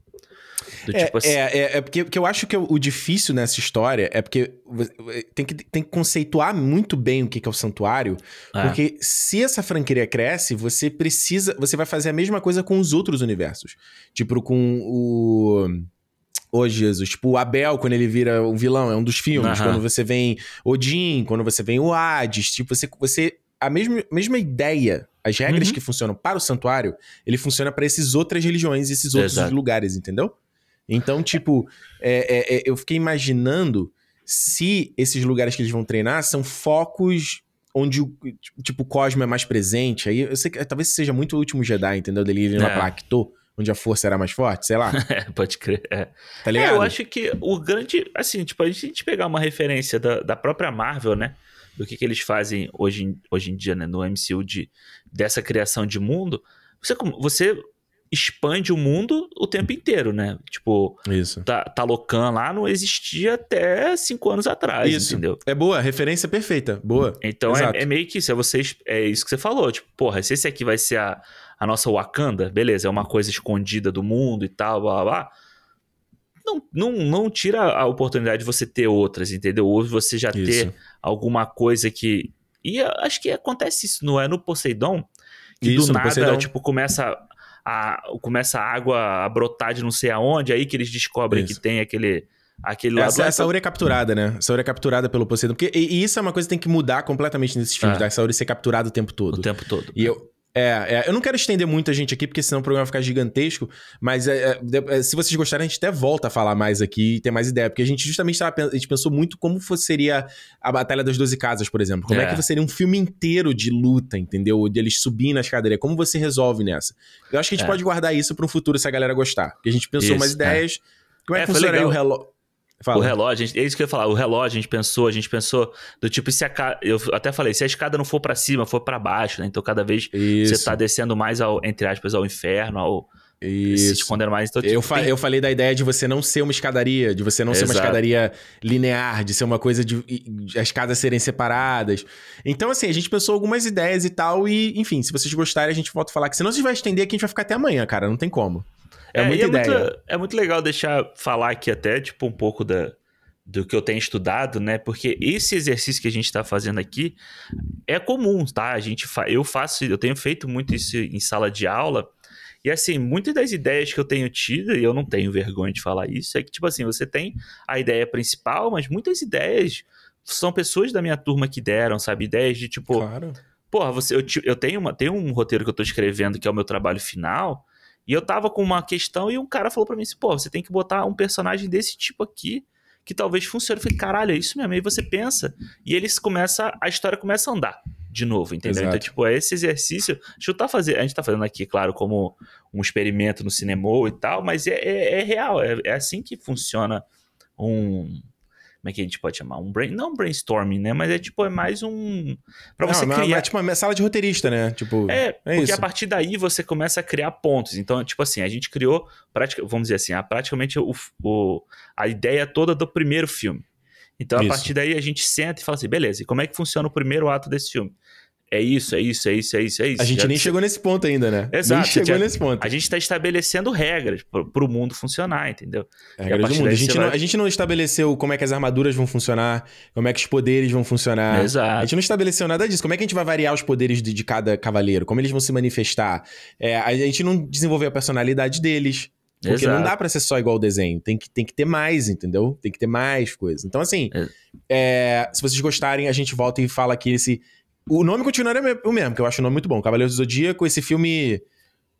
É, tipo assim. é, é, é porque, porque eu acho que o, difícil nessa história é porque você- tem que, tem que conceituar muito bem o que, que é o santuário, é. porque se essa franquia cresce, você precisa. Você vai fazer a mesma coisa com os outros universos. Tipo, com o. Ô, Jesus, tipo, o Abel, quando ele vira um vilão, é um dos filmes. Aham. Quando você vem Odin, quando você vem o Hades, tipo, você. você a mesma, mesma ideia, as regras Uhum. que funcionam para o santuário, ele funciona para essas outras religiões, esses outros Exato. lugares, entendeu? Então, tipo, é, é, é, eu fiquei imaginando se esses lugares que eles vão treinar são focos onde o tipo, Cosmo é mais presente. Aí eu sei que talvez seja muito o último Jedi, entendeu? Dele lá É. pra Acto, onde a força era mais forte, sei lá. [laughs] É, pode crer. É. Tá É, ligado? eu acho que o grande. Assim, tipo, a gente, pegar uma referência da, da própria Marvel, né? Do que, que eles fazem hoje em, hoje em dia, né? No MCU de, dessa criação de mundo. Você, como- você expande o mundo o tempo inteiro, né? Tipo, Isso. Ta- Talocan lá não existia até cinco anos atrás, Isso. entendeu? É boa, referência perfeita. Boa. Então é, é meio que isso, é, vocês, é isso que você falou, tipo, porra, se esse aqui vai ser a, a nossa Wakanda, beleza, é uma coisa escondida do mundo e tal, blá blá blá. Não, não, não tira a oportunidade de você ter outras, entendeu? Ou você já Isso. ter alguma coisa que. E acho que acontece isso, não é? No Poseidon, que Isso, do nada, Poseidon. tipo, começa a, começa a água a brotar de não sei aonde, aí que eles descobrem Isso. que tem aquele, aquele lado Essa, lá. a Saori é capturada, né? A Saori é capturada pelo Poseidon. Porque, e, e isso é uma coisa que tem que mudar completamente nesses filmes, É. da Saori ser capturada o tempo todo. o tempo todo. E eu. É, é, eu não quero estender muito a gente aqui, porque senão o programa vai ficar gigantesco. Mas é, é, é, se vocês gostarem, a gente até volta a falar mais aqui e ter mais ideia. Porque a gente justamente tava, a gente pensou muito como seria a Batalha das Doze Casas, por exemplo. Como é, É. que seria um filme inteiro de luta, entendeu? De eles subirem na escadaria. Como você resolve nessa? Eu acho que a gente É. pode guardar isso para um futuro se a galera gostar. Porque a gente pensou Isso, umas ideias. Como é, É, que funcionaria o relógio? Fala. O relógio, gente- é isso que eu ia falar. O relógio, a gente pensou, a gente pensou do tipo, se a eu até falei, se a escada não for pra cima, for pra baixo, né? Então cada vez Isso. você tá descendo mais ao, entre aspas, ao inferno, ao se Isso. escondendo mais. Então, Eu, tipo, fa- tem- eu falei da ideia de você não ser uma escadaria, de você não ser uma Exato. escadaria linear, de ser uma coisa de, de as casas serem separadas. Então, assim, a gente pensou algumas ideias e tal, e, enfim, se vocês gostarem, a gente volta a falar que senão a gente vai estender aqui, a gente vai ficar até amanhã, cara, não tem como. É, e muita ideia. Muito, é muito legal deixar falar aqui até, tipo, um pouco da, do que eu tenho estudado, né? Porque esse exercício que a gente tá fazendo aqui é comum, tá? A gente fa eu faço, eu tenho feito muito isso em sala de aula. E assim, muitas das ideias que eu tenho tido, e eu não tenho vergonha de falar isso, é que, tipo assim, você tem a ideia principal, mas muitas ideias são pessoas da minha turma que deram, sabe? Ideias de tipo, Claro. Porra, você, eu, eu tenho, uma, tenho um roteiro que eu tô escrevendo que é o meu trabalho final. E eu tava com uma questão e um cara falou pra mim assim: pô, você tem que botar um personagem desse tipo aqui que talvez funcione. Eu falei, caralho, é isso mesmo. Aí você pensa e eles começa, a história começa a andar de novo, entendeu? Exato. Então, tipo, é esse exercício. Deixa eu tá fazendo. A gente tá fazendo aqui, claro, como um experimento no cinema e tal, mas é, é, é real. É, é assim que funciona um. Como é que a gente pode chamar? Um brain, não um brainstorming, né? Mas é tipo, é mais um. Pra você Não, mas- criar. mas, tipo uma sala de roteirista, né? Tipo, É, é porque isso. a partir daí você começa a criar pontos. Então, tipo assim, a gente criou, pratica- vamos dizer assim, a, praticamente o, o- a ideia toda do primeiro filme. Então, a Isso. partir daí a gente senta e fala assim, beleza, e como é que funciona o primeiro ato desse filme? É isso, é isso, é isso, é isso, é isso. A gente Já- nem chegou nesse ponto ainda, né? Exato, Nem chegou nesse ponto. A gente está estabelecendo regras para o mundo funcionar, entendeu? É E a a regra do mundo. A gente, não, vai- a gente não estabeleceu como é que as armaduras vão funcionar, como é que os poderes vão funcionar. A Exato. gente não estabeleceu nada disso. Como é que a gente vai variar os poderes de, de cada cavaleiro? Como eles vão se manifestar? É, a gente não desenvolveu a personalidade deles. Porque Exato. não dá pra ser só igual o desenho. Tem que, tem que ter mais, entendeu? Tem que ter mais coisas. Então, assim, É. é, se vocês gostarem, a gente volta e fala aqui esse. O nome continuaria o mesmo, que eu acho o nome muito bom. Cavaleiros do Zodíaco, esse filme.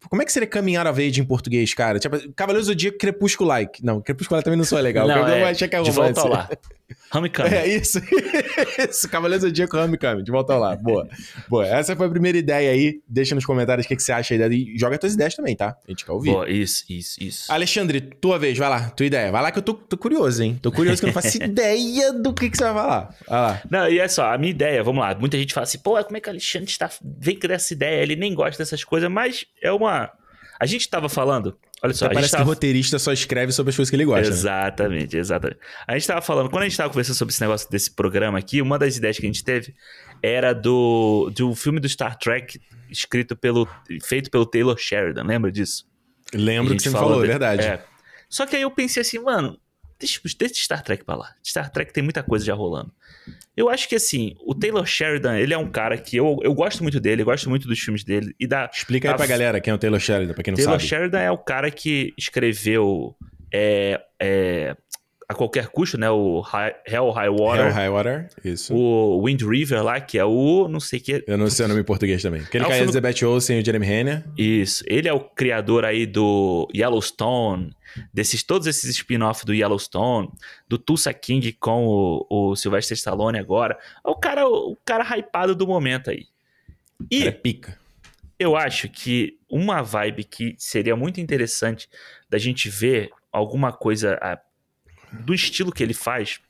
Como é que seria caminhar a age em português, cara? Tipo, Cavaleiros do Zodíaco Crepúsculo Like. Não, Crepúsculo também não sou legal. Não, é, é de volta ao lar. [laughs] Homecoming. É isso. [laughs] isso. Cavaleiros do Zodíaco Homecoming. De volta lar. Boa. Boa. Essa foi a primeira ideia aí. Deixa nos comentários o que, que você acha aí. E joga tuas ideias também, tá? A gente quer ouvir. Boa, isso, isso, isso. Alexandre, tua vez, vai lá, tua ideia. Vai lá que eu tô, tô curioso, hein? Tô curioso que eu não faço [laughs] ideia do que, que você vai falar. Vai lá. Não, e é só, a minha ideia, vamos lá. Muita gente fala assim, pô, como é que o Alexandre está, vem com essa ideia? Ele nem gosta dessas coisas, mas é uma. A gente tava falando. Olha só, a gente Parece tava... que roteirista só escreve sobre as coisas que ele gosta. né? Exatamente, exatamente. A gente tava falando, quando a gente tava conversando sobre esse negócio desse programa aqui, uma das ideias que a gente teve era do, do filme do Star Trek escrito pelo. feito pelo Taylor Sheridan, lembra disso? Lembro que você me falou, é de- verdade. É. Só que aí eu pensei assim, mano, deixa, deixa Star Trek pra lá. Star Trek tem muita coisa já rolando. Eu acho que assim, o Taylor Sheridan, ele é um cara que eu, eu gosto muito dele, gosto muito dos filmes dele e da. Explica aí a pra galera quem é o Taylor Sheridan, pra quem não Taylor sabe. Sheridan é o cara que escreveu é, é, a qualquer custo, né? O High, Hell High Water, Hell High Water, isso. o Wind River lá, que é o não sei que. Eu não sei o nome em português também. Aquele É que é filme- Elizabeth Olsen e o Jeremy Renner. Isso. Ele é o criador aí do Yellowstone, desses todos esses spin-off do Yellowstone, do Tulsa King com o, o Sylvester Stallone agora. É o cara, o cara hypado do momento aí. E Cara, é pica. eu acho que uma vibe que seria muito interessante da gente ver alguma coisa do estilo que ele faz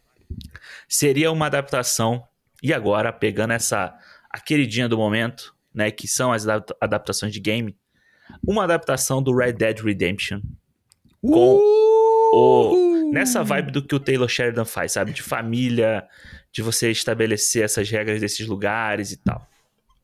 seria uma adaptação. E agora, pegando essa a queridinha do momento, né, que são as adap- adaptações de game, uma adaptação do Red Dead Redemption com o- nessa vibe do que o Taylor Sheridan faz, sabe? De família, de você estabelecer essas regras desses lugares e tal.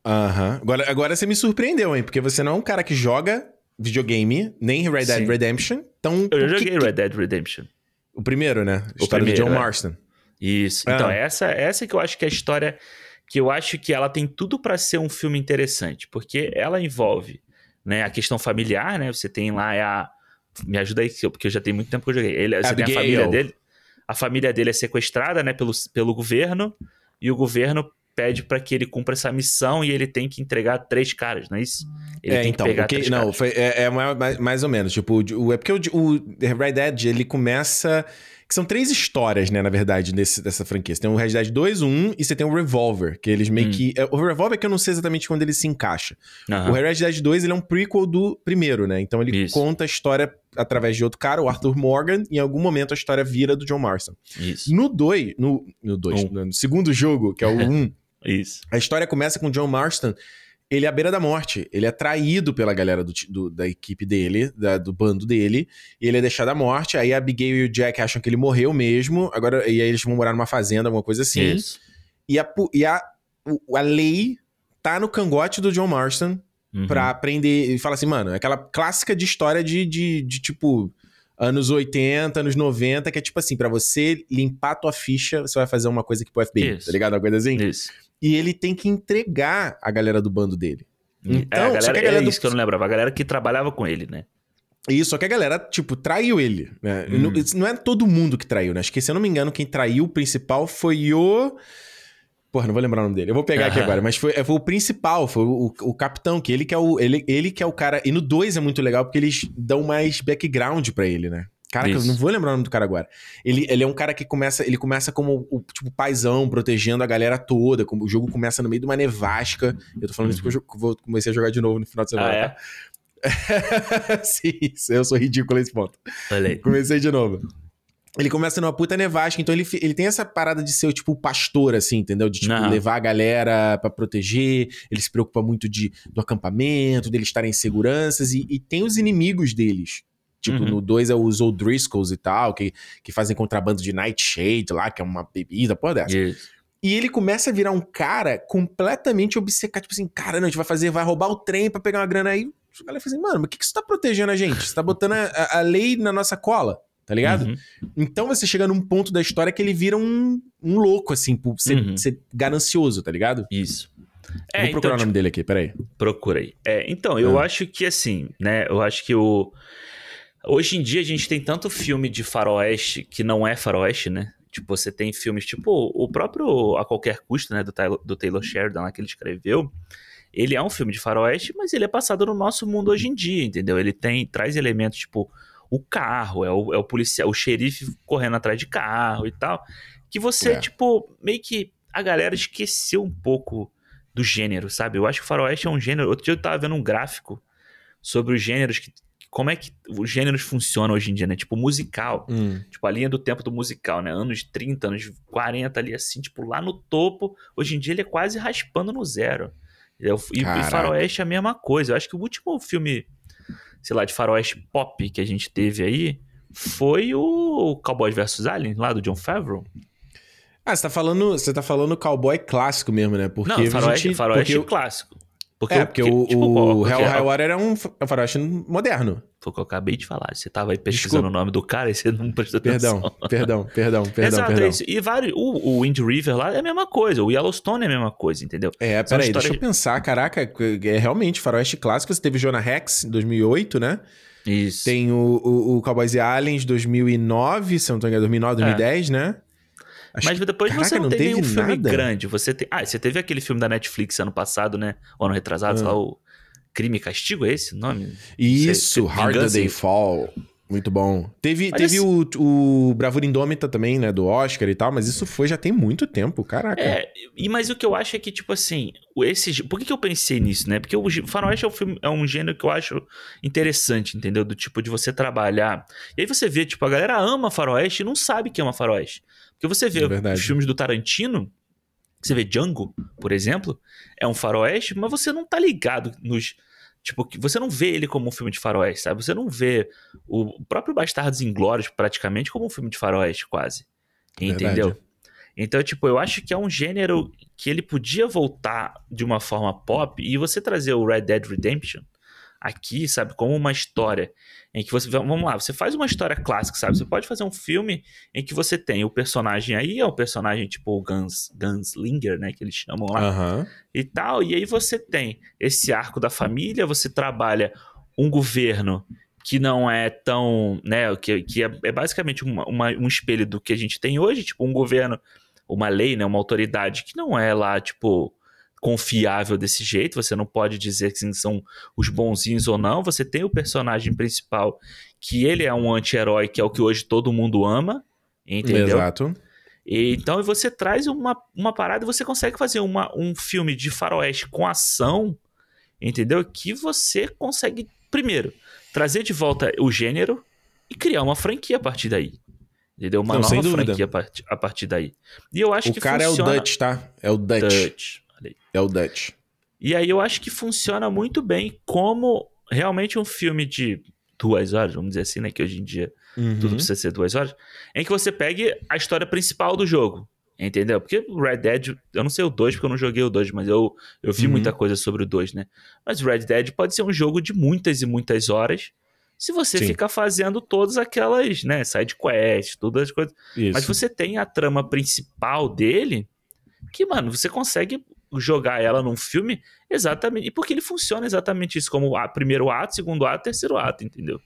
Aham. Agora, agora você me surpreendeu, hein? Porque você não é um cara que joga videogame, nem Red Dead Sim. Redemption. Então, Eu o que- joguei Red Dead Redemption. O primeiro, né? A história primeiro, do John é. Marston. Isso. Ah. Então, essa, essa que eu acho que é a história que eu acho que ela tem tudo pra ser um filme interessante, porque ela envolve, né, a questão familiar, né? Você tem lá é a me ajuda aí porque eu já tenho muito tempo que eu joguei. Ele, você tem a família dele. A família dele é sequestrada, né, pelo, pelo governo, e o governo pede pra que ele cumpra essa missão e ele tem que entregar três caras, não é isso? Ele é, tem então, que pegar não, foi, é, é mais, mais- ou menos. Tipo, o- é porque o, o Red Dead, ele começa. Que são três histórias, né, na verdade, desse, dessa franquia. Você tem o Red Dead 2, o 1 e você tem o Revolver, que eles meio Hum. que. é, O Revolver é que eu não sei exatamente quando ele se encaixa. Aham. O Red Dead 2, ele é um prequel do primeiro, né? Então ele Isso. conta a história através de outro cara, o Arthur Morgan, e em algum momento a história vira do John Marston. Isso. No 2, no, no, dois, Um. no segundo jogo, que é o 1, [laughs] Isso. a história começa com o John Marston. Ele é à beira da morte. Ele é traído pela galera do do- da equipe dele, da- do bando dele. E ele é deixado à morte. Aí a Abigail e o Jack acham que ele morreu mesmo. Agora, e aí eles vão morar numa fazenda, alguma coisa assim. Isso. E, a, e a, a lei tá no cangote do John Marston Uhum. pra aprender. E fala assim, mano, aquela clássica de história de, de, de, tipo. Anos 80, anos 90, que é tipo assim, pra você limpar tua ficha, você vai fazer uma coisa aqui pro FBI, Isso. tá ligado? Uma coisa assim. Isso. E ele tem que entregar a galera do bando dele. é, Então, a galera, só que a galera é do- isso que eu não lembrava. A galera que trabalhava com ele, né? Isso, só que a galera, tipo, traiu ele, né? Hum. Não, não é todo mundo que traiu, né? Acho que, se eu não me engano, quem traiu o principal foi o... Porra, não vou lembrar o nome dele. Eu vou pegar aqui agora. Mas foi, foi o principal, foi o, o capitão, que ele que é o, ele, ele que é o cara... E no 2 é muito legal, porque eles dão mais background pra ele, né? Caraca, eu Isso. não vou lembrar o nome do cara agora. Ele, ele é um cara que começa... Ele começa como o, tipo, paizão, protegendo a galera toda. como O jogo começa no meio de uma nevasca. Eu tô falando isso porque eu jo- vou, comecei a jogar de novo no final de semana. Ah, é? tá? [laughs] Sim, eu sou ridículo nesse ponto. Aí. Comecei de novo. Ele começa numa puta nevasca, então ele, ele tem essa parada de ser, tipo, pastor, assim, entendeu? De, tipo, levar a galera pra proteger. Ele se preocupa muito de, do acampamento, deles estarem em seguranças. E, e tem os inimigos deles. Tipo, Uhum. no 2 é os O'Driscolls e tal, que, que fazem contrabando de Nightshade lá, que é uma bebida, porra dessa. Isso. E ele começa a virar um cara completamente obcecado. Tipo assim, cara, não, a gente vai fazer, vai roubar o trem pra pegar uma grana aí. A galera fala assim, mano, mas o que, que você tá protegendo a gente? Você tá botando a, a- lei na nossa cola, tá ligado? Uhum. Então você chega num ponto da história que ele vira um, um louco, assim, por ser, Uhum. ser ganancioso, tá ligado? Isso. Vou procurar o nome dele aqui, peraí. Procurei. É, então, eu Ah. acho que assim, né? Eu acho que o. Hoje em dia a gente tem tanto filme de faroeste que não é faroeste, né? Tipo, você tem filmes tipo o próprio A Qualquer Custo, né? Do Taylor, do Taylor Sheridan lá que ele escreveu. ele é um filme de faroeste, mas ele é passado no nosso mundo hoje em dia, entendeu? Ele tem traz elementos tipo o carro, é o, é o policial, o xerife correndo atrás de carro e tal, que você, é. tipo, meio que a galera esqueceu um pouco do gênero, sabe? Eu acho que faroeste é um gênero. Outro dia eu tava vendo um gráfico sobre os gêneros que como é que os gêneros funcionam hoje em dia, né? Tipo, musical. Hum. Tipo, a linha do tempo do musical, né? Anos 30, anos 40 ali, assim, tipo, lá no topo. Hoje em dia ele é quase raspando no zero. E, e Faroeste é a mesma coisa. Eu acho que o último filme, sei lá, de Faroeste pop que a gente teve aí foi o Cowboys vs Alien, lá do John Favreau. Ah, você tá falando, você tá falando cowboy clássico mesmo, né? Porque Não, faroeste, gente, faroeste porque clássico. Porque, é, porque, o, tipo, o Hell High Water é um, é um faroeste moderno. Foi o que eu acabei de falar. Você tava aí pesquisando Desculpa. o nome do cara e você não prestou perdão, atenção. Perdão, perdão, [laughs] perdão, Exato, perdão. É isso. E vários, o, o Wind River lá é a mesma coisa. O Yellowstone é a mesma coisa, entendeu? É, peraí, história... deixa eu pensar. Caraca, é realmente faroeste clássico. Você teve Jonah Rex, em 2008, né? Isso. Tem o, o, o Cowboys e Aliens, 2009, se eu não tô enganado, 2009, 2010, é. né? Acho Mas depois caraca, você não, não teve nenhum filme grande. Você tem... Ah, você teve aquele filme da Netflix ano passado, né? Ou ano retrasado, ah. lá o Crime e Castigo, é esse o nome? Isso, Harder They Fall. Muito bom. Teve, teve o, o Bravura Indômita também, né? Do Oscar e tal, mas isso foi já tem muito tempo, caraca. É, e, mas o que eu acho é que, tipo assim, esse. Por que, que eu pensei nisso, né? Porque o Faroeste é um, filme, é um gênero que eu acho interessante, entendeu? Do tipo de você trabalhar. E aí você vê, tipo, a galera ama Faroeste e não sabe que é uma Faroeste. Porque você vê é os filmes do Tarantino, você vê Django, por exemplo, é um faroeste, mas você não tá ligado nos. Tipo, você não vê ele como um filme de faroeste, sabe? Você não vê o próprio Bastardos Inglórios praticamente como um filme de faroeste, quase. Entendeu? Verdade. Então, tipo, eu acho que é um gênero que ele podia voltar de uma forma pop e você trazer o Red Dead Redemption aqui, sabe, como uma história em que você. Vamos lá, você faz uma história clássica, sabe? Você pode fazer um filme em que você tem o personagem aí, é o personagem tipo o Guns, Gunslinger, né? Que eles chamam lá. Uhum. E tal. E aí você tem esse arco da família, você trabalha um governo que não é tão. né? Que, que é, é basicamente uma, uma, um espelho do que a gente tem hoje, tipo, um governo, uma lei, né? Uma autoridade que não é lá, tipo confiável desse jeito, você não pode dizer que são os bonzinhos ou não, você tem o personagem principal que ele é um anti-herói, que é o que hoje todo mundo ama, entendeu? Exato. E, então você traz uma, uma parada e você consegue fazer uma, um filme de faroeste com ação, entendeu? Que você consegue, primeiro, trazer de volta o gênero e criar uma franquia a partir daí. Entendeu? Uma Não, nova franquia a partir, a partir daí. E eu acho o que O cara funciona... é o Dutch, tá? É o Dutch. Dutch. É o Dutch. E aí eu acho que funciona muito bem como realmente um filme de duas horas, vamos dizer assim, né? Que hoje em dia uhum. tudo precisa ser duas horas. Em que você pegue a história principal do jogo. Entendeu? Porque o Red Dead, eu não sei o 2 porque eu não joguei o 2, mas eu, eu vi uhum. muita coisa sobre o 2, né? Mas o Red Dead pode ser um jogo de muitas e muitas horas se você Sim. ficar fazendo todas aquelas, né, side quests, todas as coisas. Isso. Mas você tem a trama principal dele que, mano, você consegue jogar ela num filme exatamente. E porque ele funciona exatamente isso, como a, primeiro ato, segundo ato, terceiro ato, entendeu?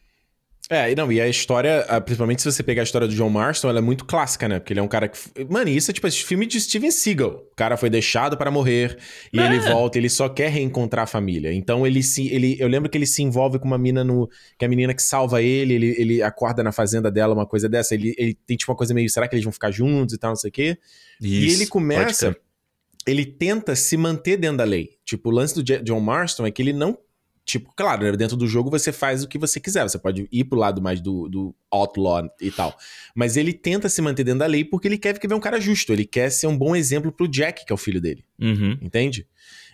É, não, e a história, principalmente se você pegar a história do John Marston, ela é muito clássica, né? Porque ele é um cara que. Mano, isso é tipo esse filme de Steven Seagal. O cara foi deixado para morrer e é. ele volta, ele só quer reencontrar a família. Então ele se. Ele, eu lembro que ele se envolve com uma mina no. Que é a menina que salva ele, ele, ele acorda na fazenda dela, uma coisa dessa. Ele, ele tem tipo uma coisa meio. Será que eles vão ficar juntos e tal, não sei o quê? Isso, e ele começa ele tenta se manter dentro da lei. Tipo, o lance do John Marston é que ele não. Tipo, claro, né, dentro do jogo você faz o que você quiser. Você pode ir pro lado mais do, do outlaw e tal. Mas ele tenta se manter dentro da lei porque ele quer ver um cara justo. Ele quer ser um bom exemplo pro Jack, que é o filho dele. Uhum. Entende?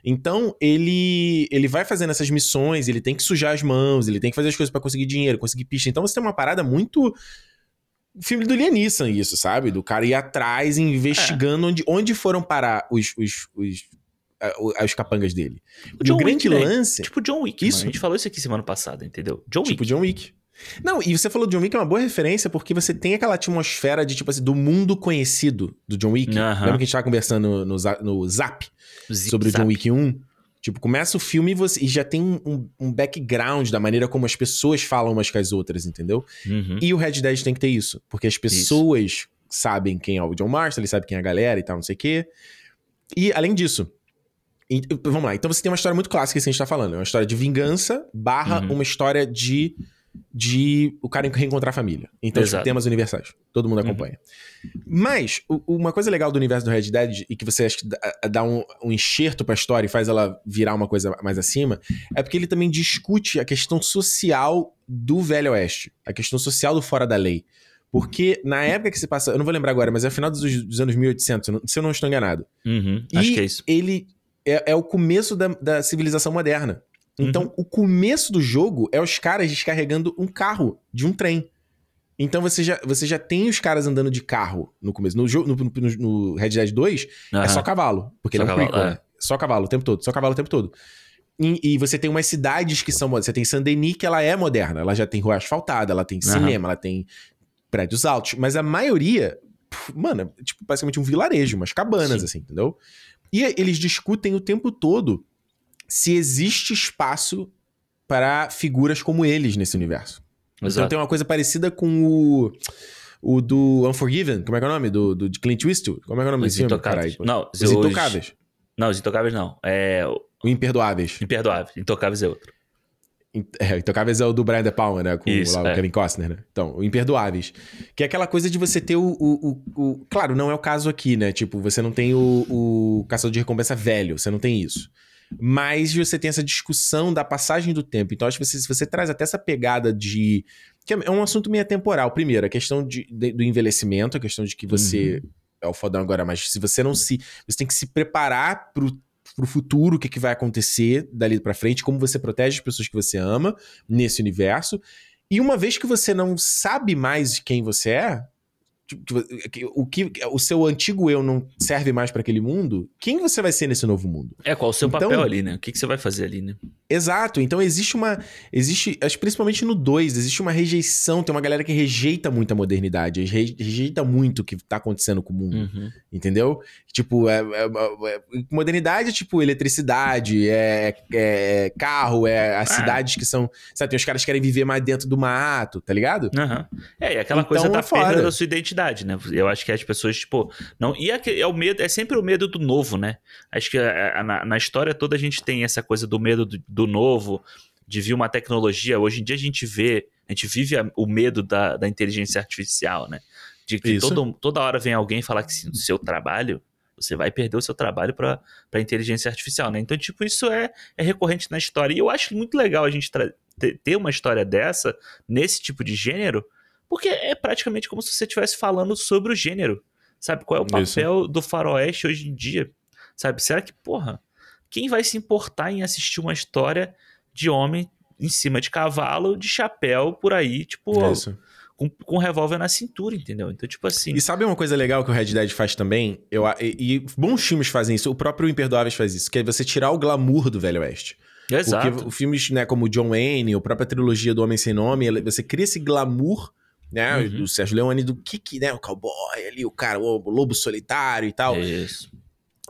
Então, ele ele vai fazendo essas missões, ele tem que sujar as mãos, ele tem que fazer as coisas para conseguir dinheiro, conseguir pista. Então, você tem uma parada muito filme do Liam Neeson, isso, sabe? Do cara ir atrás, investigando é. onde, onde foram parar os, os, os, os capangas dele. O, John o grande Wick, né? lance. Né? Tipo John Wick, isso. Mano. A gente falou isso aqui semana passada, entendeu? John tipo Wick. John Wick. Não, e você falou John Wick é uma boa referência porque você tem aquela atmosfera de, tipo assim, do mundo conhecido do John Wick. Uh -huh. Lembra que a gente tava conversando no, no, no Zap Zip sobre o John Wick 1? Tipo, começa o filme e, você, e já tem um, um, background da maneira como as pessoas falam umas com as outras, entendeu? Uhum. E o Red Dead tem que ter isso. Porque as pessoas isso. sabem quem é o John Marston, ele sabe quem é a galera e tal, não sei o quê. E, além disso, E, vamos lá, então você tem uma história muito clássica que a gente tá falando. É uma história de vingança barra Uhum. uma história de, de o cara reencontrar a família. Então, tipo, temas universais. Todo mundo Uhum. acompanha. Mas, o- uma coisa legal do universo do Red Dead e que você acha que dá, um, um enxerto pra história e faz ela virar uma coisa mais acima, é porque ele também discute a questão social do Velho Oeste. A questão social do fora da lei. Porque na época que se passa, eu não vou lembrar agora, mas é final dos, dos anos 1800, se eu não- estou enganado. Uhum, Acho que é isso. ele é, é o começo da, da civilização moderna. Então, Uhum. o começo do jogo é os caras descarregando um carro de um trem. Então você já, você já tem os caras andando de carro no começo. No, jogo, no, no- no Red Dead 2 é Aham. só cavalo, porque Só ele é um cavalo, prequel, é. né? Só cavalo o tempo todo, só cavalo o tempo todo. E, e você tem umas cidades que são modernas. Você tem Saint-Denis, que ela é moderna. Ela já tem rua asfaltada, ela tem Aham. cinema, ela tem prédios altos. Mas a maioria, pff, mano, é tipo basicamente um vilarejo, umas cabanas, Sim. assim, entendeu? E eles discutem o tempo todo se existe espaço para figuras como eles nesse universo. Então Exato. tem uma coisa parecida com o. O do Unforgiven, como é que é o nome? Do, do de Clint Eastwood? Como é que é o nome Os desse filme? Não, Os Intocáveis. Não, os Intocáveis não. É o O Imperdoáveis. Imperdoável. Intocáveis é outro. É, Intocáveis é o do Brian De Palma, né? Com Isso, lá, o é. Kevin Costner, né? Então, o Imperdoáveis. Que é aquela coisa de você ter o, o, o- o- Claro, não é o caso aqui, né? Tipo, você não tem o, o caçador de recompensa velho, você não tem isso. Mas você tem essa discussão da passagem do tempo. Então, acho que você, se você traz até essa pegada de. Que é um assunto meio temporal. Primeiro, a questão de, de- do envelhecimento, a questão de que você é o fodão agora, mas se você não se. Você tem que se preparar pro, pro futuro, o que, que vai acontecer dali pra frente, como você protege as pessoas que você ama nesse universo. E uma vez que você não sabe mais quem você é, o que o seu antigo eu não serve mais pra aquele mundo, quem você vai ser nesse novo mundo? É, qual o seu Então- papel ali, né? O que, que você vai fazer ali, né? Exato. Então existe uma. Existe. Principalmente no 2, existe uma rejeição. Tem uma galera que rejeita muito a modernidade. re- Rejeita muito o que tá acontecendo com o mundo. Uhum. Entendeu? Tipo, é, é- é- modernidade é tipo eletricidade, é, é carro, é as Ah. cidades que são. Sabe, tem os caras que querem viver mais dentro do mato, tá ligado? Aham. É, e aquela Então, coisa é foda. perda da sua identidade, né? Eu acho que as pessoas, tipo. Não, e é, é o medo, é sempre o medo do novo, né? Acho que a- a- na, na história toda a gente tem essa coisa do medo do, do novo, de vir uma tecnologia. Hoje em dia a gente vê, a gente vive a- o medo da, da inteligência artificial, né? De que todo, toda hora vem alguém falar que o seu trabalho. Você vai perder o seu trabalho para a inteligência artificial, né? Então, tipo, isso é, é recorrente na história. E eu acho muito legal a gente ter uma história dessa, nesse tipo de gênero, porque é praticamente como se você estivesse falando sobre o gênero. Sabe? Qual é o Isso. papel do faroeste hoje em dia? Sabe? Será que, porra, quem vai se importar em assistir uma história de homem em cima de cavalo, de chapéu, por aí, tipo, Isso. com, com um revólver na cintura, entendeu? Então, tipo assim. E sabe uma coisa legal que o Red Dead faz também? Eu, e, e bons filmes fazem isso, o próprio Imperdoáveis faz isso, que é você tirar o glamour do Velho Oeste. exato. Porque filmes, né, como John Wayne, a própria trilogia do Homem Sem Nome, você cria esse glamour, né, Uhum. do Sérgio Leone, do que que, né, o cowboy ali, o cara, o lobo solitário e tal. É isso.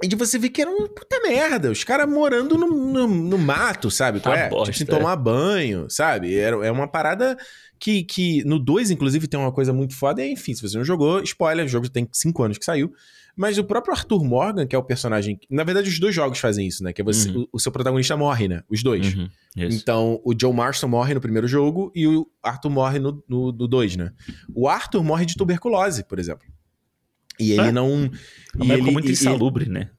E de você ver que era uma puta merda, os caras morando no, no, no mato, sabe? Qual é? bosta, tipo, sem é. tomar banho, sabe? Era, é uma parada que, que no 2, inclusive, tem uma coisa muito foda. E, enfim, se você não jogou, spoiler, o jogo tem 5 anos que saiu. Mas o próprio Arthur Morgan, que é o personagem. Na verdade, os dois jogos fazem isso, né? Que é você, Uhum. o, o seu protagonista morre, né? Os dois. Uhum. Então, o Joe Marston morre no primeiro jogo e o Arthur morre no 2, no, do dois, né? O Arthur morre de tuberculose, por exemplo. E ele É. não. É e ele- muito e- insalubre, né?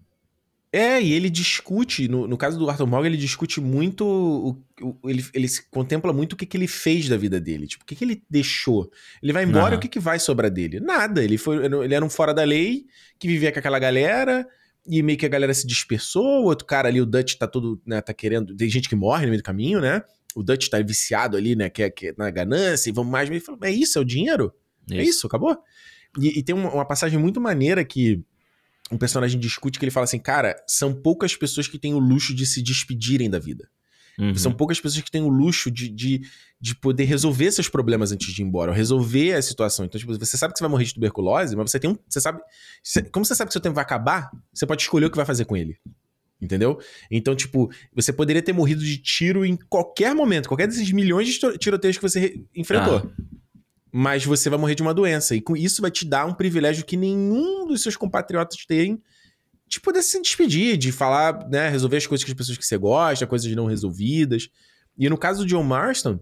É, e ele discute, no, no caso do Arthur Morgan, ele discute muito, o, o- ele, ele se contempla muito o que, que ele fez da vida dele, tipo, o que, que ele deixou. Ele vai embora, Aham. o que, que vai sobrar dele? Nada, ele, foi, ele era um fora da lei, que vivia com aquela galera, e meio que a galera se dispersou, o outro cara ali, o Dutch, tá todo, né, tá querendo, tem gente que morre no meio do caminho, né? O Dutch tá viciado ali, né, que é, que é na ganância, e vamos mais, ele falou, é isso, é o dinheiro? É isso, acabou? E, e tem uma, uma passagem muito maneira que um personagem discute que ele fala assim, cara, são poucas pessoas que têm o luxo de se despedirem da vida. Uhum. São poucas pessoas que têm o luxo de, de, de poder resolver seus problemas antes de ir embora, ou resolver a situação. Então, tipo, você sabe que você vai morrer de tuberculose, mas você tem um. Você sabe. você- como você sabe que seu tempo vai acabar, você pode escolher o que vai fazer com ele. Entendeu? Então, tipo, você poderia ter morrido de tiro em qualquer momento, qualquer desses milhões de tiro- tiroteios que você re- enfrentou. Mas você vai morrer de uma doença. E com isso vai te dar um privilégio que nenhum dos seus compatriotas tem, de poder se despedir, de falar, né, resolver as coisas que as pessoas que você gosta, coisas não resolvidas. E no caso do John Marston,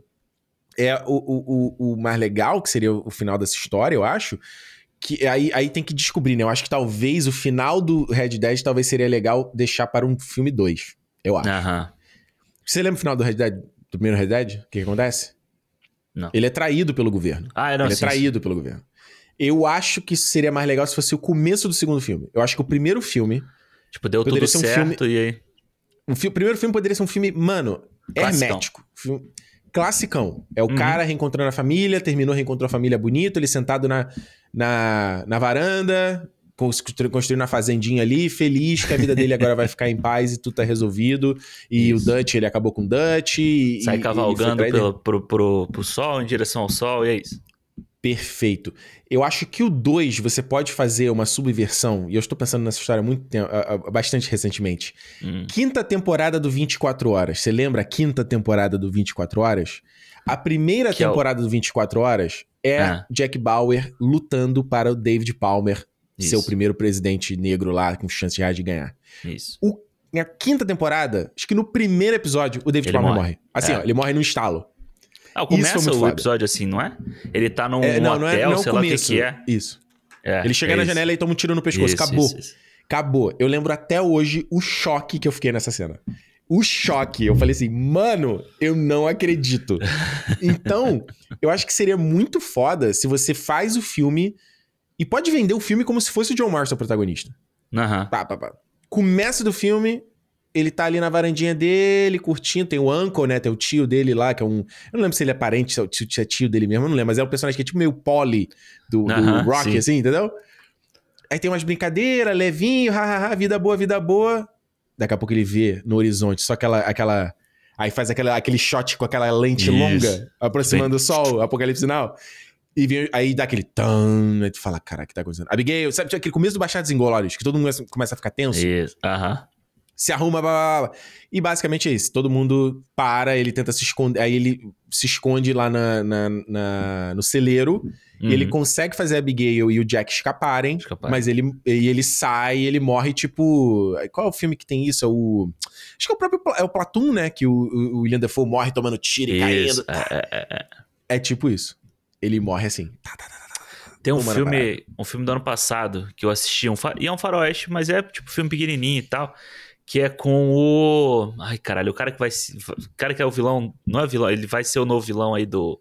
é o, o, o, mais legal, que seria o final dessa história, eu acho, que aí, aí tem que descobrir, né? Eu acho que talvez o final do Red Dead talvez seria legal deixar para um filme 2. Eu acho. Você lembra o final do Red Dead? Do primeiro Red Dead? O que, que acontece? Não. Ele é traído pelo governo. Ah, não, Ele é sim, traído pelo governo. Eu acho que seria mais legal se fosse o começo do segundo filme. Eu acho que o primeiro filme. sim. Tipo, deu Poderia tudo ser um certo e aí... O, fi- o primeiro filme poderia ser um filme, mano, Classicão. hermético. Filme- Classicão. É o Uhum. cara reencontrando a família, terminou, reencontrou a família bonito, ele sentado na, na, na varanda, construindo a fazendinha ali, feliz que a vida dele agora vai ficar em paz e tudo tá resolvido. E Isso. o Dutch, ele acabou com o Dutch. E, Sai e- e cavalgando traído. pelo, pro, pro, pro sol, em direção ao sol, e é isso. Perfeito. Eu acho que o 2 você pode fazer uma subversão, e eu estou pensando nessa história muito bastante recentemente. Hum. Quinta temporada do 24 Horas. Você lembra a quinta temporada do 24 Horas? A primeira Que é o- temporada do 24 Horas é Ah. Jack Bauer lutando para o David Palmer ser o Isso. primeiro presidente negro lá com chance reais de ganhar. Isso. Na quinta temporada, acho que no primeiro episódio, o David Ele Palmer morre. morre. Assim, É. ó, ele morre no estalo. Ah, Isso começa muito o foda. episódio assim, não é? Ele tá num É, não, não é, hotel, não é o sei lá o que começo. que é. Isso. É, Ele chega é na isso. janela e toma um tiro no pescoço. Isso, Acabou. isso, isso. Acabou. Eu lembro até hoje o choque que eu fiquei nessa cena. O choque. Eu falei assim, mano, eu não acredito. [laughs] Então, eu acho que seria muito foda se você faz o filme e pode vender o filme como se fosse o John Marston o protagonista. Aham. Pá, pá, pá. Começa do filme, ele tá ali na varandinha dele, curtindo. Tem o uncle, né? Tem o tio dele lá, que é um. Eu não lembro se ele é parente, se é tio, se é tio dele mesmo, eu não lembro, mas é um personagem que é tipo meio Polly do, do Rock, sim. assim, entendeu? Aí tem umas brincadeiras, levinho, hahaha, vida boa, vida boa. Daqui a pouco ele vê no horizonte só aquela. aquela aí faz aquela, aquele shot com aquela lente Isso. longa, aproximando o sol, apocalipse final. E vem- aí dá aquele tan, aí tu fala, caraca, o que tá acontecendo? Abigail, sabe aquele começo do Bastardos Inglórios, que todo mundo começa- a ficar tenso? Isso. Aham. se arruma, blá, blá, blá. E basicamente é isso. Todo mundo para, ele tenta se esconder. Aí ele se esconde lá na, na- na- no celeiro. E ele Uhum. consegue fazer a Abigail e o Jack escaparem. Escaparem. Mas ele, e ele sai, ele morre, tipo. Qual é o filme que tem isso? É o. Acho que é o próprio. É o Platoon, né? Que o, o, William Dafoe morre tomando tiro e Isso. caindo. É, é, é, é. É tipo isso. Ele morre assim. Tem um Uma filme, um filme do ano passado que eu assisti, um e é um faroeste, mas é tipo filme pequenininho e tal, que é com o, ai caralho, o cara que vai, o cara que é o vilão, não é vilão, ele vai ser o novo vilão aí do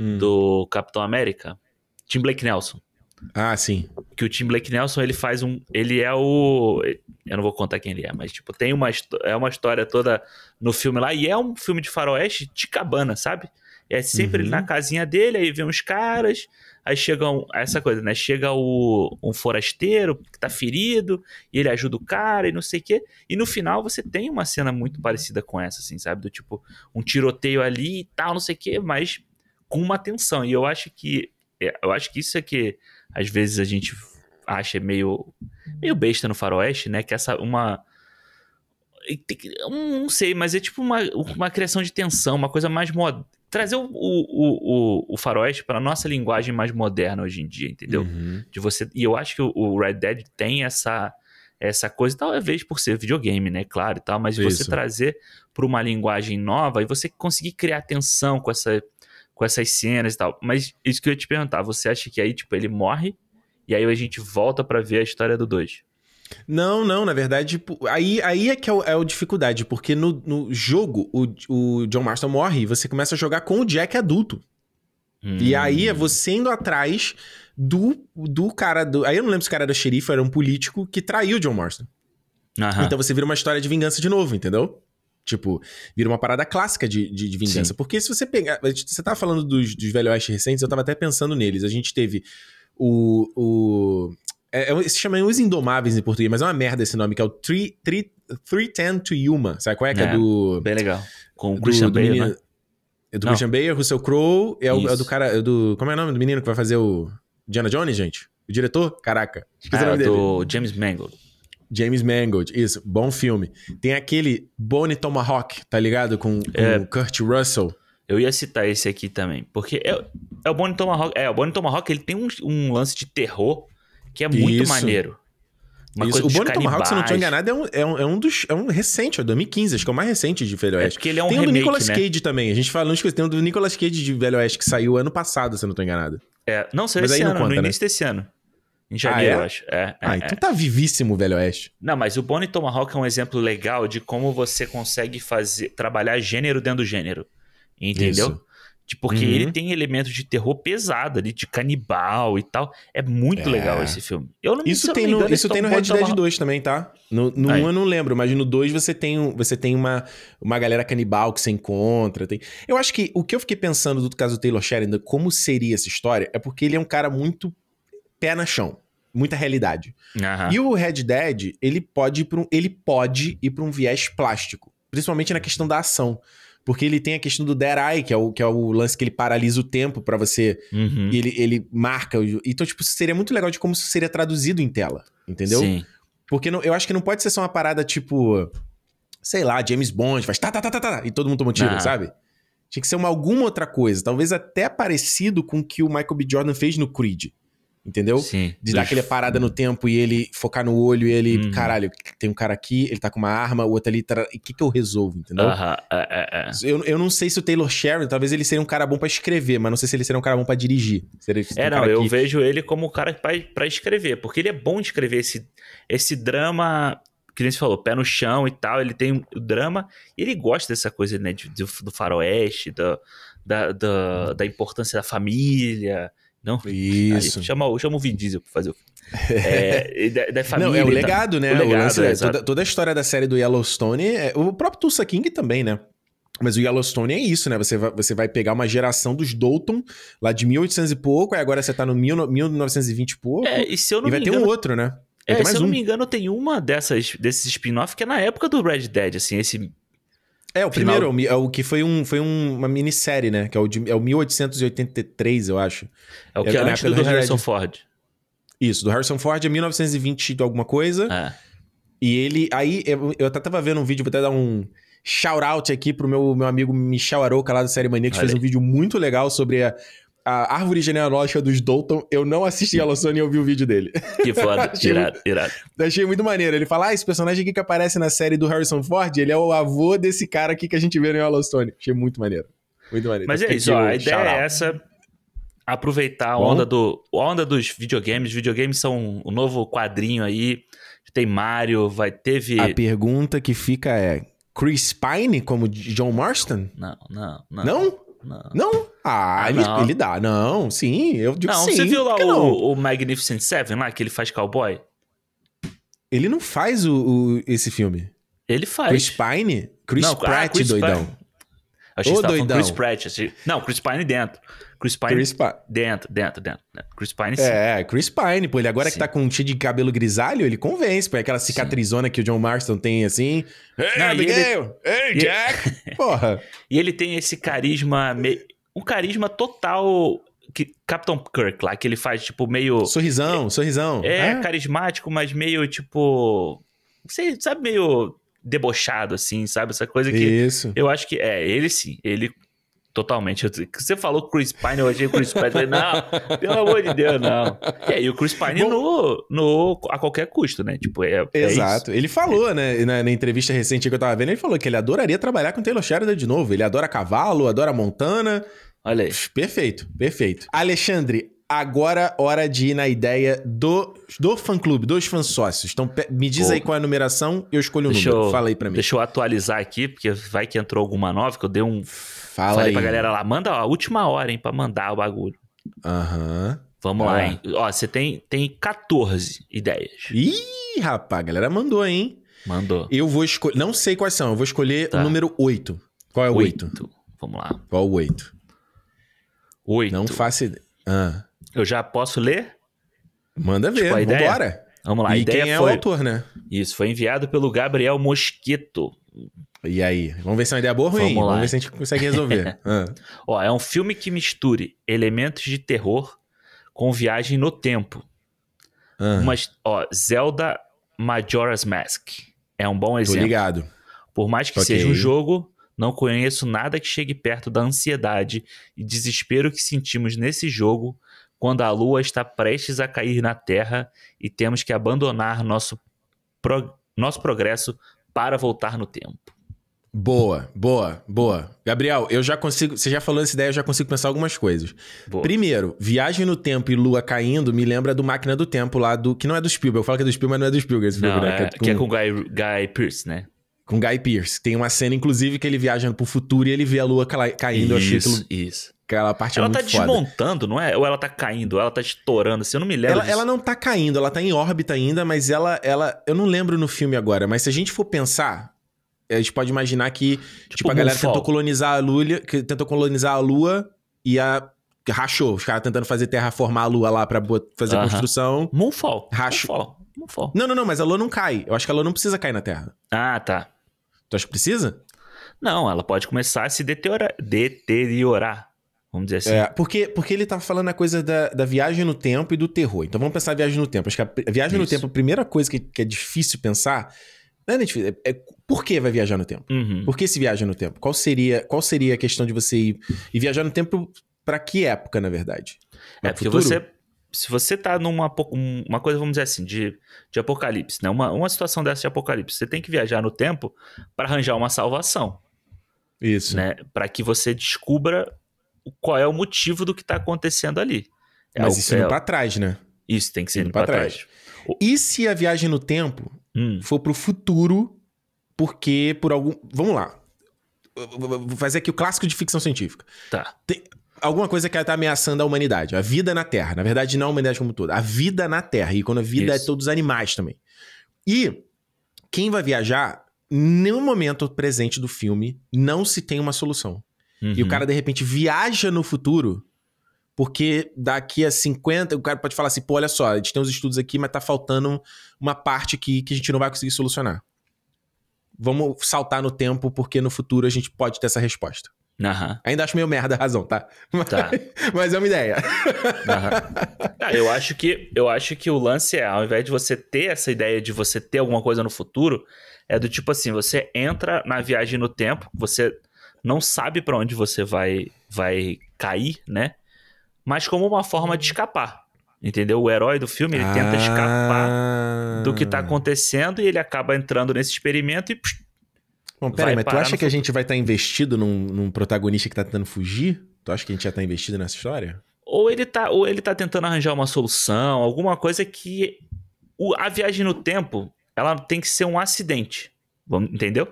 Hum. do Capitão América, Tim Blake Nelson. Ah, sim. Que o Tim Blake Nelson, ele faz um, ele é o, eu não vou contar quem ele é, mas tipo, tem uma é uma história toda no filme lá e é um filme de faroeste de cabana, sabe? É sempre Uhum. ele na casinha dele, aí vem uns caras, aí chega um, essa coisa, né? Chega o, um forasteiro que tá ferido, e ele ajuda o cara e não sei o quê. E no final você tem uma cena muito parecida com essa, assim, sabe? Do tipo, um tiroteio ali e tal, não sei o quê, mas com uma tensão. E eu acho que. é, Eu acho que isso é que às vezes a gente acha meio, meio besta no faroeste, né? Que essa uma. Não sei, mas é tipo uma, uma criação de tensão, uma coisa mais. Trazer o, o, o, o- faroeste para nossa linguagem mais moderna hoje em dia, entendeu? Uhum. De você, e eu acho que o, o Red Dead tem essa essa coisa, talvez por ser videogame, né? Claro e tal, mas de você Isso. trazer para uma linguagem nova e você conseguir criar tensão com, essa, com essas cenas e tal. Mas isso que eu ia te perguntar, você acha que aí, tipo, ele morre e aí a gente volta para ver a história do 2? Não, não, na verdade, tipo, aí, aí é que é o, é o dificuldade, porque no, no jogo o, o John Marston morre e você começa a jogar com o Jack adulto. E aí é você indo atrás do, do cara. Do, aí eu não lembro se o cara era xerife era um político que traiu o John Marston. Aham. Então você vira uma história de vingança de novo, entendeu? Tipo, vira uma parada clássica de, de, de vingança. Sim. Porque se você pegar. a Você tava falando dos, dos Velho Oeste recentes, eu tava até pensando neles. A gente teve o. o é, é, se chama Os Indomáveis em português, mas é uma merda esse nome, que é o 310 to Yuma. Sabe qual é? Que é, É. do. Bem legal. Com o do- Christian do Bale, menino- né? É do Não. Christian Bale, Russell Crowe, é o, é do cara. é do, como é o nome do menino que vai fazer o. Diana Jones, gente? O diretor? Caraca. Esqueci o nome dele. do James Mangold. James Mangold, isso, bom filme. Tem aquele Bonnie Tomahawk, tá ligado? Com, com É. o Kurt Russell. Eu ia citar esse aqui também, porque é, é o Bonnie Tomahawk. É, o Bonnie Tomahawk ele tem um, um lance de terror que é muito Isso. maneiro. Uma Isso. O Bonnie Tomahawk, se eu não estou enganado, é um, é, um, é um dos. É um recente, é 2015, acho que é o mais recente de Velho É Oeste. porque ele é um tem o do remake, Nicolas né? Cage também. A gente falando de coisas. Tem o do Nicolas Cage de Velho Oeste que saiu ano passado, se eu não estou enganado. É, não, saiu esse ano, conta, no né? início desse ano. Em Ah, janeiro, é? eu acho. É, é, ah, é. então tá vivíssimo o Velho Oeste. Não, mas o Bonnie Tomahawk é um exemplo legal de como você consegue fazer trabalhar gênero dentro do gênero. Entendeu? Isso. Porque Uhum. ele tem elementos de terror pesado ali, de canibal e tal. É muito É. legal esse filme. Eu não, Isso tem no, engano, isso esse tem no Red Dead Tomahawk- 2 também, tá? No, no Aí. 1 eu não lembro, mas no 2 você tem, você tem uma, uma galera canibal que você encontra. Tem... Eu acho que o que eu fiquei pensando do caso do Taylor Sheridan, como seria essa história, é porque ele é um cara muito pé na chão. Muita realidade. Aham. E o Red Dead, ele pode ir pra um, ele pode ir para um viés plástico. Principalmente na questão da ação. Porque ele tem a questão do Dead Eye, que é o, que é o lance que ele paralisa o tempo pra você Uhum. e ele, ele marca. Então, tipo, seria muito legal de como isso seria traduzido em tela. Entendeu? Sim. Porque não- eu acho que não pode ser só uma parada tipo. Sei lá, James Bond, faz tá, tá, tá, tá, tá, e todo mundo toma tiro, Não. sabe? Tinha que ser uma alguma outra coisa. Talvez até parecido com o que o Michael B. Jordan fez no Creed. Entendeu? Sim. De dar aquela parada no tempo e ele focar no olho e ele, Uhum. caralho, tem um cara aqui, ele tá com uma arma, o outro ali, tá... e o que que eu resolvo, entendeu? Aham, é, é, é. Eu, eu não sei se o Taylor Sheridan, talvez ele seria um cara bom pra escrever, mas não sei se ele seria um cara bom pra dirigir. Seria É, um não, cara eu que- vejo ele como o cara pra, pra escrever, porque ele é bom de escrever esse, esse drama, que nem você falou, pé no chão e tal, ele tem o drama, e ele gosta dessa coisa, né, de- do, do faroeste, da, da, da, da importância da família, não? Isso. Aí, chama, o- chama o Vin Diesel pra fazer o é, da, da família. não, é o legado, né? O legado, lance é, exato. toda, toda a história da série do Yellowstone, é- o próprio Tulsa King também, né? Mas o Yellowstone é isso, né? Você vai, você vai pegar uma geração dos Dalton, lá de 1800 e pouco, aí agora você tá no mil, 1920 e pouco, É, e se eu não e vai me ter engano, um outro, né? Vai É, ter se eu não um. me engano, tem uma dessas, desses spin-off que é na época do Red Dead, assim, esse... É, o Final- primeiro, é o é que foi, um, foi um- uma minissérie, né? Que é o, de, é o 1883, eu acho. É o É que é na antes época do, do Red Harrison Dead. Ford. Isso, do Harrison Ford é 1920 de alguma coisa. É. E ele. Aí eu, eu até tava vendo um vídeo, vou até dar um shout-out aqui pro meu, meu amigo Michel Aroca lá da série Mania, que Olha fez um vídeo muito legal sobre a, a árvore genealógica dos Dalton. Eu não assisti Yellowstone e eu vi o vídeo dele. Que foda, [laughs] irado, irado. Achei muito maneiro. Ele fala: Ah, esse personagem aqui que aparece na série do Harrison Ford, ele é o avô desse cara aqui que a gente vê no Yellowstone. Achei muito maneiro. Muito maneiro. Mas é isso, ó, a ideia é essa. Aproveitar a Bom. onda, do, a onda dos videogames. Videogames são um novo quadrinho aí. Tem Mario, vai teve. A pergunta que fica é: Chris Pine como John Marston? Não, não, não. Não? Não. Não? Ah, Ah, ele, ele dá. Não, sim, eu digo Não, sim. você viu lá o, o Magnificent Seven lá, que ele faz cowboy? Ele não faz o, o- esse filme. Ele faz. Chris Pine? Chris Não, ah, Pratt, Chris doidão. Pratt. Achei Ô, doidão. Chris Pratt. achei- Não, Chris Pine dentro. Chris Pine Chris Pa- dentro, dentro, dentro. Chris Pine sim. É, Chris Pine, pô. Ele agora Sim. que tá com um tio de cabelo grisalho, ele convence, pô. é Aquela cicatrizona que o John Marston tem assim. Não, e Abigail! [laughs] Ei, e- Jack! [laughs] Porra! E ele tem esse carisma, me- um carisma total que Captain Kirk lá, que ele faz tipo meio Sorrisão, sorrisão. é carismático, mas meio tipo, sei, sabe meio debochado assim, sabe essa coisa que Isso. eu acho que é ele sim, ele totalmente. Você falou Chris Pine, eu achei Chris Pine, falei, não, pelo amor de Deus, não. E aí o Chris Pine no, no a qualquer custo, né? Tipo, é, é Exato. ele falou, né, na, na entrevista recente que eu tava vendo, ele falou que ele adoraria trabalhar com Taylor Sheridan de novo. Ele adora cavalo, adora Montana. Olha aí. Perfeito, perfeito. Alexandre, agora hora de ir na ideia do, do fã-clube, dos fãs sócios. Então me diz Pô. aí qual é a numeração, eu escolho o Deixa número. eu, Fala aí pra mim. deixa eu atualizar aqui, porque vai que entrou alguma nova, que eu dei um. Fala falei aí. pra galera lá, manda ó, a última hora, hein, pra mandar o bagulho. Aham. Vamos Ah. lá, hein? Ó, você tem, tem 14 ideias. Ih, rapaz, a galera mandou, hein? Mandou. Eu vou escolher. Não sei quais são, eu vou escolher Tá. o número 8. Qual é o 8? Oito. Vamos lá. Qual é o 8? Oito. Não faço ideia. Ah, Eu já posso ler? manda ver, Tipo, ideia? vambora. Vamos lá. e ideia quem é o foi. autor, né? Isso, foi enviado pelo Gabriel Mosquito. E aí? Vamos ver se é uma ideia boa ou ruim? Vamos Vamos, ver se a gente consegue resolver. [laughs] Ah. Ó, é um filme que misture elementos de terror com viagem no tempo. Ah, Mas, ó, Zelda Majora's Mask. É um bom tô exemplo. ligado. Por mais que Ok. seja um jogo, não conheço nada que chegue perto da ansiedade e desespero que sentimos nesse jogo quando a lua está prestes a cair na Terra e temos que abandonar nosso, pro, nosso progresso para voltar no tempo. Boa, boa, boa. Gabriel, eu já consigo. Você já falou essa ideia, eu já consigo pensar algumas coisas. Boa. Primeiro, Viagem no Tempo e Lua Caindo me lembra do Máquina do Tempo lá do. Que não é do Spielberg. Eu falo que é do Spielberg, mas não é do Spielberg esse filme, Não, né? é, que é com o Guy, Guy Pearce, né? com Guy Pearce. Tem uma cena, inclusive, que ele viaja pro futuro e ele vê a Lua caindo. eu achei isso, aquilo, isso. Aquela parte Ela muito tá foda. desmontando, não é? Ou ela tá caindo, ela tá estourando, assim, eu não me lembro Ela, ela não tá caindo, ela tá em órbita ainda, mas ela, ela. Eu não lembro no filme agora, mas se a gente for pensar, a gente pode imaginar que, tipo, a galera Moonfall. tentou colonizar a Lua, que tentou colonizar a Lua e a. Rachou. Os caras tentando fazer terraformar a Lua lá pra bot- fazer Aham. construção. Moonfall. Racho. Moonfall. Moonfall. Não, não, não, mas a Lua não cai. Eu acho que a Lua não precisa cair na Terra. Ah, tá. Tu acha que precisa? Não, ela pode começar a se deteriora- deteriorar. Vamos dizer assim. É, porque, porque ele tá falando a coisa da, da viagem no tempo e do terror. Então vamos pensar a viagem no tempo. Acho que a, a viagem no Isso. tempo, a primeira coisa que, que é difícil pensar. Não é, difícil, é, é por que vai viajar no tempo? Uhum. Por que se viaja no tempo? Qual seria, qual seria a questão de você ir, e viajar no tempo pra que época, na verdade? É, No porque futuro? você. Se você tá numa um- uma coisa, vamos dizer assim, de, de apocalipse, né? Uma, uma situação dessa de apocalipse, você tem que viajar no tempo para arranjar uma salvação, Isso. né? Para que você descubra qual é o motivo do que tá acontecendo ali. É Mas o- isso é- indo pra trás, né? Isso tem que ser indo indo pra pra trás. E se a viagem no tempo Hum, for pro futuro, porque por algum. Vamos lá. Vou fazer aqui o clássico de ficção científica. tá. alguma coisa que tá ameaçando a humanidade, a vida na Terra. Na verdade, não a humanidade como toda, a vida na Terra. E quando a vida Isso. é todos os animais também. E quem vai viajar, no momento presente do filme, não se tem uma solução. E o Uhum. cara, de repente, viaja no futuro, porque daqui a 50, o cara pode falar assim, pô, olha só, a gente tem uns estudos aqui, mas tá faltando uma parte aqui que a gente não vai conseguir solucionar. Vamos saltar no tempo, porque no futuro a gente pode ter essa resposta. Aham, Ainda acho meio merda a razão, tá? [laughs] tá. Mas é uma ideia. Ah, eu acho que eu acho que o lance é, ao invés de você ter essa ideia de você ter alguma coisa no futuro, é do tipo assim, você entra na viagem no tempo, você não sabe pra onde você vai vai cair, né? Mas como uma forma de escapar. Entendeu? O herói do filme, ele tenta escapar Ah. do que tá acontecendo e ele acaba entrando nesse experimento e psh, Bom, peraí, mas tu acha que a gente vai estar investido num, num protagonista que tá tentando fugir? Tu acha que a gente já tá investido nessa história? ou ele tá ou ele tá tentando arranjar uma solução, alguma coisa que o- a viagem no tempo, ela tem que ser um acidente. Vamos, entendeu?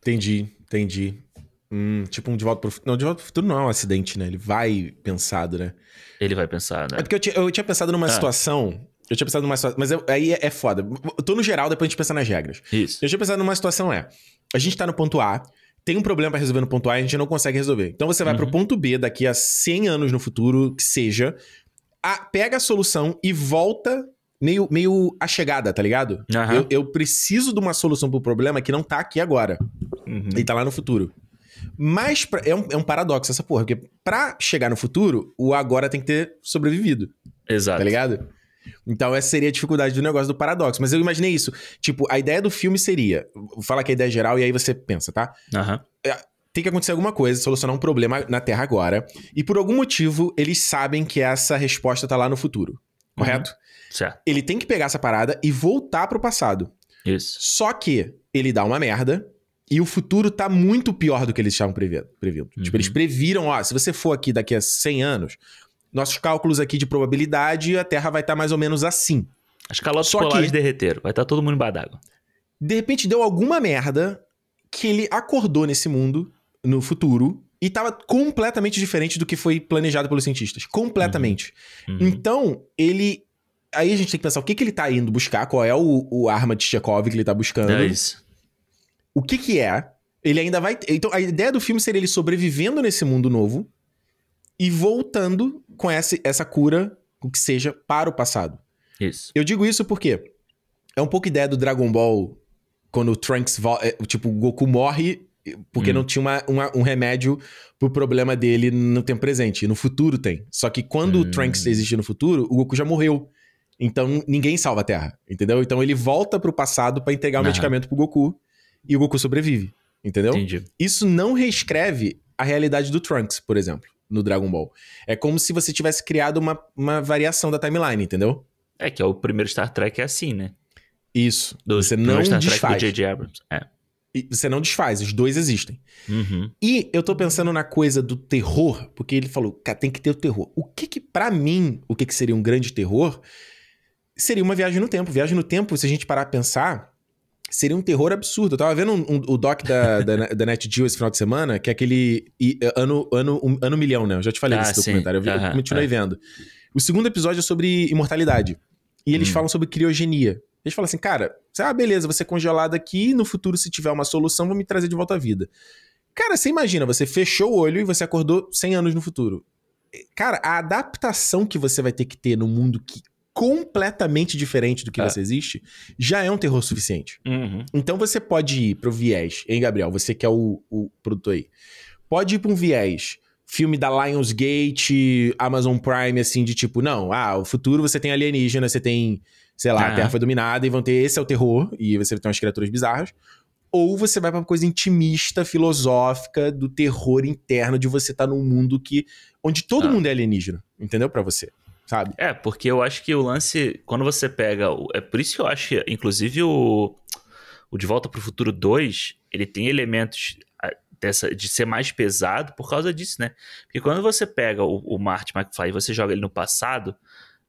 Entendi, entendi. Hum, tipo um De Volta pro Futuro. Não, De Volta pro Futuro não é um acidente, né? Ele vai pensado, né? Ele vai pensar, né? É porque eu tinha, eu tinha pensado numa Ah. situação. Eu tinha pensado numa situação. Mas eu- aí é, é foda. Eu tô no geral, depois a gente pensa nas regras. Isso. Eu tinha pensado numa situação é: a gente tá no ponto A, tem um problema pra resolver no ponto A e a gente não consegue resolver. Então você vai pro Uhum. ponto B daqui a 100 anos no futuro, que seja, a- pega a solução e volta meio, meio a chegada, tá ligado? Aham. Eu, eu preciso de uma solução pro problema que não tá aqui agora. Uhum. E tá lá no futuro. Mas pra- é, um, é um paradoxo essa porra, porque pra chegar no futuro, o agora tem que ter sobrevivido, Exato. tá ligado? Então essa seria a dificuldade do negócio do paradoxo. Mas eu imaginei isso. Tipo, a ideia do filme seria. Vou falar que é a ideia geral e aí você pensa, tá? Aham. Tem que acontecer alguma coisa, solucionar um problema na Terra agora. E por algum motivo, eles sabem que essa resposta tá lá no futuro. Correto? Certo. Ele tem que pegar essa parada e voltar pro passado. Isso. Só que ele dá uma merda e o futuro tá muito pior do que eles estavam previndo. previndo. Uhum. Tipo, eles previram, ó, se você for aqui daqui a 100 anos, nossos cálculos aqui de probabilidade, a Terra vai estar mais ou menos assim. As calotas Só que- polares derreteram. Vai estar todo mundo embaixo d'água. De repente deu alguma merda que ele acordou nesse mundo, no futuro, e tava completamente diferente do que foi planejado pelos cientistas. Completamente. Uhum. Então, ele. Aí a gente tem que pensar o que, que ele tá indo buscar, qual é o, o arma de Chekhov que ele tá buscando. É isso. O que que é. Ele ainda vai. Então, a ideia do filme seria ele sobrevivendo nesse mundo novo e voltando com essa, essa cura, o que seja, para o passado. Isso. Eu digo isso porque é um pouco ideia do Dragon Ball quando o Trunks. é, Tipo, o Goku morre porque Hum. não tinha uma- uma- um remédio pro problema dele no tempo presente. No futuro tem. Só que quando o Hum. Trunks existe no futuro, o Goku já morreu. Então ninguém salva a Terra, entendeu? Então ele volta pro passado pra entregar o Aham. medicamento pro Goku e o Goku sobrevive, entendeu? Entendi. Isso não reescreve a realidade do Trunks, por exemplo. no Dragon Ball. É como se você tivesse criado uma, uma variação da timeline, entendeu? É que é o primeiro Star Trek é assim, né? Isso. Do, você não Star desfaz. Trek do J.J. Abrams. É. E Você não desfaz, os dois existem. Uhum. E eu tô pensando na coisa do terror, porque ele falou, cara, tem que ter o terror. O que que, pra mim, o que que seria um grande terror, seria uma viagem no tempo. Viagem no tempo, se a gente parar a pensar, seria um terror absurdo. Eu tava vendo um- um- o doc da, da, [laughs] da Net Geo esse final de semana, que é aquele i- ano, ano, um- ano milhão, né? Eu já te falei Ah, desse sim. documentário, eu, vi, eu Aham, continuei é. vendo. O segundo episódio é sobre imortalidade. E eles Hum. falam sobre criogenia. Eles falam assim, cara, ah, beleza, você é congelado aqui, no futuro, se tiver uma solução, vou me trazer de volta à vida. Cara, você imagina, você fechou o olho e você acordou 100 anos no futuro. Cara, a adaptação que você vai ter que ter num mundo que completamente diferente do que É. você existe, já é um terror suficiente. Uhum. Então você pode ir pro viés, hein, Gabriel? Você que é o, o produtor aí. Pode ir pra um viés, filme da Lionsgate, Amazon Prime, assim, de tipo, não, ah, o futuro você tem alienígena, você tem, sei lá, a Aham. Terra foi dominada e vão ter, esse é o terror, e você vai ter umas criaturas bizarras. Ou você vai pra uma coisa intimista, filosófica, do terror interno de você estar num mundo que. onde todo Ah. mundo é alienígena, entendeu? Pra você, sabe? É, porque eu acho que o lance, quando você pega. o- É por isso que eu acho que, inclusive, o, o De Volta pro Futuro 2, ele tem elementos dessa, de ser mais pesado por causa disso, né? Porque quando você pega o, o Marty McFly e você joga ele no passado,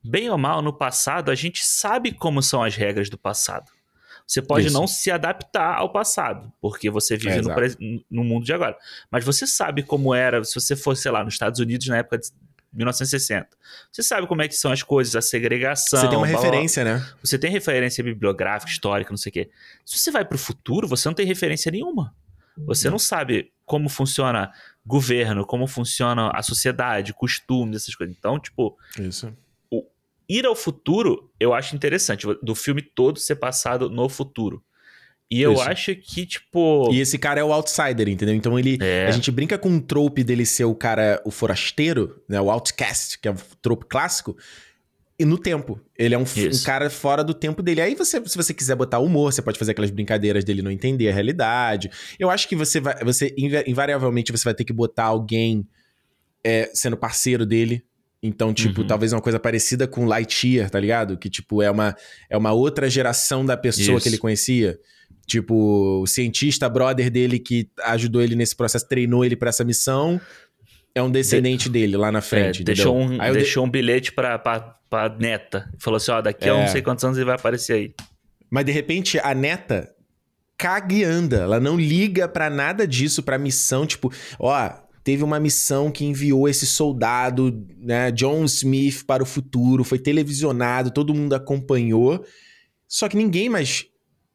bem ou mal, no passado, a gente sabe como são as regras do passado. Você pode Isso. não se adaptar ao passado, porque você vive É, no, no mundo de agora. Mas você sabe como era, se você fosse, sei lá, nos Estados Unidos na época 1960. Você sabe como é que são as coisas, a segregação. você tem uma blá, blá, blá. referência, né? Você tem referência bibliográfica, histórica, não sei o quê. Se você vai pro futuro, você não tem referência nenhuma. Você não sabe como funciona governo, como funciona a sociedade, costumes, essas coisas. Então, tipo, Isso. ir ao futuro, eu acho interessante, do filme todo ser passado no futuro. E eu Isso. acho que, tipo. E esse cara é o outsider, entendeu? Então ele. É. A gente brinca com um trope dele ser o cara, o forasteiro, né? O outcast, que é o trope clássico. E no tempo. Ele é um, um cara fora do tempo dele. Aí você, se você quiser botar humor, você pode fazer aquelas brincadeiras dele não entender a realidade. Eu acho que você vai. Você, inva- invariavelmente, você vai ter que botar alguém é, sendo parceiro dele. Então, tipo, Uhum. talvez uma coisa parecida com Lightyear, tá ligado? Que, tipo, é uma, é uma outra geração da pessoa Isso. que ele conhecia. Tipo, o cientista brother dele que ajudou ele nesse processo, treinou ele pra essa missão, é um descendente dele lá na é, frente. deixou entendeu? um, Aí eu de- deixou um bilhete pra, pra, pra neta. Falou assim: ó, daqui a É. não sei quantos anos ele vai aparecer aí. Mas de repente a neta caga e anda. Ela não liga pra nada disso, pra missão. Tipo, ó, teve uma missão que enviou esse soldado, né, John Smith, para o futuro. Foi televisionado, todo mundo acompanhou. Só que ninguém mais.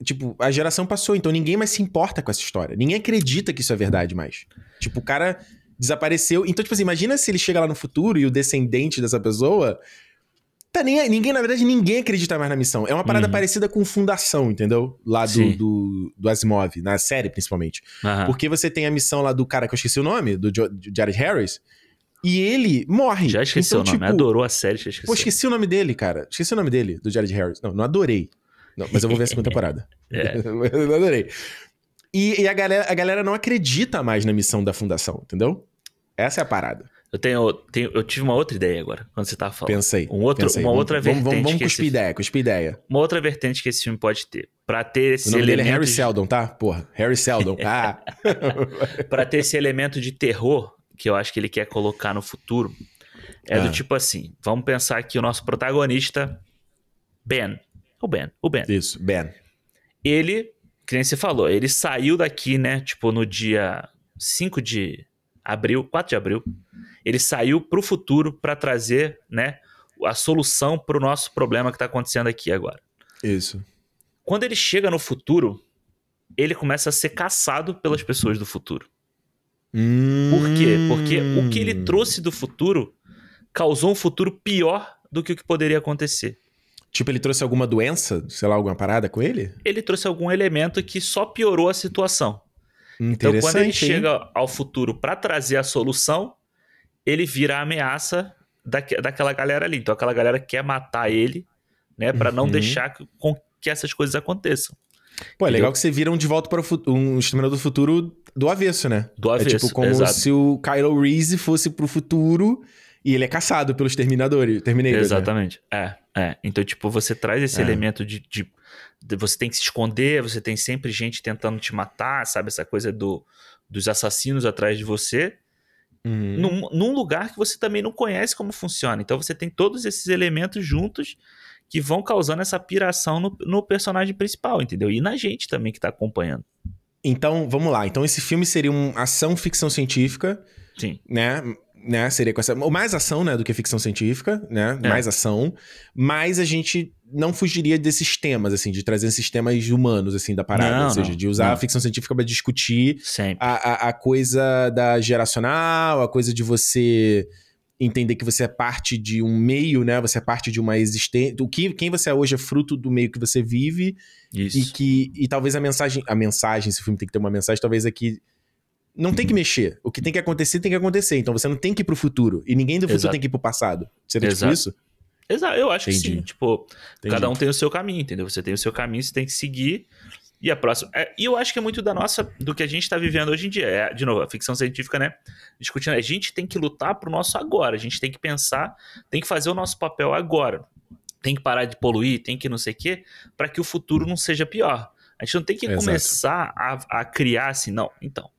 Tipo, a geração passou, então ninguém mais se importa com essa história. Ninguém acredita que isso é verdade mais. Tipo, o cara desapareceu. Então, tipo assim, imagina se ele chega lá no futuro e o descendente dessa pessoa. Tá nem, ninguém, na verdade, ninguém acredita mais na missão. É uma parada Uhum. parecida com Fundação, entendeu? Lá do, do, do Asimov, na série principalmente. Aham. Porque você tem a missão lá do cara que eu esqueci o nome, do Jo- Jared Harris, e ele morre. Já esqueci então, o nome, tipo, adorou a série, já esqueci. Pô, esqueci o nome dele, cara. Esqueci o nome dele, do Jared Harris. Não, não adorei. Não, mas eu vou ver a segunda [laughs] temporada. É. [laughs] eu adorei. E, e a, galera, a galera não acredita mais na missão da fundação, entendeu? Essa é a parada. Eu tenho, tenho- eu tive uma outra ideia agora, quando você tava falando. Pensa aí. Um outro- pensa aí. uma Vamos- outra vamos, vamos, vertente vamos que cuspir esse- ideia, cuspir ideia. Uma outra vertente que esse filme pode ter. Pra ter esse O nome dele é elemento Harry de- Seldon, tá? Porra, Harry Seldon. [laughs] Ah, Pra ter esse elemento de terror que eu acho que ele quer colocar no futuro, é Ah. do tipo assim: vamos pensar que o nosso protagonista, Ben, o Ben, o Ben, isso, Ben. ele, que nem você falou, ele saiu daqui, né, tipo no dia 5 de abril, 4 de abril, ele saiu pro futuro pra trazer, né, a solução pro nosso problema que tá acontecendo aqui agora. Isso. Quando ele chega no futuro, ele começa a ser caçado pelas pessoas do futuro. Por quê? Porque o que Hum. ele trouxe do futuro causou um futuro pior do que o que poderia acontecer. Tipo, ele trouxe alguma doença, sei lá, alguma parada com ele? Ele trouxe algum elemento que só piorou a situação. Então, quando ele hein? chega ao futuro para trazer a solução, ele vira a ameaça daque- daquela galera ali. Então, aquela galera quer matar ele, né, para não Uhum. deixar que- com que essas coisas aconteçam. Pô, é Entendeu? legal que você vira um de volta para o futuro, um Exterminador do Futuro do avesso, né? Do avesso, É tipo como exato. se o Kylo Reese fosse pro futuro e ele é caçado pelos Terminadores. Terminators, né? Exatamente. É, é. Então, tipo, você traz esse É. elemento de, de, de- Você tem que se esconder, você tem sempre gente tentando te matar, sabe? Essa coisa do, dos assassinos atrás de você. Uhum. Num, num lugar que você também não conhece como funciona. Então, você tem todos esses elementos juntos que vão causando essa piração no, no personagem principal, entendeu? E na gente também que tá acompanhando. Então, vamos lá. Então, esse filme seria uma ação ficção científica, Sim. né? Né? Seria com essa. ou Mais ação, né? Do que ficção científica, né? É. Mais ação. Mas a gente não fugiria desses temas, assim, de trazer esses temas humanos, assim, da parada. Não, ou seja, não, de usar não. a ficção científica para discutir a, a, a coisa da geracional, a coisa de você entender que você é parte de um meio, né? Você é parte de uma existência. O que quem você é hoje é fruto do meio que você vive Isso. e que e talvez a mensagem, a mensagem, esse filme tem que ter uma mensagem, talvez aqui não tem que mexer. O que tem que acontecer tem que acontecer. Então você não tem que ir pro futuro e ninguém do futuro Exato. tem que ir pro passado. Seria Exato. tipo isso? Exato, eu acho que Entendi. sim. Tipo, Entendi. Cada um tem o seu caminho, entendeu? Você tem o seu caminho, você tem que seguir. E a próxima. é, e eu acho que é muito da nossa. do que a gente tá vivendo hoje em dia. É, de novo, a ficção científica, né? Discutindo. A gente tem que lutar pro nosso agora. A gente tem que pensar, tem que fazer o nosso papel agora. Tem que parar de poluir, tem que não sei o quê, para que o futuro não seja pior. A gente não tem que Exato. começar a, a criar assim, não. Então,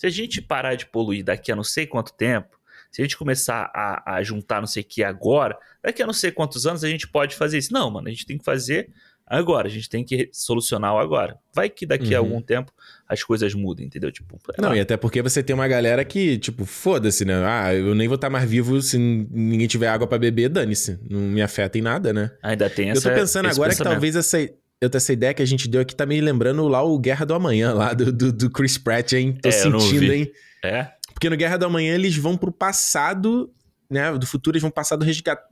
se a gente parar de poluir daqui a não sei quanto tempo, se a gente começar a, a juntar não sei o que agora, daqui a não sei quantos anos a gente pode fazer isso. Não, mano, a gente tem que fazer agora, a gente tem que solucionar o agora. Vai que daqui a Uhum. algum tempo as coisas mudam, entendeu? Tipo, sei Não, lá. e até porque você tem uma galera que, tipo, foda-se, né? Ah, eu nem vou estar mais vivo se ninguém tiver água pra beber, dane-se. Não me afeta em nada, né? ainda tem eu essa tô pensando agora que talvez essa, eu- essa ideia que a gente deu aqui tá me lembrando lá o Guerra do Amanhã, lá do, do, do Chris Pratt, hein? Tô É, sentindo, hein? É, Porque no Guerra do Amanhã eles vão pro passado, né? Do futuro eles vão pro passado resgatar,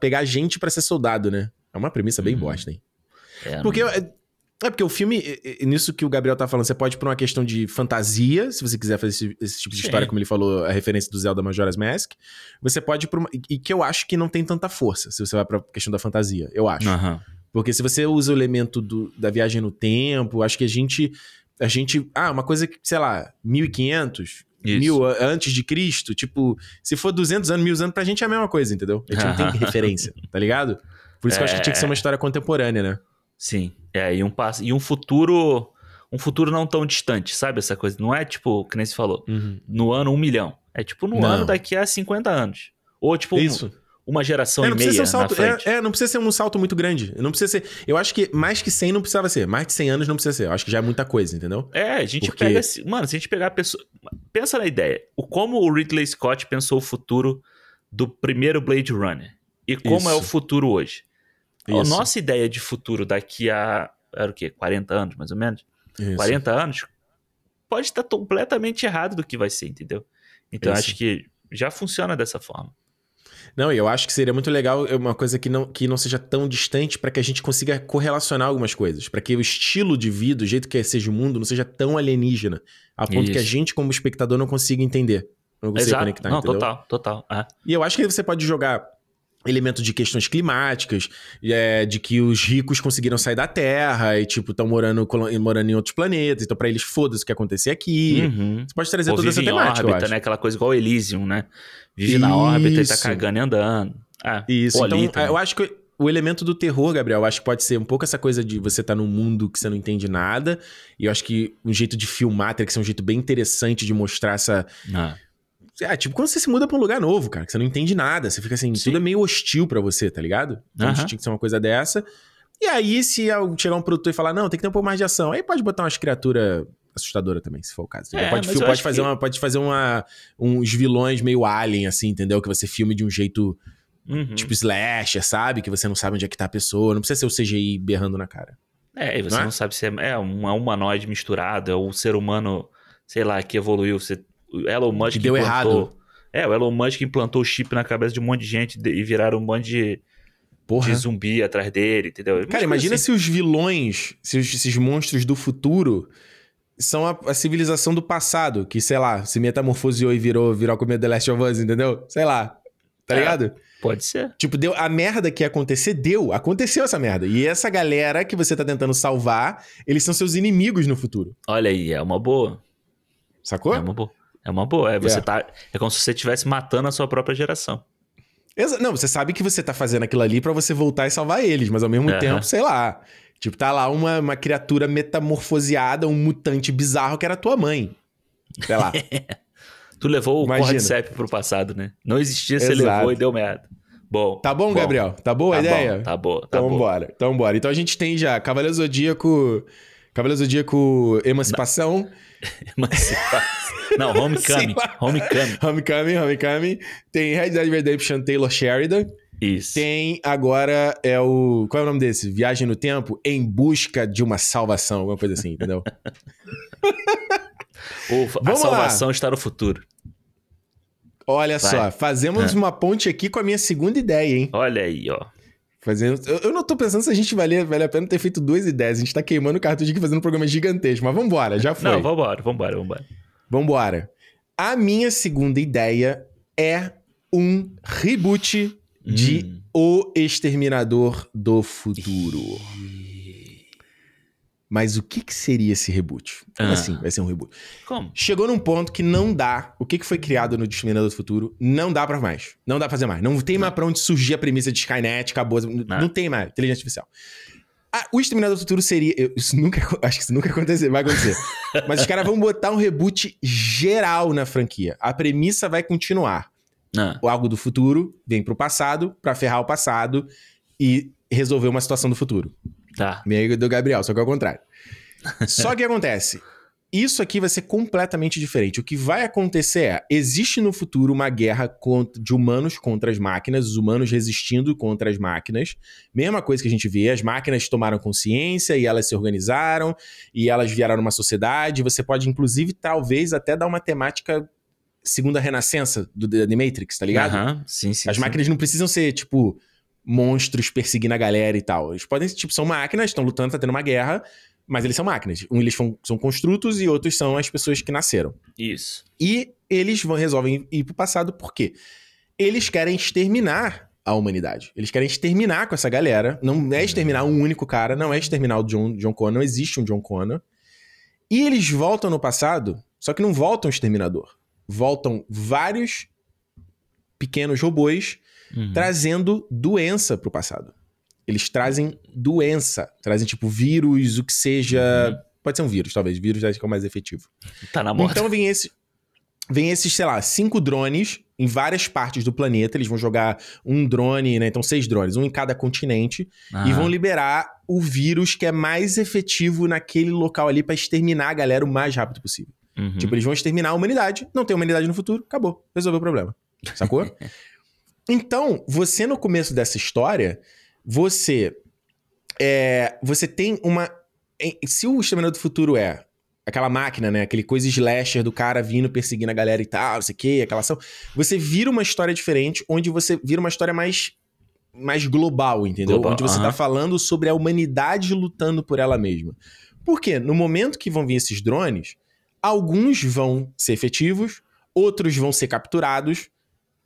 pegar gente pra ser soldado, né? É uma premissa bem Uhum. bosta, hein? é, Porque não- é, é porque o filme, é- é nisso que o Gabriel tá falando, você pode ir por uma questão de fantasia, se você quiser fazer esse, esse tipo de Sim. história, como ele falou, a referência do Zelda Majora's Mask. Você pode ir por uma, e- e que eu acho que não tem tanta força, se você vai pra questão da fantasia, eu acho. Aham. Porque se você usa o elemento do- da viagem no tempo, acho que a gente. A gente. Ah, uma coisa que, sei lá, 1500, Isso. mil antes de Cristo, tipo, se for 200 anos, mil anos, pra gente é a mesma coisa, entendeu? A gente não tem [laughs] referência, tá ligado? Por isso que eu acho que tinha que ser uma história contemporânea, né? Sim. É, e um, passo, e um futuro. Um futuro não tão distante, sabe? Essa coisa. Não é tipo, que nem se falou, no ano um milhão. É tipo no Não. ano daqui a 50 anos. Ou tipo um- Isso. Uma geração É, e meia um salto. na frente. É, é, não precisa ser um salto muito grande. Não precisa ser. Eu acho que mais que 100 não precisava ser. Mais de 100 anos não precisa ser. Eu acho que já é muita coisa, entendeu? É, a gente Porque- pega. Mano, se a gente pegar a pessoa. Pensa na ideia. O como o Ridley Scott pensou o futuro do primeiro Blade Runner. E como Isso. é o futuro hoje. A Isso. nossa ideia de futuro daqui a. Era o quê? 40 anos, mais ou menos? Isso. 40 anos. Pode estar completamente errado do que vai ser, entendeu? Então acho que já funciona dessa forma. Não, e eu acho que seria muito legal é uma coisa que não, que não seja tão distante pra que a gente consiga correlacionar algumas coisas. Pra que o estilo de vida, o jeito que seja o mundo, não seja tão alienígena. A ponto que a Isso. gente, como espectador, não consiga entender. Não consiga Exato. conectar, Não, entendeu? total, total. É. E eu acho que você pode jogar elemento de questões climáticas, é, de que os ricos conseguiram sair da Terra e, tipo, estão morando, morando em outros planetas. Então, pra eles, foda-se o que acontecer aqui. Uhum. Você pode trazer Ou toda essa temática, órbita, né? Aquela coisa igual o Elysium, né? Vive na órbita e tá Isso. cagando e andando. É, Isso, então ali também. eu acho que o elemento do terror, Gabriel, eu acho que pode ser um pouco essa coisa de você estar num mundo que você não entende nada. E eu acho que um jeito de filmar teria que ser um jeito bem interessante de mostrar essa. Ah, É, tipo, quando você se muda pra um lugar novo, cara, que você não entende nada, você fica assim, Sim. tudo é meio hostil pra você, tá ligado? Então tinha que ser uma coisa dessa. E aí, se chegar um produtor e falar, não, tem que ter um pouco mais de ação, aí pode botar umas criaturas assustadoras também, se for o caso. É, pode pode fazer, que- uma, pode fazer uma, uns vilões meio alien, assim, entendeu? Que você filme de um jeito uhum. tipo slasher, sabe? Que você não sabe onde é que tá a pessoa. Não precisa ser o CGI berrando na cara. É, e você Não não, é? sabe se é, é um, é um humanoide misturado, é o ser humano, sei lá, que evoluiu. Você, o Elon Musk Que deu implantou- errado. É, o Elon Musk implantou o chip na cabeça de um monte de gente e viraram um monte de, Porra. de zumbi atrás dele, entendeu? Umas Cara, imagina assim. se os vilões, se os- esses monstros do futuro são a, a civilização do passado, que, sei lá, se metamorfoseou e virou, virou como The Last of Us, entendeu? Sei lá. Tá É. ligado? Pode ser. Tipo, deu a merda que ia acontecer, deu. Aconteceu essa merda. E essa galera que você tá tentando salvar, eles são seus inimigos no futuro. Olha aí, é uma boa. Sacou? É uma boa. É uma boa. É, você É. tá. É como se você estivesse matando a sua própria geração. Exa- Não, você sabe que você tá fazendo aquilo ali pra você voltar e salvar eles, mas ao mesmo Aham. tempo, sei lá. Tipo, tá lá uma, uma criatura metamorfoseada, um mutante bizarro que era tua mãe. Sei lá. [laughs] Tu levou o. Cordyceps pro passado, né? Não existia, você Exato. levou e deu merda. Bom. Tá bom, Gabriel? Tá boa a tá ideia? Bom, tá boa, tá então bom. bora, então bora. Então a gente tem já Cavaleiro Zodíaco, Cavaleiro Zodíaco Emancipação, [laughs] Não, [laughs] Homecoming. Lá. Homecoming. Homecoming, Homecoming, tem Red Dead Redemption Taylor Sheridan, Isso. tem agora é o, qual é o nome desse? Viagem no Tempo em busca de uma salvação, alguma coisa assim, entendeu? [laughs] A Vamos salvação está no futuro. Olha Vai. só, fazemos Ah. uma ponte aqui com a minha segunda ideia, hein? Olha aí, ó. Fazendo, eu, eu não tô pensando se a gente vale, vale a pena ter feito duas ideias. A gente tá queimando o cartucho aqui fazendo um programa gigantesco, mas vambora, já foi. Não, vambora, vambora, vambora. Vambora. A minha segunda ideia é um reboot de Hum. O Exterminador do Futuro. Mas o que, que seria esse reboot? Como Ah. assim vai ser um reboot? Como? Chegou num ponto que não dá. O que, que foi criado no Exterminador do Futuro? Não dá pra mais. Não dá pra fazer mais. Não tem mais pra onde surgir a premissa de Skynet, acabou. Não, Não. tem mais. Inteligência artificial. Ah, o Exterminador do Futuro seria. eu- Isso nunca. [laughs] Acho que isso nunca acontecer, vai acontecer. [laughs] Mas os caras vão botar um reboot geral na franquia. A premissa vai continuar. Ah, Algo do futuro vem pro passado pra ferrar o passado e resolver uma situação do futuro. tá. Meio do Gabriel, só que ao contrário. [laughs] Só que acontece. Isso aqui vai ser completamente diferente. O que vai acontecer é: existe no futuro uma guerra contra- de humanos contra as máquinas, os humanos resistindo contra as máquinas. Mesma coisa que a gente vê: as máquinas tomaram consciência e elas se organizaram e elas vieram numa sociedade. Você pode, inclusive, talvez até dar uma temática segunda renascença do The Matrix, tá ligado? Aham, sim, sim. As sim. máquinas não precisam ser, tipo, monstros perseguindo a galera e tal. Eles podem, tipo, são máquinas, estão lutando, tá tendo uma guerra, mas eles são máquinas. Um, eles são, são construtos e outros são as pessoas que nasceram. Isso. E eles vão, resolvem ir pro passado por quê? Eles querem exterminar a humanidade. Eles querem exterminar com essa galera. Não é exterminar um único cara, não é exterminar o John, John Connor, não existe um John Connor. E eles voltam no passado, só que não voltam exterminador. Voltam vários pequenos robôs Uhum. trazendo doença pro passado. Eles trazem doença, trazem tipo vírus, o que seja. Uhum. Pode ser um vírus, talvez. Vírus acho que é o mais efetivo. Tá na moda. Então vem esse. Vem esses, sei lá, cinco drones em várias partes do planeta. Eles vão jogar um drone, né? Então, seis drones, um em cada continente. E Aham. vão liberar o vírus que é mais efetivo naquele local ali pra exterminar a galera o mais rápido possível. Uhum. Tipo, eles vão exterminar a humanidade. Não tem humanidade no futuro, acabou. Resolveu o problema. Sacou? [laughs] então, você no começo dessa história, você. É, você tem uma. Se o Exterminador do Futuro é aquela máquina, né? Aquele coisa slasher do cara vindo perseguindo a galera e tal, não sei o quê, aquela ação. Você vira uma história diferente, onde você vira uma história mais. Mais global, entendeu? Global, onde você aham. tá falando sobre a humanidade lutando por ela mesma. Por quê? No momento que vão vir esses drones, alguns vão ser efetivos, outros vão ser capturados,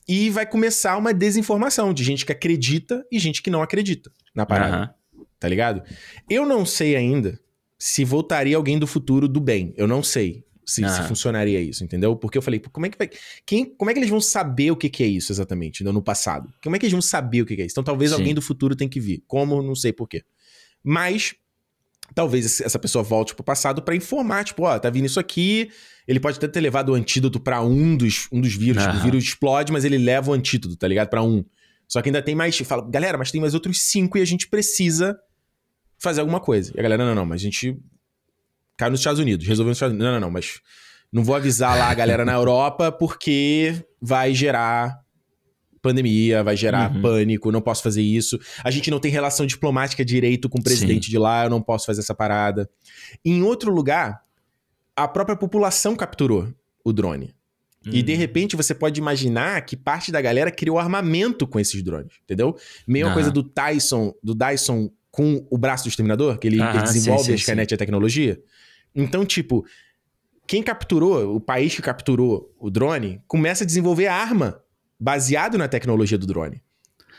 e vai começar uma desinformação de gente que acredita e gente que não acredita na parada, Aham. tá ligado? Eu não sei ainda se voltaria alguém do futuro do bem. Eu não sei se, se Aham. funcionaria isso, entendeu? Porque eu falei, como é que vai. Quem, como é que eles vão saber o que, que é isso exatamente no passado? Como é que eles vão saber o que, que é isso? Então talvez Sim. alguém do futuro tenha que vir. Como? Não sei por quê. Mas talvez essa pessoa volte pro passado pra informar, tipo, ó, tá vindo isso aqui. Ele pode até ter levado o antídoto pra um dos, um dos vírus. Tipo, o vírus explode, mas ele leva o antídoto, tá ligado? Pra um. Só que ainda tem mais. Fala, galera, mas tem mais outros cinco e a gente precisa fazer alguma coisa. E a galera, não, não, mas a gente caiu nos Estados Unidos, resolveu nos Estados Unidos. Não, não, não, mas não vou avisar lá a galera na Europa porque vai gerar pandemia, vai gerar Uhum. pânico, não posso fazer isso. A gente não tem relação diplomática direito com o presidente de lá, eu não posso fazer essa parada. Em outro lugar, a própria população capturou o drone. E de Hum. repente você pode imaginar que parte da galera criou armamento com esses drones, entendeu? Meio a Aham. coisa do Tyson, do Dyson com o braço do exterminador, que ele, Aham, ele desenvolve sim, sim, a Skynet e a tecnologia. Então, tipo, quem capturou, o país que capturou o drone, começa a desenvolver arma baseado na tecnologia do drone.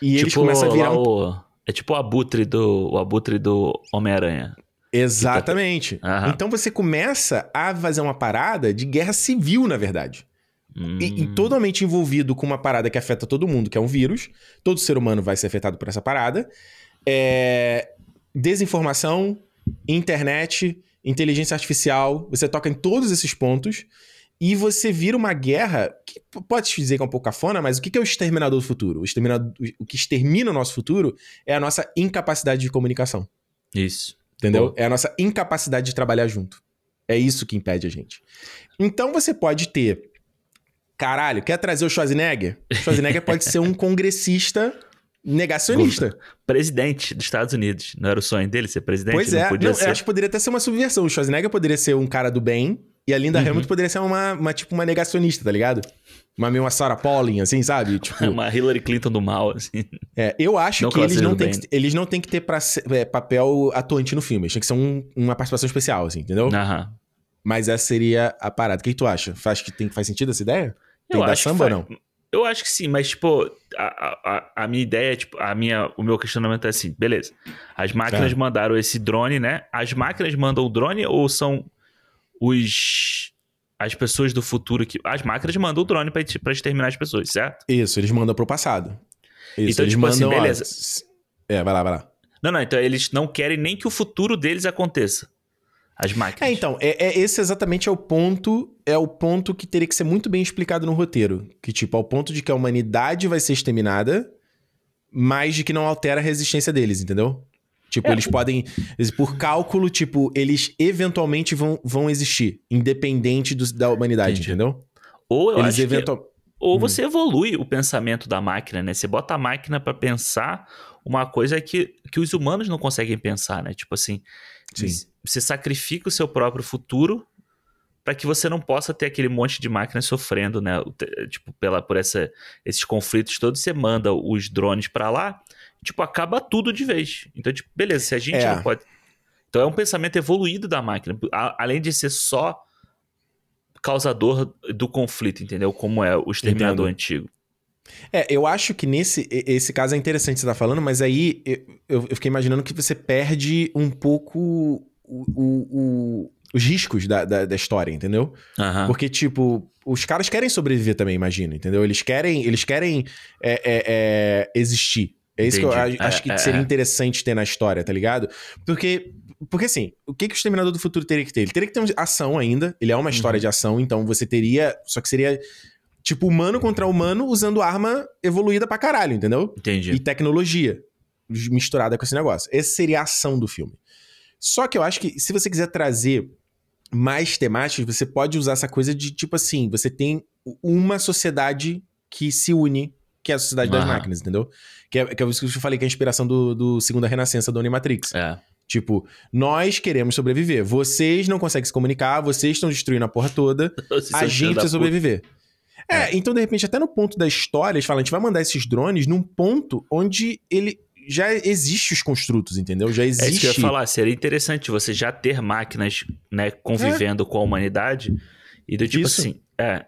E tipo, eles começam a virar. Um... O, é tipo o abutre do, o abutre do Homem-Aranha. Exatamente. Uhum. Então você começa a fazer uma parada de guerra civil, na verdade. Hum. E, e, hum. totalmente envolvido com uma parada que afeta todo mundo, que é um vírus. Todo ser humano vai ser afetado por essa parada. É... Desinformação, internet, inteligência artificial. Você toca em todos esses pontos. E você vira uma guerra que pode dizer que é um pouco cafona, mas o que é o exterminador do futuro? O, exterminador, o que extermina o nosso futuro é a nossa incapacidade de comunicação. Isso. Entendeu? É a nossa incapacidade de trabalhar junto. É isso que impede a gente. Então você pode ter. Caralho, quer trazer o Schwarzenegger? O Schwarzenegger pode ser um [laughs] congressista negacionista. Presidente dos Estados Unidos. Não era o sonho dele ser presidente? Pois é. Não, não eu acho que poderia até ser uma subversão. O Schwarzenegger poderia ser um cara do bem e a Linda uhum. Hamilton poderia ser uma, uma, tipo, uma negacionista, tá ligado? Uma meio uma Sarah Pauling, assim, sabe? [laughs] Tipo... uma Hillary Clinton do mal, assim. É, eu acho não que, eles não, que, eles não têm que ter pra, é, papel atuante no filme. Eles têm que ser um, uma participação especial, assim, entendeu? Aham. Mas essa seria a parada. O que, que tu acha? Faz, que tem, faz sentido essa ideia? Tem eu da samba ou não? Eu acho que sim, mas, tipo, a, a, a minha ideia, tipo, a minha, o meu questionamento é assim, beleza. As máquinas é. mandaram esse drone, né? As máquinas mandam o drone ou são os as pessoas do futuro que as máquinas mandam o drone para exterminar as pessoas, certo? Isso, eles mandam pro passado. Isso, então, tipo assim, mandam, assim, beleza. Ó, é, vai lá, vai lá. Não, não, então eles não querem nem que o futuro deles aconteça. As máquinas. É, então, é, é, esse exatamente é o ponto, é o ponto que teria que ser muito bem explicado no roteiro. Que, tipo, ao ponto de que a humanidade vai ser exterminada, mas de que não altera a resistência deles, entendeu? Tipo, é. eles podem. Por cálculo, tipo, eles eventualmente vão, vão existir, independente do, da humanidade, Entendi. entendeu? Ou eu eles acho eventual... que, Ou hum. você evolui o pensamento da máquina, né? Você bota a máquina para pensar uma coisa que, que os humanos não conseguem pensar, né? Tipo assim, Sim. você sacrifica o seu próprio futuro para que você não possa ter aquele monte de máquinas sofrendo, né? Tipo, pela, por essa, esses conflitos todos, você manda os drones para lá tipo, acaba tudo de vez. Então, tipo, beleza, se a gente é. não pode. Então é um pensamento evoluído da máquina. A, além de ser só causador do conflito, entendeu? Como é o exterminador Entendo. antigo. É, eu acho que nesse esse caso é interessante você estar tá falando, mas aí eu, eu fiquei imaginando que você perde um pouco o, o, o, os riscos da, da, da história, entendeu? Uhum. Porque, tipo, os caras querem sobreviver também, imagino, entendeu? Eles querem, eles querem é, é, é, existir. É isso Entendi. que eu acho é, que é, seria é. interessante ter na história, tá ligado? Porque, porque assim, o que, que o Exterminador do Futuro teria que ter? Ele teria que ter ação ainda. Ele é uma história uhum. de ação, então você teria. Só que seria. Tipo, humano contra humano usando arma evoluída pra caralho, entendeu? Entendi. E tecnologia misturada com esse negócio. Essa seria a ação do filme. Só que eu acho que se você quiser trazer mais temáticas, você pode usar essa coisa de tipo assim: você tem uma sociedade que se une, que é a sociedade das máquinas, entendeu? Que é, que é isso que eu falei que é a inspiração do, do Segunda Renascença do Animatrix. É. Tipo, nós queremos sobreviver. Vocês não conseguem se comunicar, vocês estão destruindo a porra toda. [laughs] a gente precisa sobreviver. É, é, então, de repente, até no ponto da história, eles falam, a gente vai mandar esses drones num ponto onde ele já existe os construtos, entendeu? Já existe. É isso que eu ia falar. Seria interessante você já ter máquinas, né, convivendo é. com a humanidade. E do tipo isso. assim, é,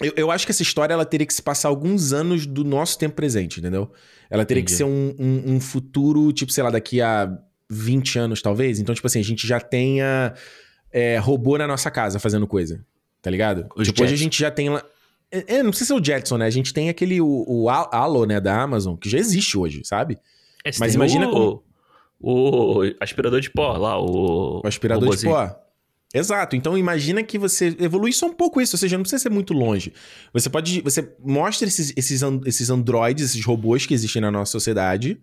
eu, eu, acho que essa história ela teria que se passar alguns anos do nosso tempo presente, entendeu? Ela teria Entendi. que ser um, um, um, futuro, tipo, sei lá, daqui a 20 anos, talvez. Então, tipo assim, a gente já tenha é, robô na nossa casa fazendo coisa, tá ligado? Os tipo, hoje a gente já tem lá. É, é, não sei se é o Jetson, né? A gente tem aquele, o, o Halo, né, da Amazon, que já existe hoje, sabe? É, Mas imagina o, como... O aspirador de pó lá, o... O aspirador de pó. Exato. Então imagina que você evolui só um pouco isso, ou seja, não precisa ser muito longe. Você pode. Você mostra esses, esses, esses androides, esses robôs que existem na nossa sociedade,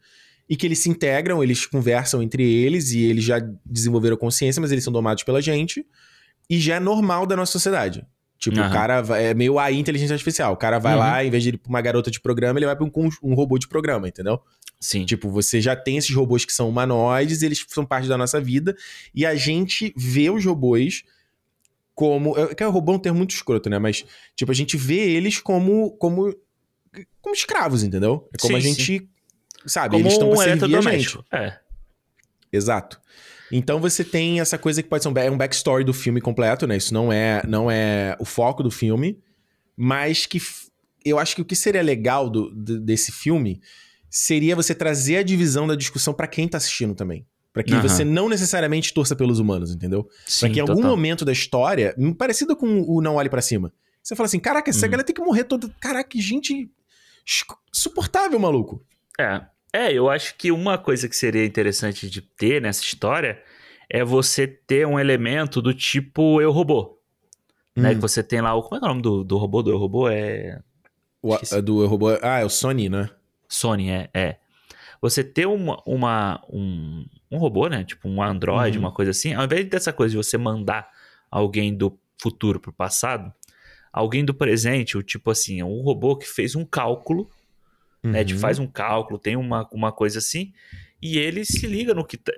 e que eles se integram, eles conversam entre eles, e eles já desenvolveram consciência, mas eles são domados pela gente, e já é normal da nossa sociedade. Tipo, uhum. o cara vai, é meio AI inteligência artificial. O cara vai uhum. lá, em vez de ir pra uma garota de programa, ele vai pra um, um robô de programa, entendeu? Sim. Tipo, você já tem esses robôs que são humanoides, eles são parte da nossa vida, e a gente vê os robôs como. Que é o robô é um termo muito escroto, né? Mas, tipo, a gente vê eles como. como, como escravos, entendeu? É como sim, a gente. Sim. Sabe, como eles estão pra servir a gente. É. Exato. Então você tem essa coisa que pode ser um, um backstory do filme completo, né? Isso não é, não é o foco do filme, mas que eu acho que o que seria legal do, do desse filme seria você trazer a divisão da discussão para quem tá assistindo também. Pra que Aham. você não necessariamente torça pelos humanos, entendeu? Sim, pra que em algum total. momento da história, hum, parecido com o Não Olhe Pra Cima, você fala assim: caraca, essa Uhum. galera tem que morrer toda. Caraca, que gente insuportável, maluco. É. É, eu acho que uma coisa que seria interessante de ter nessa história é você ter um elemento do tipo Eu Robô. Né? Hum. Que você tem lá o. Como é é o nome do, do robô? Do Eu Robô? É. O, a do robô. Ah, é o Sony, né? Sony, é. é. Você ter uma, uma, um, um robô, né? Tipo um Android, Uhum. uma coisa assim. Ao invés dessa coisa de você mandar alguém do futuro pro passado, alguém do presente, o tipo assim, é um robô que fez um cálculo né? Uhum. Tipo, faz um cálculo, tem uma, uma coisa assim, e ele se liga no que tá,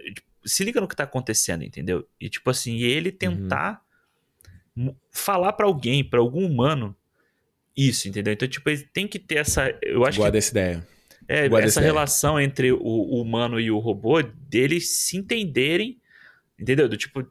se liga no que tá acontecendo, entendeu? E tipo assim, ele tentar mu- falar pra alguém, pra algum humano isso, entendeu? Então, tipo, ele tem que ter essa, eu acho Gosto que dessa ideia. é, gosto essa dessa ideia. relação entre o, o humano e o robô, deles se entenderem, entendeu? Do tipo,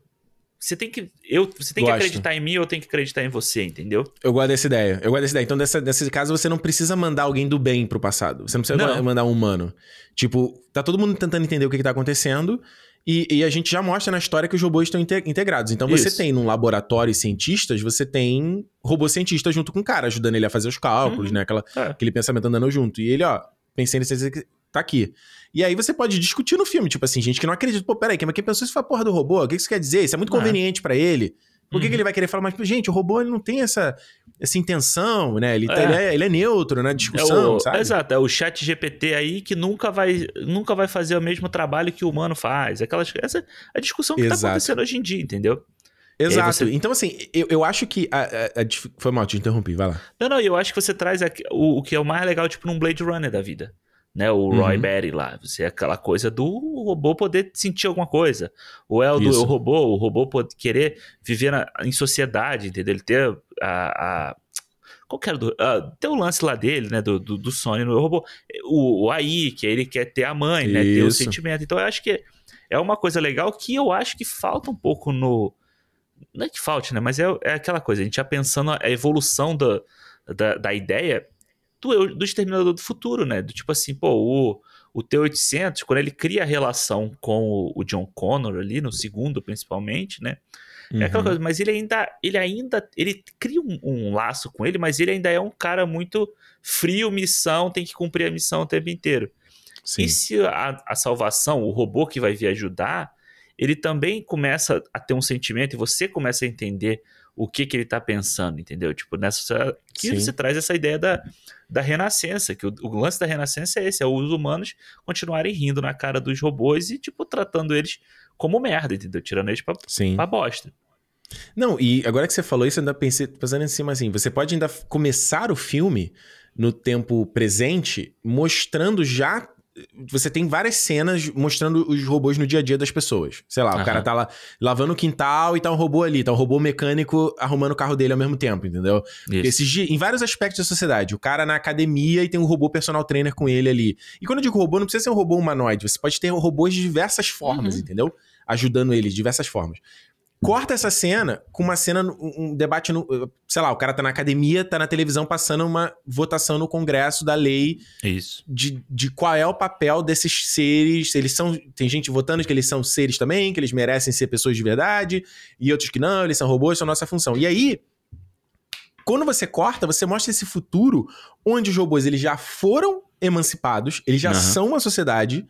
você tem que eu, você tem que Gosto. acreditar em mim, eu tenho que acreditar em você, entendeu? Eu gosto dessa ideia. Eu gosto dessa ideia. Então, dessa, nesse caso, você não precisa mandar alguém do bem pro passado. Você não precisa Não. mandar um humano. Tipo, tá todo mundo tentando entender o que, que tá acontecendo. E, e a gente já mostra na história que os robôs estão inte- integrados. Então, você Isso. tem num laboratório cientistas, você tem robô cientista junto com o cara, ajudando ele a fazer os cálculos, Uhum. né? Aquela, É. aquele pensamento andando junto. E ele, ó, pensei nisso, tá aqui. E aí você pode discutir no filme, tipo assim, gente que não acredita, pô, peraí, mas quem pensou isso foi a porra do robô? O que isso quer dizer? Isso é muito É. conveniente pra ele. Por que, Uhum. que ele vai querer falar mais? Gente, o robô ele não tem essa, essa intenção, né? Ele, tá- É. ele, é, ele é neutro na É discussão, o, sabe? Exato, é o chat GPT aí que nunca vai, nunca vai fazer o mesmo trabalho que o humano faz. Aquelas, essa é a discussão que tá Exato. acontecendo hoje em dia, entendeu? Exato. você- Então, assim, eu, eu acho que. A, a- a foi mal, te interrompi, vai lá. Não, não, eu acho que você traz o, o que é o mais legal, tipo, num Blade Runner da vida. Né, o Roy Uhum. Batty lá. Você é aquela coisa do robô poder sentir alguma coisa. Ou é o do Isso. o robô, o robô poder querer viver na- em sociedade, entendeu? Ele ter a. a qual que era do. ah, tem o lance lá dele, né? Do, do, do Sony no robô. O, o AI, que ele quer ter a mãe, né? Ter o Isso. sentimento. Então eu acho que é uma coisa legal que eu acho que falta um pouco no. Não é que falte, né? Mas é, é aquela coisa, a gente já pensando a evolução da, da, da ideia do, do Exterminador do Futuro, né? Do tipo assim, pô, o, o T-800, quando ele cria a relação com o, o John Connor ali, no segundo principalmente, né? É aquela Uhum. coisa, mas ele ainda, ele ainda, ele cria um, um laço com ele, mas ele ainda é um cara muito frio, missão, tem que cumprir a missão o tempo inteiro. Sim. E se a, a salvação, o robô que vai vir ajudar, ele também começa a ter um sentimento e você começa a entender o que que ele tá pensando, entendeu? Tipo, nessa que Sim. você traz essa ideia da, da renascença, que o, o lance da renascença é esse, é os humanos continuarem rindo na cara dos robôs e, tipo, tratando eles como merda, entendeu? Tirando eles pra, Sim. pra bosta. Não, e agora que você falou isso, eu ainda pensei, pensando em cima assim, você pode ainda começar o filme no tempo presente, mostrando já. Você tem várias cenas mostrando os robôs no dia a dia das pessoas. Sei lá, o Aham. cara tá lá lavando o quintal e tá um robô ali, tá um robô mecânico arrumando o carro dele ao mesmo tempo, entendeu? Esses em vários aspectos da sociedade. O cara na academia e tem um robô personal trainer com ele ali. E quando eu digo robô, não precisa ser um robô humanoide. Você pode ter robôs de diversas formas, Uhum. entendeu? Ajudando ele de diversas formas. Corta essa cena com uma cena, um debate no. Sei lá, o cara tá na academia, tá na televisão passando uma votação no Congresso da lei Isso. de, de qual é o papel desses seres. Eles são. Tem gente votando que eles são seres também, que eles merecem ser pessoas de verdade, e outros que não, eles são robôs, são nossa função. E aí, quando você corta, você mostra esse futuro onde os robôs eles já foram emancipados, eles já Aham. são uma sociedade,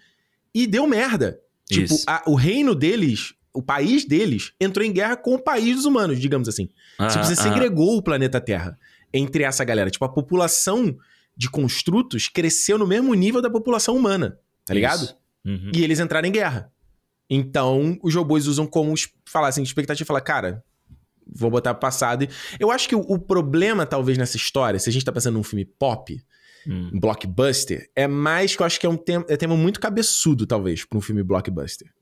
e deu merda. Tipo, a- o reino deles. O país deles entrou em guerra com o país dos humanos, digamos assim. Ah, Tipo, você ah, segregou o planeta Terra entre essa galera. Tipo, a população de construtos cresceu no mesmo nível da população humana, tá ligado? Uhum. E eles entraram em guerra. Então, os robôs usam como falar assim, expectativa, falar, cara, vou botar passado. Eu acho que o, o problema, talvez, nessa história, se a gente tá pensando num filme pop, Hum. um blockbuster, é mais que eu acho que é um tema, é tema muito cabeçudo, talvez, pra um filme blockbuster.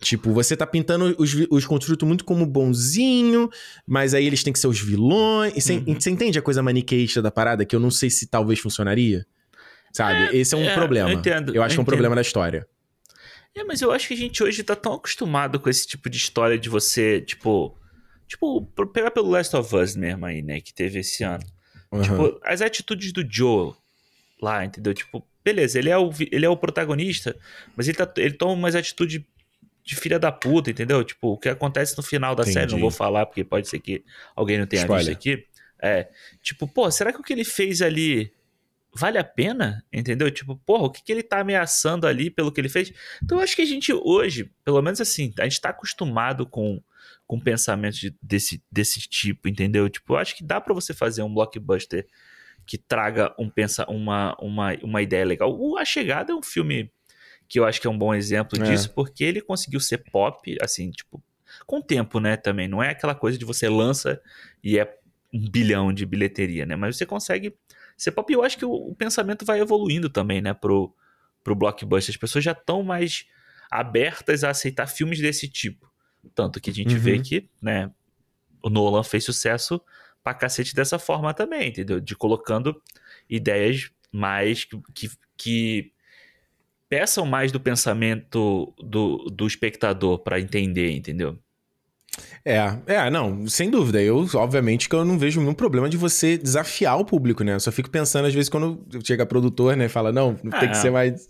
Tipo, você tá pintando os, os construtos muito como bonzinho, mas aí eles têm que ser os vilões. Você, Uhum. você entende a coisa maniqueísta da parada que eu não sei se talvez funcionaria? Sabe? Esse é um é, problema. eu entendo, Eu acho que é eu um problema da história. É, mas eu acho que a gente hoje tá tão acostumado com esse tipo de história de você, tipo. Tipo, pegar pelo Last of Us mesmo aí, né? Que teve esse ano. Uhum. Tipo, as atitudes do Joe lá, entendeu? Tipo, beleza, ele é o, ele é o protagonista, mas ele, tá, ele toma umas atitudes de filha da puta, entendeu? Tipo, o que acontece no final da Entendi. série, não vou falar, porque pode ser que alguém não tenha Spoiler. visto aqui. É, tipo, pô, será que o que ele fez ali vale a pena? Entendeu? Tipo, porra, o que, que ele tá ameaçando ali pelo que ele fez? Então eu acho que a gente hoje, pelo menos assim, a gente tá acostumado com, com pensamentos de, desse, desse tipo, entendeu? Tipo, eu acho que dá para você fazer um blockbuster que traga um pensa, uma, uma, uma ideia legal. O A Chegada é um filme que eu acho que é um bom exemplo é. disso, porque ele conseguiu ser pop, assim, tipo, com tempo, né, também. Não é aquela coisa de você lança e é um bilhão de bilheteria, né? Mas você consegue ser pop. E eu acho que o, o pensamento vai evoluindo também, né, pro, pro blockbuster. As pessoas já estão mais abertas a aceitar filmes desse tipo. Tanto que a gente uhum. vê que, né, o Nolan fez sucesso pra cacete dessa forma também, entendeu? De colocando ideias mais que, que, que peçam mais do pensamento do, do espectador para entender, entendeu? É, é, não, sem dúvida. Eu, obviamente, que eu não vejo nenhum problema de você desafiar o público, né? Eu só fico pensando, às vezes, quando chega produtor, né, fala, não, não tem que ser mais.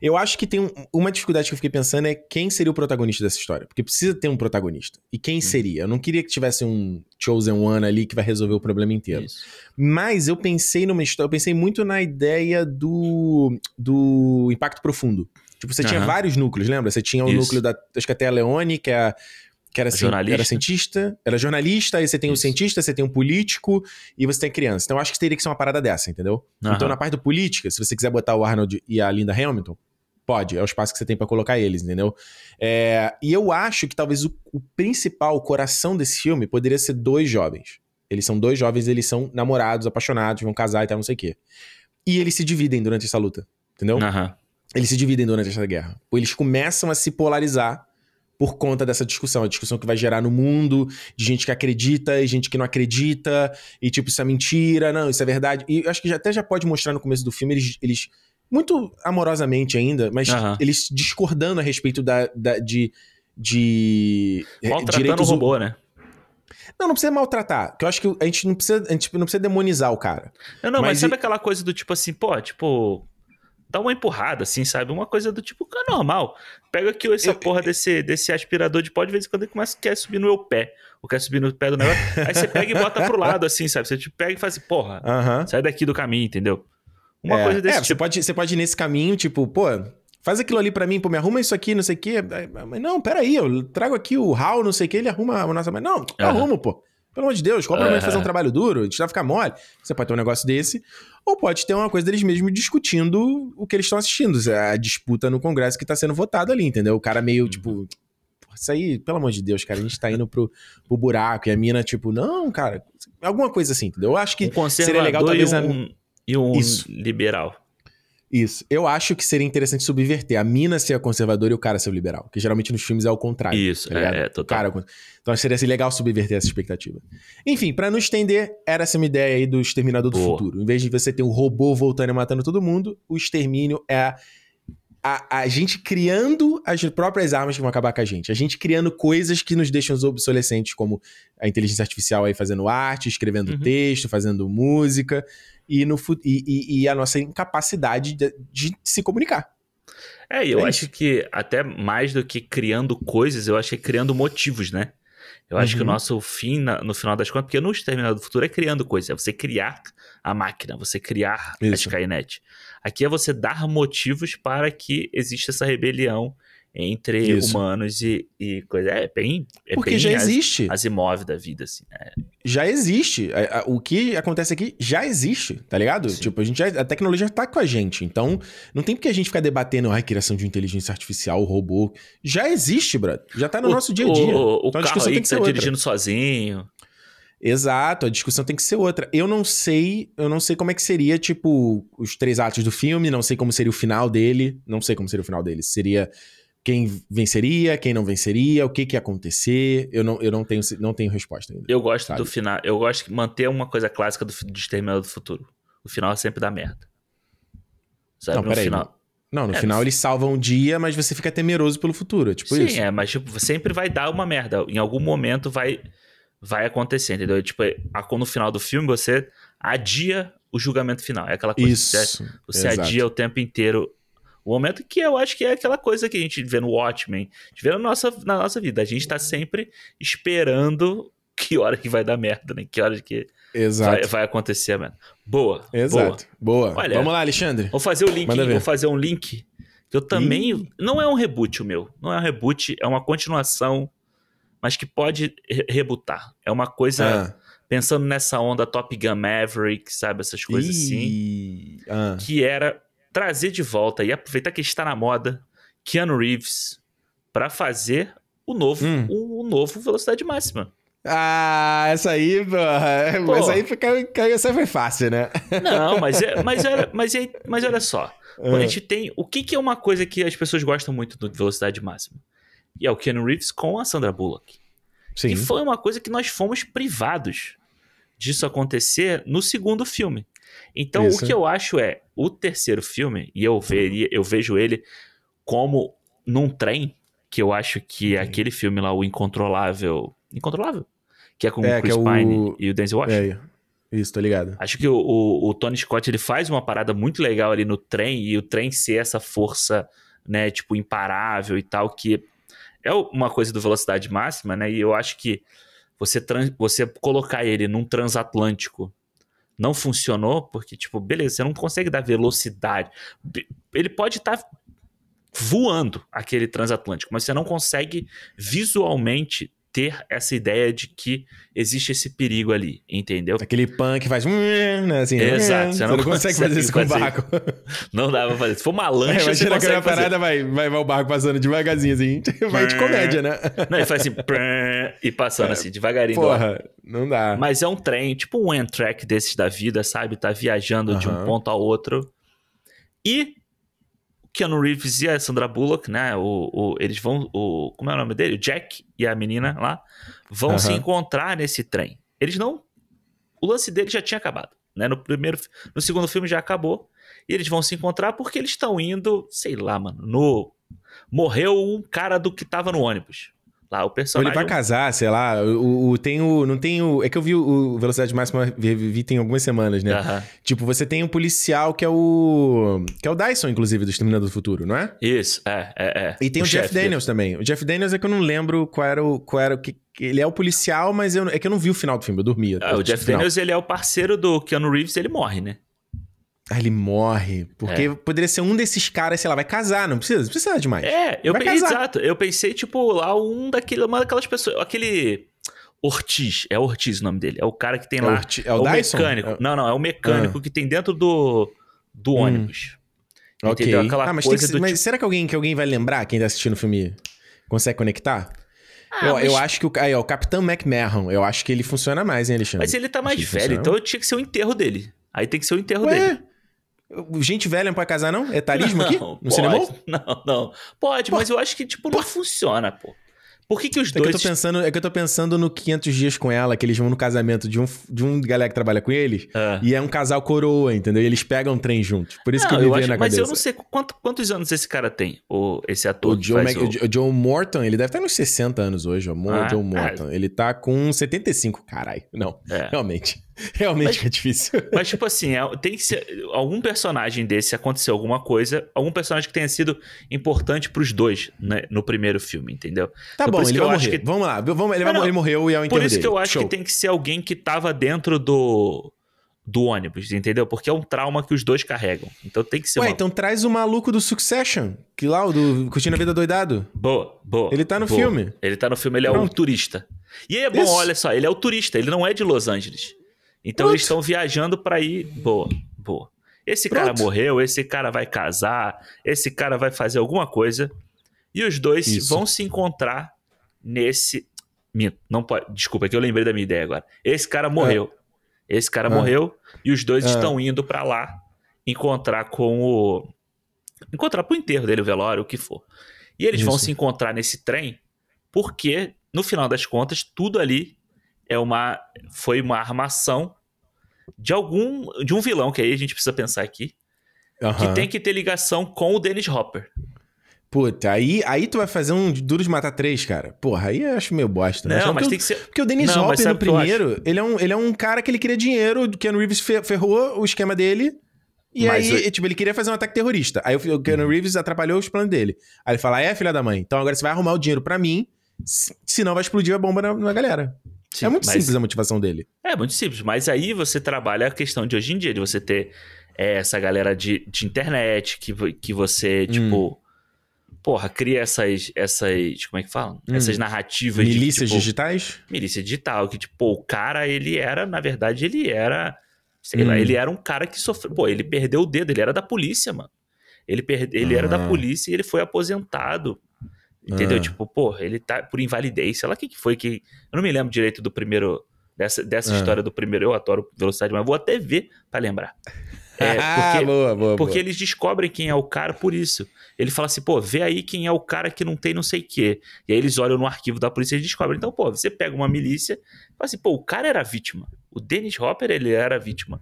Eu acho que tem um, uma dificuldade que eu fiquei pensando é quem seria o protagonista dessa história. Porque precisa ter um protagonista. E quem hum. seria? Eu não queria que tivesse um Chosen One ali que vai resolver o problema inteiro. Isso. Mas eu pensei numa história, eu pensei muito na ideia do, do impacto profundo. Tipo, você uhum. tinha vários núcleos, lembra? Você tinha o Isso. núcleo da. Acho que até a Leone, que é a que era, jornalista. era cientista, era jornalista, aí você tem Isso. um cientista, você tem um político e você tem criança. Então eu acho que teria que ser uma parada dessa, entendeu? Uhum. Então na parte do política, se você quiser botar o Arnold e a Linda Hamilton, pode, é o espaço que você tem para colocar eles, entendeu? É, e eu acho que talvez o, o principal, o coração desse filme poderia ser dois jovens. Eles são dois jovens, eles são namorados, apaixonados, vão casar e tal, não sei o quê. E eles se dividem durante essa luta, entendeu? Uhum. Eles se dividem durante essa guerra. Eles começam a se polarizar por conta dessa discussão. A discussão que vai gerar no mundo, de gente que acredita e gente que não acredita, e tipo, isso é mentira, não, isso é verdade. E eu acho que já, até já pode mostrar no começo do filme, eles, eles muito amorosamente ainda, mas uhum. eles discordando a respeito da, da de. de é, Maltratando direitos... o robô, né? Não, não precisa maltratar. Porque eu acho que a gente não precisa, a gente não precisa demonizar o cara. Não, não, mas, mas sabe e... aquela coisa do tipo assim, pô, tipo, dá uma empurrada, assim, sabe? Uma coisa do tipo, é normal. Pega aqui essa eu, porra eu, desse, desse aspirador de pó, de vez em quando ele começa quer subir no meu pé. Ou quer subir no pé do negócio. [laughs] aí você pega e bota pro lado, assim, sabe? Você tipo, pega e faz assim, porra, uh -huh. sai daqui do caminho, entendeu? Uma é, coisa desse é, tipo. Você pode, você pode ir nesse caminho, tipo, pô, faz aquilo ali para mim, pô, me arruma isso aqui, não sei o quê. Mas não, peraí, eu trago aqui o Hal, não sei o quê, ele arruma a nossa. Mas não, eu uhum. arrumo, pô. Pelo amor de Deus, qual o problema de fazer um trabalho duro? A gente vai ficar mole. Você pode ter um negócio desse, ou pode ter uma coisa deles mesmos discutindo o que eles estão assistindo. A disputa no Congresso que está sendo votado ali, entendeu? O cara meio, tipo, uhum. isso aí, pelo amor de Deus, cara, a gente tá indo pro, pro buraco. E a mina, tipo, não, cara, alguma coisa assim, entendeu? Eu acho que um seria legal talvez. E um, a... e um liberal. Isso. Eu acho que seria interessante subverter. A mina ser a conservadora e o cara ser o liberal. Que geralmente nos filmes é o contrário. Isso, tá é, é, total. Cara, então seria assim, legal subverter essa expectativa. Enfim, para não estender, era essa uma ideia aí do Exterminador do Boa. Futuro. Em vez de você ter um robô voltando e matando todo mundo, o extermínio é a, a, gente criando as próprias armas que vão acabar com a gente. A gente criando coisas que nos deixam obsolescentes, como a inteligência artificial aí fazendo arte, escrevendo uhum. texto, fazendo música e, no, e, e a nossa incapacidade de, de se comunicar. É, eu é acho que até mais do que criando coisas, eu acho que é criando motivos, né? Eu acho uhum. que o uhum. nosso fim, no final das contas, porque no Exterminador do Futuro é criando coisas, é você criar a máquina, você criar Isso. a Skynet. Aqui é você dar motivos para que exista essa rebelião entre Isso. humanos e, e coisa. É bem. É Porque bem já existe. As imóveis da vida, assim. Né? Já existe. O que acontece aqui já existe, tá ligado? Sim. Tipo, a, gente já, a tecnologia tá com a gente. Então, não tem porque a gente ficar debatendo a criação de inteligência artificial, robô. Já existe, brother. Já tá no o, nosso dia a dia. O, então, a discussão tem que, que ser tá outra. dirigindo sozinho. Exato, a discussão tem que ser outra. Eu não sei, eu não sei como é que seria, tipo, os três atos do filme, não sei como seria o final dele, não sei como seria o final dele. Seria quem venceria, quem não venceria, o que, que ia acontecer. Eu não, eu não, tenho, não tenho resposta ainda. Eu gosto sabe? do final. Eu gosto de manter uma coisa clássica do, do Exterminador do Futuro. O final é sempre dá merda. Sabe? Não, no peraí. Final... Não, no é, final eles salvam um dia, mas você fica temeroso pelo futuro. É tipo Sim, isso. Sim, é, mas tipo, sempre vai dar uma merda. Em algum momento vai vai acontecer, entendeu? Tipo, no final do filme você adia o julgamento final. É aquela coisa Isso, que você, você adia o tempo inteiro o momento que eu acho que é aquela coisa que a gente vê no Watchmen, a gente vê na nossa, na nossa vida. A gente tá sempre esperando que hora que vai dar merda, né? Que hora que vai, vai, acontecer, mano. Boa. Exato. Boa. boa. Olha, Vamos lá, Alexandre. Vou fazer o link, vou fazer um link que eu também. Ih. Não é um reboot o meu. Não é um reboot, é uma continuação, mas que pode re rebutar. É uma coisa. Ah. Pensando nessa onda Top Gun Maverick, sabe? Essas coisas assim. Ih. assim. Ah. Que era trazer de volta e aproveitar que está na moda Keanu Reeves para fazer o novo, hum. o, o, novo Velocidade Máxima. Ah, essa aí, Pô. essa aí foi, essa foi fácil, né? Não, mas, é, mas, [laughs] era, mas, é, mas olha só. Quando a gente tem. O que, que é uma coisa que as pessoas gostam muito do Velocidade Máxima? E é o Keanu Reeves com a Sandra Bullock. Sim. E foi uma coisa que nós fomos privados disso acontecer no segundo filme. Então, Isso. o que eu acho é, o terceiro filme, e eu, veria, eu vejo ele como num trem, que eu acho que é aquele filme lá, o Incontrolável. Incontrolável? Que é com é, o Chris é Pine o... e o Denzel Washington. É, isso, tô ligado. Acho que o, o, o, Tony Scott ele faz uma parada muito legal ali no trem, e o trem ser essa força, né, tipo, imparável e tal, que é uma coisa do velocidade máxima, né? E eu acho que você, trans, você colocar ele num transatlântico não funcionou, porque, tipo, beleza, você não consegue dar velocidade. Ele pode estar tá voando aquele transatlântico, mas você não consegue visualmente ter essa ideia de que existe esse perigo ali, entendeu? Aquele pan que faz. Né, assim, Exato, você não, você não consegue, [laughs] fazer isso com o barco. Não dá pra fazer. Se for uma lancha, é, você consegue fazer. parada, vai, vai, vai o barco passando devagarzinho, assim. [laughs] Vai de comédia, né? [laughs] Não, ele faz assim, e passando assim, devagarinho. Porra, não dá. Mas é um trem, tipo um Amtrak desses da vida, sabe? Tá viajando uh -huh. de um ponto ao outro. E Keanu Reeves e a Sandra Bullock, né? O, o, eles vão. O, como é o nome dele? O Jack e a menina lá vão uhum. se encontrar nesse trem. Eles não. O lance dele já tinha acabado. Né? No primeiro, no segundo filme já acabou. E eles vão se encontrar porque eles estão indo, sei lá, mano, no. Morreu um cara do que tava no ônibus. Lá, o personagem. Ele vai casar, sei lá. O, o, tem o. Não tem o. É que eu vi o, Velocidade Máxima, vi, vi tem algumas semanas, né? Tipo, você tem um policial que é o. Que é o Dyson, inclusive, do Exterminador do Futuro, não é? Isso, é, é, é. E tem o, o Jeff Daniels dele. também. O Jeff Daniels é que eu não lembro qual era o. Qual era o que, ele é o policial, mas eu, é que eu não vi o final do filme, eu dormia. Ah, o Jeff Daniels, ele é o parceiro do Keanu Reeves, ele morre, né? Ah, ele morre. Porque é. poderia ser um desses caras, sei lá, vai casar, não precisa, não precisa demais. É, eu pensei, exato. Eu pensei, tipo, lá um daquele, uma daquelas pessoas. Aquele. Ortiz, é Ortiz o nome dele. É o cara que tem é lá. é o, o mecânico. É... Não, não, é o mecânico ah. que tem dentro do, do hum. ônibus. Ok. Aquela ah, mas, coisa que, mas tipo... será que alguém, que alguém vai lembrar, quem tá assistindo o filme, consegue conectar? Ah, eu, mas... eu, acho que o, aí, ó, o Capitão McMahon, eu acho que ele funciona mais, hein, Alexandre? Mas ele tá mais velho, então tinha que ser o enterro dele. Aí tem que ser o enterro Ué? dele. Gente velha não pode casar, não? É tarismo não, aqui? No pode. cinema? [laughs] Não, não. Pode, pô, mas eu acho que, tipo, não pô. funciona, pô. Por que, que os é dois. Que eu tô pensando, é que eu tô pensando no 500 dias com ela, que eles vão no casamento de um, de um galera que trabalha com eles. É. E é um casal coroa, entendeu? E eles pegam um trem juntos. Por isso não, que eu me veio na mas cabeça. Mas eu não sei quanto, quantos anos esse cara tem, o, esse ator. O John, Mac, o... o John Morton, ele deve estar nos 60 anos hoje, ó. Ah, John Morton. É. Ele tá com 75, caralho. Não, é. realmente. [laughs] Realmente mas, é difícil. [laughs] Mas, tipo assim, é, tem que ser. Algum personagem desse aconteceu alguma coisa, algum personagem que tenha sido importante pros dois né, no primeiro filme, entendeu? Tá então, bom, ele vai morrer. Que... Vamos lá, vamos, ele, vai, ele morreu e é o Por isso dele. que eu acho Show. que tem que ser alguém que tava dentro do. Do ônibus, entendeu? Porque é um trauma que os dois carregam. Então tem que ser. Ué, uma... então traz o maluco do Succession, que lá, o do Curtindo a Vida Doidado. Boa, boa. Ele tá no boa. filme. Ele tá no filme, ele é Pronto. o turista. E é bom, Isso. olha só, ele é o turista, ele não é de Los Angeles. Então Pronto. eles estão viajando para ir. Boa, boa. Esse Pronto. cara morreu, esse cara vai casar, esse cara vai fazer alguma coisa. E os dois Isso. vão se encontrar nesse. Não pode. Desculpa, é que eu lembrei da minha ideia agora. Esse cara morreu. É. Esse cara é. morreu e os dois é. estão indo para lá encontrar com o. Encontrar pro enterro dele, o velório, o que for. E eles Isso. vão se encontrar nesse trem porque, no final das contas, tudo ali é uma foi uma armação de algum de um vilão que aí a gente precisa pensar aqui uhum. que tem que ter ligação com o Dennis Hopper. Puta, aí, aí tu vai fazer um duro de matar três, cara. Porra, aí eu acho meio bosta. Não, Acho mas tem que ser. Porque o Dennis Não, Hopper, no primeiro, ele é, um, ele é um cara que ele queria dinheiro, o Keanu Reeves fe- ferrou o esquema dele. E Mas aí, o- tipo, ele queria fazer um ataque terrorista. Aí o Keanu Reeves atrapalhou os planos dele. Aí ele fala: é, filha da mãe, então agora você vai arrumar o dinheiro pra mim, se- senão vai explodir a bomba na, na galera. Sim, é muito mas- simples a motivação dele. É, muito simples. Mas aí você trabalha a questão de hoje em dia, de você ter é, essa galera de, de internet, que, que você, Hum. tipo. Porra, cria essas. essas como é que fala? Hum. Essas narrativas Milícias de. Tipo, digitais? milícia digital, que, tipo, o cara, ele era, na verdade, ele era. Sei Hum. lá, ele era um cara que sofreu. Pô, ele perdeu o dedo, ele era da polícia, mano. Ele, perde, ele era da Ah. polícia e ele foi aposentado. Entendeu? Ah. Tipo, pô, ele tá por invalidez, sei lá o que, que foi que. Eu não me lembro direito do primeiro. Dessa, dessa Ah. história do primeiro. Eu adoro velocidade, mas vou até ver pra lembrar. É, [laughs] ah, porque, boa, boa, porque boa. eles descobrem quem é o cara por isso. Ele fala assim, pô, vê aí quem é o cara que não tem não sei o quê. E aí eles olham no arquivo da polícia e descobrem. Então, pô, você pega uma milícia e fala assim, pô, o cara era vítima. O Dennis Hopper, ele era vítima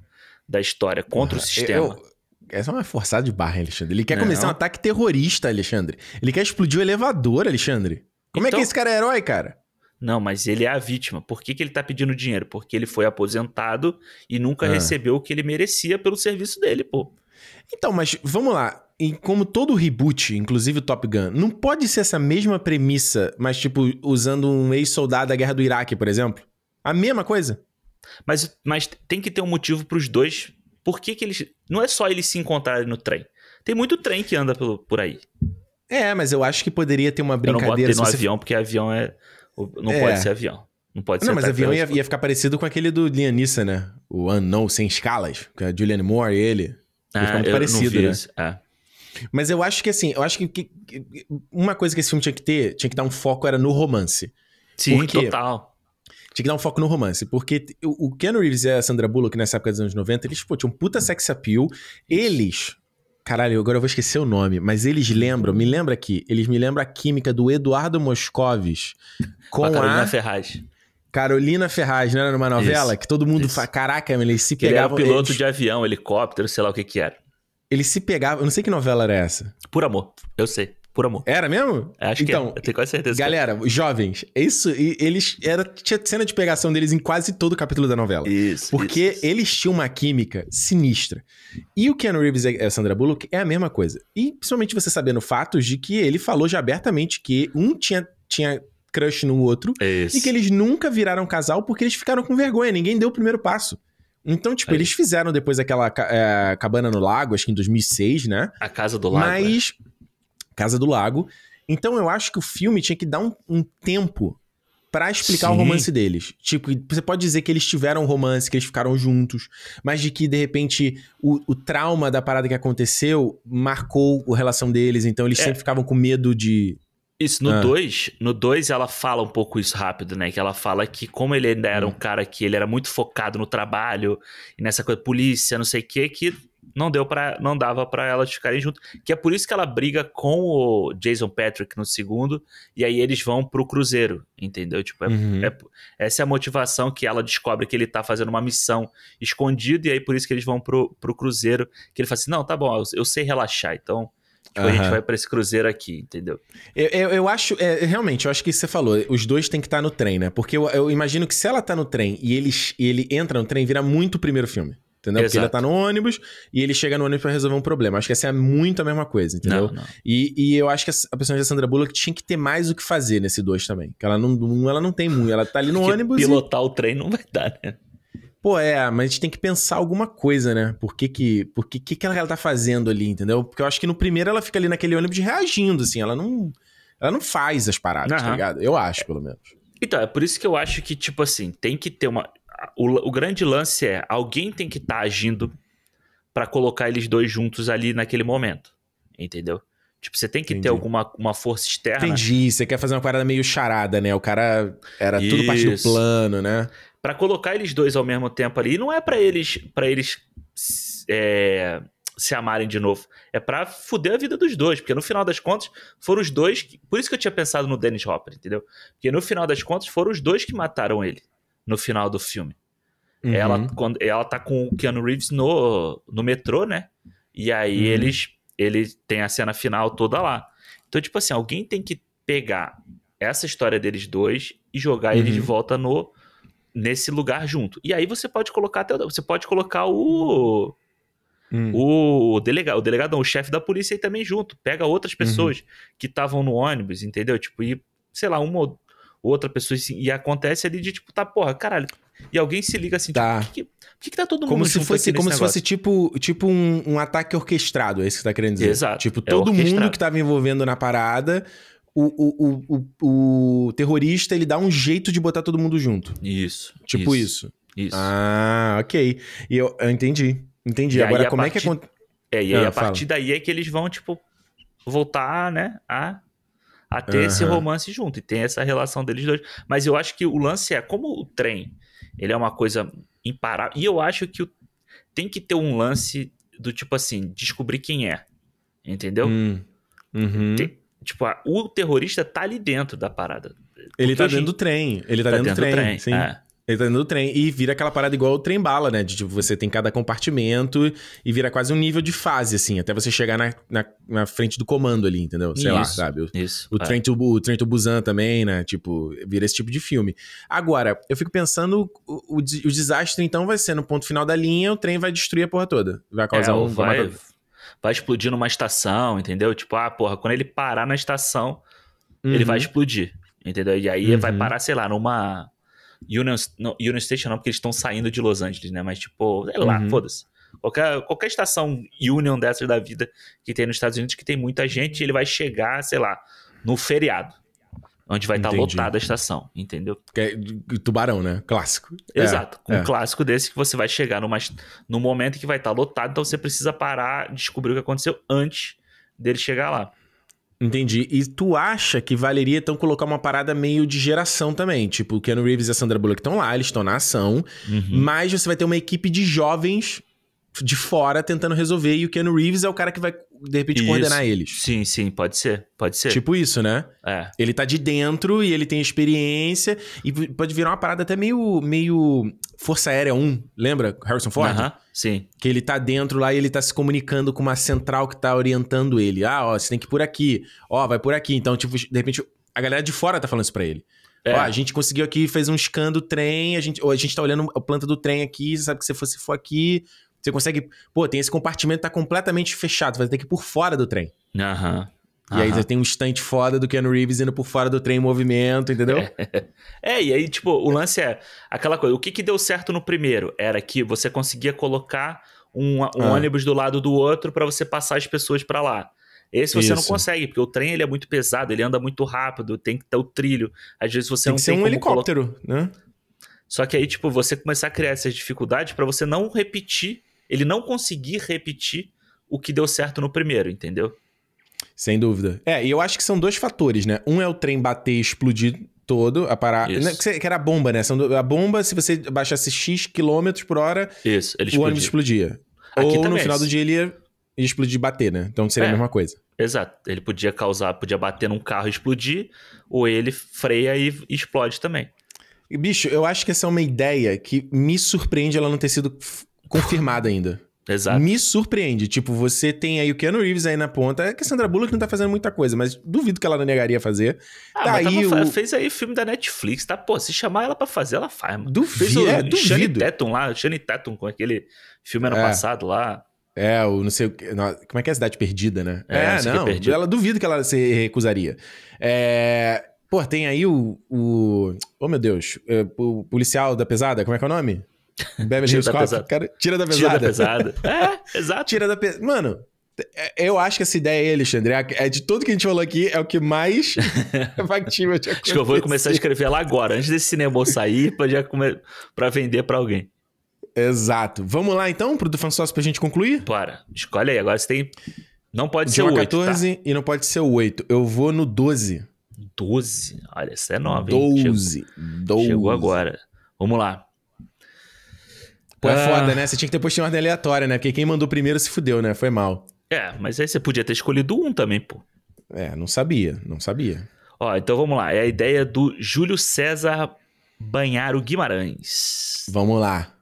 da história contra o Porra, sistema. eu- essa é uma forçada de barra, Alexandre. Ele quer Não. começar um ataque terrorista, Alexandre. Ele quer explodir o elevador, Alexandre. Como é Então- que esse cara é herói, cara? Não, mas ele é a vítima. Por que, que ele tá pedindo dinheiro? Porque ele foi aposentado e nunca Ah. recebeu o que ele merecia pelo serviço dele, pô. Então, mas vamos lá. E como todo reboot, inclusive o Top Gun, não pode ser essa mesma premissa, mas tipo, usando um ex-soldado da guerra do Iraque, por exemplo? A mesma coisa? Mas, mas tem que ter um motivo pros dois. Por que, que eles. Não é só eles se encontrarem no trem. Tem muito trem que anda pelo, por aí. É, mas eu acho que poderia ter uma Eu não brincadeira. botei no você- avião, porque avião é. Não É. pode ser avião. Não pode ser Não, mas avião ia, ia ficar parecido com aquele do Liam Neeson, né? O Unknown, sem escalas. Com a Julianne Moore e ele. Ia ficar Ah, muito eu não parecido, vi né? isso. É. Mas eu acho que assim, eu acho que, que- que uma coisa que esse filme tinha que ter, tinha que dar um foco era no romance. Sim, Por quê? total. Tinha que dar um foco no romance, porque o Keanu Reeves e a Sandra Bullock nessa época dos anos 90, eles, pô, tinham um puta sex appeal. Eles, caralho, agora eu vou esquecer o nome, mas eles lembram, me lembra aqui, eles me lembram a química do Eduardo Moscovis [laughs] com a Carolina a Ferraz. Carolina Ferraz, não era numa novela? Isso, que todo mundo isso. fala, caraca, eles se Que ele era pegavam... piloto eles, de avião, helicóptero, sei lá o que que era. eles se pegavam, eu não sei que novela era essa. Por amor. Eu sei. Por amor. Era mesmo? Acho então, que é. Eu tenho quase certeza. é. Galera, jovens, isso, eles, era, tinha cena de pegação deles em quase todo o capítulo da novela. Isso. Porque isso, isso. eles tinham uma química sinistra. E o Keanu Reeves e a Sandra Bullock é a mesma coisa. E principalmente você sabendo fatos de que ele falou já abertamente que um tinha, tinha crush no outro Isso. e que eles nunca viraram casal porque eles ficaram com vergonha, ninguém deu o primeiro passo. Então, tipo, Aí. eles fizeram depois aquela é, Cabana no Lago, acho que em 2006, né? A Casa do Lago. é. Casa do Lago. Então eu acho que o filme tinha que dar um, um tempo pra explicar o Sim. romance deles. Tipo, você pode dizer que eles tiveram um romance, que eles ficaram juntos, mas de que, de repente, o, o trauma da parada que aconteceu marcou a relação deles, então eles É. sempre ficavam com medo de. Isso, no Ah. 2, no 2 ela fala um pouco isso rápido, né? Que ela fala que como ele ainda era Hum. um cara que ele era muito focado no trabalho e nessa coisa, polícia, não sei o quê, que não deu para não dava pra elas ficarem juntos. Que é por isso que ela briga com o Jason Patrick no segundo e aí eles vão pro cruzeiro, entendeu? Tipo, é, Uhum. é- essa é a motivação que ela descobre que ele tá fazendo uma missão escondido e aí por isso que eles vão pro, pro cruzeiro, que ele fala assim, não, tá bom, eu, eu sei relaxar, então... Tipo, a gente vai pra esse cruzeiro aqui, entendeu? Eu, eu, eu acho, é, realmente, eu acho que você falou, os dois têm que estar no trem, né? Porque eu, eu imagino que se ela tá no trem e ele, e ele entra no trem, vira muito o primeiro filme. Entendeu? Porque Exato. ele tá no ônibus e ele chega no ônibus pra resolver um problema. Acho que essa é muito a mesma coisa, entendeu? Não, não. E, e eu acho que a personagem da Sandra Bullock tinha que ter mais o que fazer nesse dois também. Que ela não, ela não tem muito. Ela tá ali no [laughs] Porque ônibus e... pilotar o trem não vai dar, né? Pô, é, mas a gente tem que pensar alguma coisa, né? Por que que, por que, que, que ela tá fazendo ali, entendeu? Porque eu acho que no primeiro ela fica ali naquele ônibus reagindo, assim. Ela não... Ela não faz as paradas, tá Aham. ligado? Eu acho, pelo menos. Então, é por isso que eu acho que, tipo assim, tem que ter uma. O, o grande lance é: alguém tem que estar agindo pra colocar eles dois juntos ali naquele momento. Entendeu? Tipo, você tem que Entendi. ter alguma uma força externa Entendi. Você quer fazer uma parada meio charada, né? O cara era tudo parte do Isso. plano, né? Pra colocar eles dois ao mesmo tempo ali. Não é pra eles para eles é, se amarem de novo. É pra fuder a vida dos dois. Porque no final das contas, foram os dois. que- por isso que eu tinha pensado no Dennis Hopper, entendeu? Porque no final das contas, foram os dois que mataram ele no final do filme. Uhum. Ela, quando, ela tá com o Keanu Reeves no, no metrô, né? E aí Uhum. eles ele tem a cena final toda lá. Então, tipo assim, alguém tem que pegar essa história deles dois e jogar eles de Uhum. volta no nesse lugar junto. E aí você pode colocar até o- você pode colocar o Hum. o delegado, o delegado, não, o chefe da polícia aí também junto. Pega outras pessoas que estavam no ônibus, entendeu? Tipo, e sei lá, uma outra pessoa assim, e acontece ali de tipo, tá, porra, caralho. E alguém se liga assim, Tá. tipo, por que, que, que tá todo mundo Como se fosse, como se fosse tipo, tipo um, um ataque orquestrado, é isso que você tá querendo dizer. Exato, Tipo, é todo mundo orquestrado. que tava envolvendo na parada, o, o, o, o, terrorista, ele dá um jeito de botar todo mundo junto. Isso. Tipo isso. Isso. Ah, ok. E eu, eu entendi. Entendi. E Agora, como é que partir- acontece. É, e aí Ah, a fala. partir daí é que eles vão, tipo, voltar, né, a, a ter esse Aham. romance junto. E tem essa relação deles dois. Mas eu acho que o lance é, como o trem, ele é uma coisa imparável. E eu acho que o- tem que ter um lance do tipo assim, descobrir quem é. Entendeu? Hum. Uhum. Tem- tipo, a- o terrorista tá ali dentro da parada. Ele tá dentro do trem. Ele tá, dentro, do trem. Sim. é. Ele tá dentro do trem. E vira aquela parada igual o trem bala, né? De tipo, você tem cada compartimento e vira quase um nível de fase, assim, até você chegar na, na, na frente do comando ali, entendeu? Sei lá, Isso. sabe? O, Isso. o, é. Trem to, o Trem to Busan também, né? Tipo, vira esse tipo de filme. Agora, eu fico pensando, o, o, o desastre então vai ser no ponto final da linha, o trem vai destruir a porra toda. Vai causar É, um... vai, vai vai explodir numa estação, entendeu? Tipo, ah, porra, quando ele parar na estação, ele Uhum. vai explodir, entendeu? E aí vai Uhum. parar, sei lá, numa Union, não, Union Station não, porque eles estão saindo de Los Angeles, né? Mas tipo, sei lá, Uhum. foda-se. Qualquer, qualquer estação Union dessas da vida que tem nos Estados Unidos, que tem muita gente, ele vai chegar, sei lá, no feriado. Onde vai estar Entendi. lotada a estação, entendeu? Que é tubarão, né? Clássico. É, Exato. É. um clássico desse que você vai chegar numa, no momento que vai estar lotado, então você precisa parar, descobrir o que aconteceu antes dele chegar lá. Entendi. E tu acha que valeria então colocar uma parada meio de geração também? Tipo, o Keanu Reeves e a Sandra Bullock estão lá, eles estão na ação, Uhum. mas você vai ter uma equipe de jovens de fora tentando resolver e o Keanu Reeves é o cara que vai, de repente, Isso. coordenar eles. Sim, sim, pode ser. Pode ser. Tipo isso, né? É. Ele tá de dentro e ele tem experiência e pode virar uma parada até meio, meio Força Aérea 1, lembra? Harrison Ford? Aham, sim. Que ele tá dentro lá e ele tá se comunicando com uma central que tá orientando ele. Ah, ó, você tem que ir por aqui. Ó, vai por aqui. Então, tipo, de repente, a galera de fora tá falando isso pra ele. É. Ó, a gente conseguiu aqui, fez um scan do trem, a gente, ou a gente tá olhando a planta do trem aqui, você sabe que se você for aqui, você consegue... Pô, tem esse compartimento que tá completamente fechado, você vai ter que ir por fora do trem. Aham. E aí você tem um estante foda do Keanu Reeves indo por fora do trem em movimento, entendeu? [laughs] É, e aí, tipo, o lance é aquela coisa. O que, que deu certo no primeiro? Era que você conseguia colocar um, um Ah. ônibus do lado do outro pra você passar as pessoas pra lá. Esse você não Isso. consegue, porque o trem ele é muito pesado, ele anda muito rápido, tem que ter o trilho. Às vezes você tem não que ser tem um como colocar- helicóptero, né? Só que aí, tipo, você começar a criar essas dificuldades pra você não repetir, ele não conseguir repetir o que deu certo no primeiro, entendeu? Sem dúvida. É, e eu acho que são dois fatores, né? Um é o trem bater e explodir todo, a parar. Isso. Que era a bomba, né? A bomba, se você baixasse X quilômetros por hora, Isso, o ônibus explodia. Aqui Ou no também. final do dia ele ia explodir e bater, né? Então seria É. a mesma coisa. Exato. Ele podia causar, podia bater num carro e explodir, ou ele freia e explode também. Bicho, eu acho que essa é uma ideia que me surpreende ela não ter sido confirmada ainda. Exato. Me surpreende. Tipo, você tem aí o Keanu Reeves aí na ponta. É que a Sandra Bullock não tá fazendo muita coisa, mas duvido que ela não negaria fazer. Ah, mas tava- o- fez aí filme da Netflix, tá? Pô, se chamar ela pra fazer, ela faz, mano. Duvido, Fez o é, Shane duvido. Tatum lá, o Shane Tatum com aquele filme ano É. passado lá. É, o não sei o que. Como é que é a cidade perdida, né? É, É, não é ela duvido que ela se recusaria. É. Pô, tem aí o. o oh, meu Deus. é, o policial da pesada, como é que é o nome? Beverly Tira Hills Cop. Cara, tira da Tira pesada. da pesada. [laughs] é, exato. Tira da pesada. Mano, é- eu acho que essa ideia aí, Alexandre, é é de tudo que a gente falou aqui, é o que mais [laughs] é factível de Acho que eu vou começar a escrever ela agora, antes desse cinema sair, pra, já come... pra vender pra alguém. Exato. Vamos lá então pro do fansócio pra gente concluir? Bora, escolhe aí. Agora você tem. Não pode ser Tinha o uma 8, 14 e não pode ser o 8. Eu vou no 12. tá? 12. Olha, essa é nova, hein? Chegou, 12. 12. chegou agora. Vamos lá. Pô, é Ah. foda, né? Você tinha que ter posto em ordem aleatória, né? Porque quem mandou primeiro se fudeu, né? Foi mal. É, mas aí você podia ter escolhido um também, pô. É, não sabia, não sabia. Ó, então vamos lá. É a ideia do Júlio César Banharo Guimarães. Vamos lá.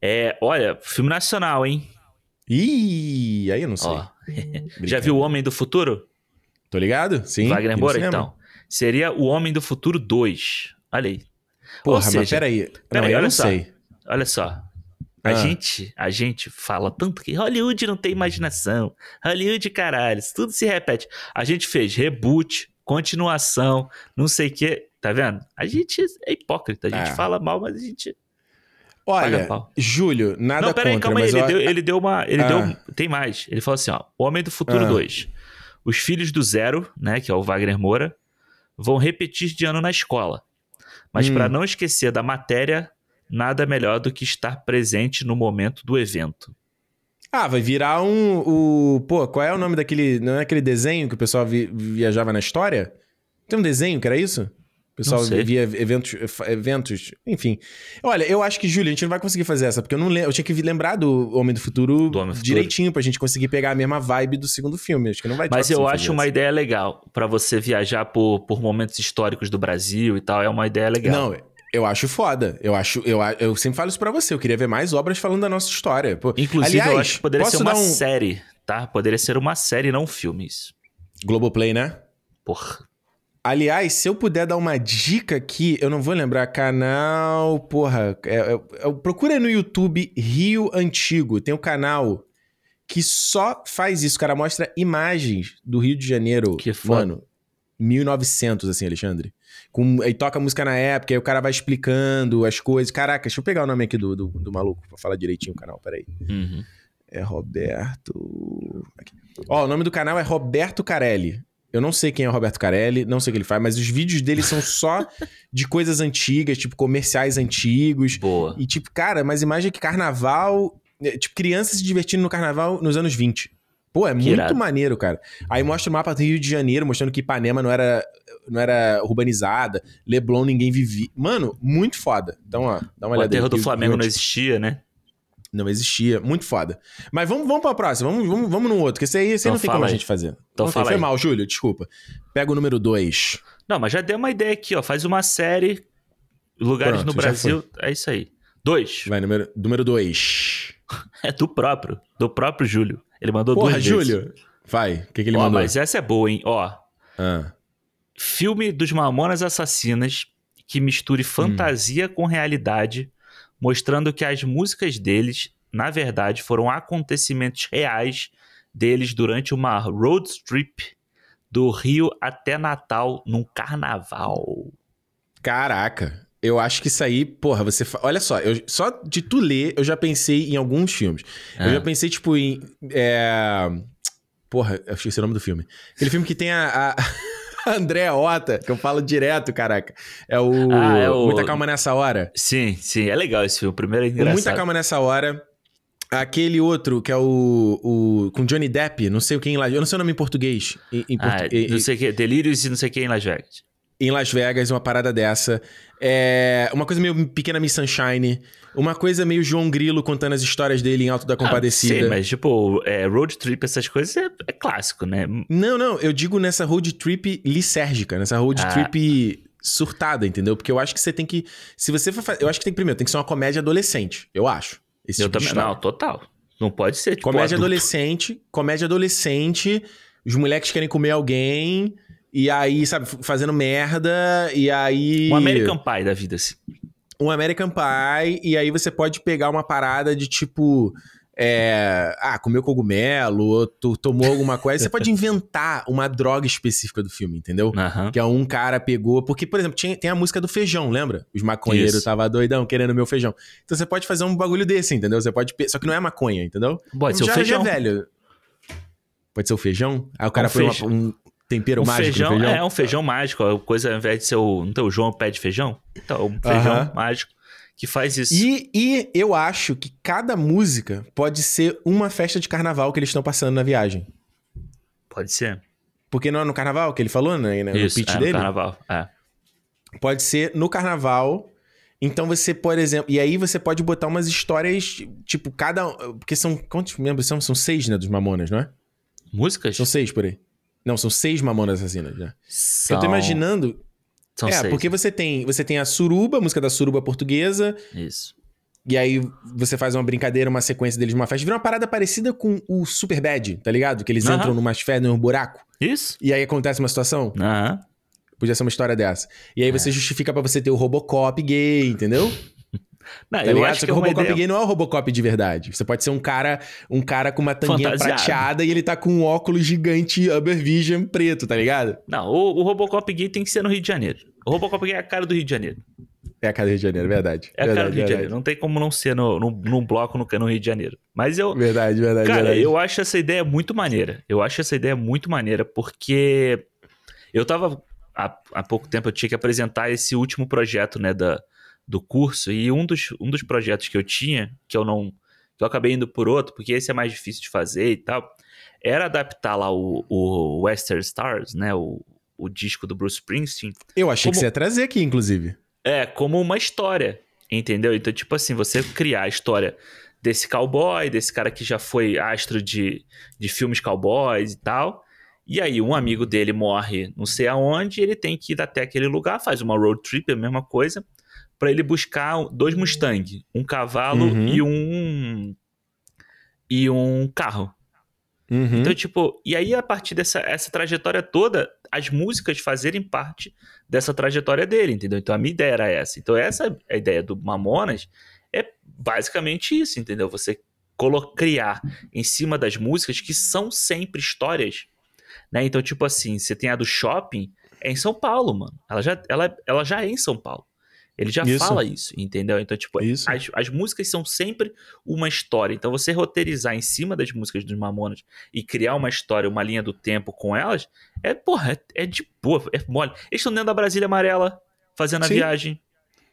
É, olha, filme nacional, hein? Ih, aí eu não sei. Ó. [laughs] [laughs] Já viu O Homem do Futuro? Tô ligado? Sim. Wagner Moura, então. Seria O Homem do Futuro 2. Olha aí. Porra, Ou seja, mas peraí. peraí, não, eu olha não só. sei. Olha só. A Ah. gente, a gente fala tanto que Hollywood não tem imaginação. Hollywood, caralho, isso tudo se repete. A gente fez reboot, continuação, não sei o quê. Tá vendo? A gente é hipócrita. A gente É. fala mal, mas a gente. Olha. Júlio, nada não, peraí, contra, calma aí. Ele, eu- deu, ele deu uma. Ele Ah. deu. Tem mais. Ele falou assim: ó. O Homem do Futuro Ah. 2. Os filhos do Zero, né? Que é o Wagner Moura, vão repetir de ano na escola. Mas Hum. para não esquecer da matéria, nada melhor do que estar presente no momento do evento. Ah, vai virar um. O... Pô, qual é o nome daquele. Não é aquele desenho que o pessoal vi- viajava na história? Tem um desenho que era isso? O pessoal via eventos, eventos. Enfim. Olha, eu acho que, Júlio, a gente não vai conseguir fazer essa, porque eu não lembro. Eu tinha que lembrar do Homem do Futuro Do Homem do Futuro. direitinho pra gente conseguir pegar a mesma vibe do segundo filme. Acho que não vai Mas eu acho uma essa. ideia legal para você viajar por, por momentos históricos do Brasil e tal. É uma ideia legal. Não, eu acho foda. Eu acho. Eu, eu sempre falo isso pra você. Eu queria ver mais obras falando da nossa história. Pô, Inclusive, aliás, eu acho que poderia ser uma um... série, tá? Poderia ser uma série, não filmes. Globoplay, né? Porra. Aliás, se eu puder dar uma dica aqui, eu não vou lembrar canal, porra, é, é- é- procura no YouTube Rio Antigo, tem um canal que só faz isso, o cara mostra imagens do Rio de Janeiro, Que foda. mano, 1900 assim, Alexandre. Com, aí toca música na época, aí o cara vai explicando as coisas. Caraca, deixa eu pegar o nome aqui do, do, do maluco pra falar direitinho o canal, peraí. Uhum. É Roberto. Aqui. Ó, o nome do canal é Roberto Carelli. Eu não sei quem é o Roberto Carelli, não sei o que ele faz, mas os vídeos dele são só de coisas antigas, tipo comerciais antigos. Boa. E, tipo, cara, mas imagem que carnaval. é, Tipo, crianças se divertindo no carnaval nos anos 20. Pô, é muito irado. maneiro, cara. Aí mostra o mapa do Rio de Janeiro, mostrando que Ipanema não era, não era urbanizada, Leblon ninguém vivia. Mano, muito foda. Então, ó, dá uma O olhada. aterro aí, do Flamengo não existia, né? não existia. Muito foda. Mas vamos, vamos pra próxima. Vamos, vamos, vamos no outro, que esse aí, esse Então não tem como a aí. gente fazer. Então Não fala Foi mal, Júlio, desculpa. Pega o número 2. Não, mas já deu uma ideia aqui, ó. Faz uma série, lugares Pronto, no Brasil. É isso aí. Dois. Vai, número 2. Número dois. [laughs] É do próprio. Do próprio Júlio. Ele mandou Porra, duas vezes. Júlio. Vai, o que, que ele Ó, mandou? mas essa é boa, hein? Ó, Ah, filme dos Mamonas Assassinas que misture fantasia com realidade, mostrando que as músicas deles, na verdade, foram acontecimentos reais deles durante uma road trip do Rio até Natal num carnaval. Caraca. Eu acho que isso aí, porra, você. fa- Olha só, eu... só de tu ler, eu já pensei em alguns filmes. Eu Ah. já pensei, tipo, em. É... Porra, eu esqueci o nome do filme. Aquele filme que tem a. a... [laughs] Andréa Ota, que eu falo direto, caraca. É o... Ah, é o- Muita Calma Nessa Hora. Sim, sim, é legal esse filme. O primeiro é O engraçado. Muita Calma Nessa Hora. Aquele outro, que é o, o. Com Johnny Depp, não sei o que em lá. Eu não sei o nome em português. Em, em, Ah, portu- em- não sei o que, Delírios e não sei o que em Las Vegas. em Las Vegas, uma parada dessa. É, uma coisa meio pequena Miss Sunshine. Uma coisa meio João Grilo contando as histórias dele em Alto da Compadecida. Ah, sim, mas tipo, é, road trip, essas coisas é, é clássico, né? Não, não, eu digo nessa road trip lisérgica, nessa road Ah. trip surtada, entendeu? Porque eu acho que você tem que. Se você for fazer. Eu acho que tem primeiro, tem que ser uma comédia adolescente, eu acho. Esse Eu tipo também. Não, total. Não pode ser tipo. Comédia adulto. adolescente, comédia adolescente, os moleques querem comer alguém, e aí, sabe, fazendo merda, e aí. Um American Pie da vida, assim. Um American Pie, e aí você pode pegar uma parada de tipo. é, ah, comeu cogumelo, ou tomou alguma coisa. Você pode inventar uma droga específica do filme, entendeu? Aham. Que é um cara pegou. Porque, por exemplo, tinha- tem a música do feijão, lembra? Os maconheiros tava doidão querendo meu feijão. Então você pode fazer um bagulho desse, entendeu? Você pode. Só que não é maconha, entendeu? Pode ser o já, feijão. Já é velho. Pode ser o feijão? Aí o cara Um põe uma- um tempero Um mágico feijão, no feijão? é um feijão mágico. A coisa, ao invés de ser o. Não tem o João pé de feijão? Então, um feijão mágico que faz isso. E, e eu acho que cada música pode ser uma festa de carnaval que eles estão passando na viagem. Pode ser. Porque não é no carnaval que ele falou, né? No isso, pitch é, no dele? carnaval. É. Pode ser no carnaval. Então você, por exemplo. E aí você pode botar umas histórias, tipo, cada. Porque são. Quantos membros são? São seis, né? Dos Mamonas, não é? Músicas? São seis por aí. Não, são seis Mamonas Assassinas, né? São... Eu tô imaginando. São é, seis. porque você tem, você tem a Suruba, a música da Suruba portuguesa. Isso. E aí você faz uma brincadeira, uma sequência deles numa festa. Vira uma parada parecida com o Super Bad, tá ligado? Que eles Aham. entram numas férias, num buraco. Isso? E aí acontece uma situação. Aham. Podia ser uma história dessa. E É. aí você justifica pra você ter o Robocop gay, entendeu? Não, Tá eu ligado? acho Só que que o Robocop ideia... gay não é o Robocop de verdade. Você pode ser um cara, um cara com uma tanguinha Fantasiado. prateada e ele tá com um óculos gigante Uber Vision preto, tá ligado? Não, o, o Robocop gay tem que ser no Rio de Janeiro. O Robocop gay é a cara do Rio de Janeiro. É a cara do Rio de Janeiro, verdade. É a verdade, cara do Rio de verdade. Janeiro. Não tem como não ser no, no, num bloco no, no Rio de Janeiro. Mas eu, Verdade, verdade, Cara, verdade. eu acho essa ideia muito maneira. Eu acho essa ideia muito maneira, porque eu tava. Há, há pouco tempo eu tinha que apresentar esse último projeto, né, da, do curso, e um dos, um dos projetos que eu tinha, que eu não. que eu acabei indo por outro, porque esse é mais difícil de fazer e tal, era adaptar lá o, o Western Stars, né, o, o disco do Bruce Springsteen, Eu achei que Como- você ia trazer aqui, inclusive. é, como uma história, entendeu? Então, tipo assim, você criar a história desse cowboy, desse cara que já foi astro de, de filmes cowboys e tal. E aí, um amigo dele morre não sei aonde, ele tem que ir até aquele lugar, faz uma road trip, a mesma coisa, pra ele buscar dois Mustang, um cavalo Uhum. e um. e um carro. Uhum. Então, tipo, e aí a partir dessa essa trajetória toda, as músicas fazerem parte dessa trajetória dele, entendeu? Então a minha ideia era essa. Então essa é a ideia do Mamonas é basicamente isso, entendeu? Você criar em cima das músicas que são sempre histórias, né? Então, tipo assim, você tem a do Shopping, é em São Paulo, mano. Ela já, ela, ela já é em São Paulo. Ele já Isso. fala isso, entendeu? Então, tipo, Isso. as, as músicas são sempre uma história. Então, você roteirizar em cima das músicas dos Mamonas e criar uma história, uma linha do tempo com elas, é, porra, é, é de boa, é mole. Eles estão dentro da Brasília Amarela, fazendo a Sim. viagem.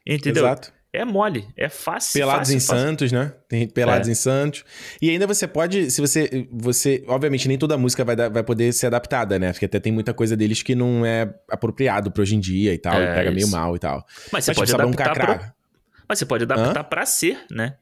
Entendeu? Exato. É mole, é fácil. Pelados fácil, em fácil. Santos, né? Tem Pelados É. em Santos. E ainda você pode, se você, você, obviamente nem toda música vai, vai poder ser adaptada, né? Porque até tem muita coisa deles que não é apropriado pra hoje em dia e tal, É, e pega meio isso. mal e tal. Mas você Mas, pode tipo, adaptar pra, Mas você pode adaptar pra ser, né?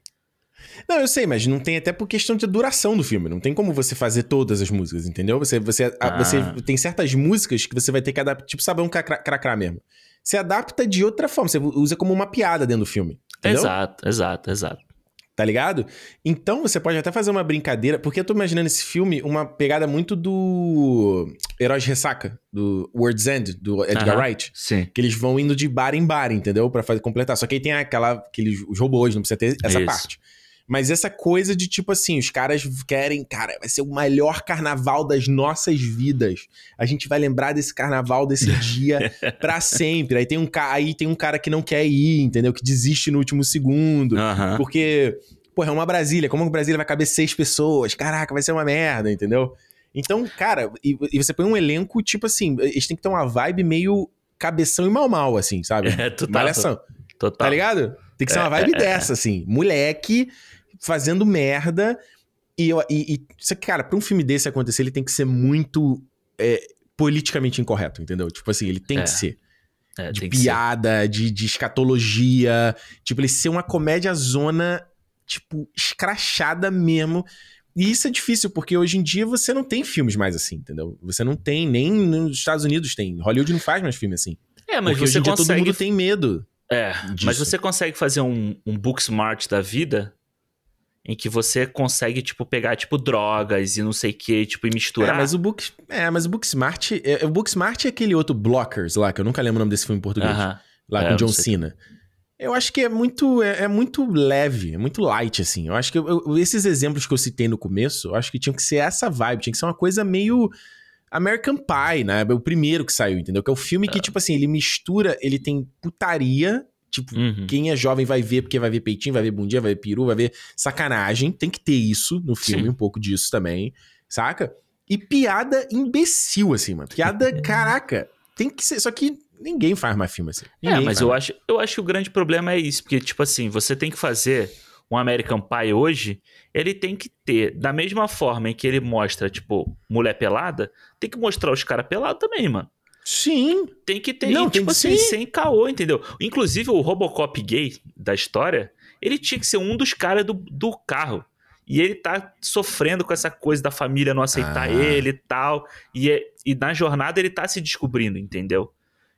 Não, eu sei, mas não tem até por questão de duração do filme. Não tem como você fazer todas as músicas, entendeu? Você, você, Ah. você tem certas músicas que você vai ter que adaptar, tipo Sabão Cracrá mesmo. Você adapta de outra forma, você usa como uma piada dentro do filme. Entendeu? Exato, exato, exato. Tá ligado? Então você pode até fazer uma brincadeira, porque eu tô imaginando esse filme uma pegada muito do Heróis de Ressaca, do World's End, do Edgar Aham. Wright. Sim. Que eles vão indo de bar em bar, entendeu? Pra fazer, completar. Só que aí tem aquela, aqueles os robôs, não precisa ter essa Isso. parte. Mas essa coisa de tipo assim, os caras querem, cara, vai ser o melhor carnaval das nossas vidas. A gente vai lembrar desse carnaval desse [laughs] dia pra sempre. Aí tem um ca- aí tem um cara que não quer ir, entendeu? Que desiste no último segundo. Porque, porra, é uma Brasília. Como que Brasília vai caber seis pessoas? Caraca, vai ser uma merda, entendeu? Então, cara, e, e você põe um elenco, tipo assim, eles têm que ter uma vibe meio cabeção e mal-mal, assim, sabe? [laughs] É, total. Malhação. Total. Tá ligado? Tem que ser uma vibe dessa, assim. Moleque fazendo merda. E, eu, e, e cara, pra um filme desse acontecer, ele tem que ser muito é, politicamente incorreto, entendeu? Tipo assim, ele tem É, que ser É, de piada, de, de escatologia. Tipo, ele ser uma comédia zona, tipo, escrachada mesmo. E isso é difícil, porque hoje em dia você não tem filmes mais assim, entendeu? Você não tem, nem nos Estados Unidos tem. Hollywood não faz mais filme assim. É, mas porque hoje você em dia todo consegue. mundo tem medo. É, disso. mas você consegue fazer um, um book smart da vida em que você consegue, tipo, pegar, tipo, drogas e não sei o que, tipo, e misturar. É, mas o Book, é, mas o Booksmart, é, o Booksmart é aquele outro Blockers lá, que eu nunca lembro o nome desse filme em português, Aham. lá É, com John. Cena. Eu acho que é muito, é, é muito leve, é muito light, assim. Eu acho que eu- eu- esses exemplos que eu citei no começo, eu acho que tinham que ser essa vibe, tinha que ser uma coisa meio American Pie, né? O primeiro que saiu, entendeu? Que é o filme que, tipo assim, ele mistura, ele tem putaria, tipo, Uhum. quem é jovem vai ver porque vai ver peitinho, vai ver bundinha, vai ver peru, vai ver sacanagem. Tem que ter isso no filme, Sim. um pouco disso também, saca? E piada imbecil, assim, mano. Piada, [laughs] caraca, tem que ser. Só que ninguém faz mais filme assim. É, Ninguém mas faz eu acho, eu acho que o grande problema é isso, porque, tipo assim, você tem que fazer um American Pie hoje, ele tem que ter, da mesma forma em que ele mostra, tipo, mulher pelada, tem que mostrar os caras pelados também, mano. Sim. Tem que ter, Não, e, tipo assim, sem caô, entendeu? Inclusive, o Robocop gay da história, ele tinha que ser um dos caras do, do carro. E ele tá sofrendo com essa coisa da família não aceitar Ah. ele e tal. E, é- e na jornada ele tá se descobrindo, entendeu?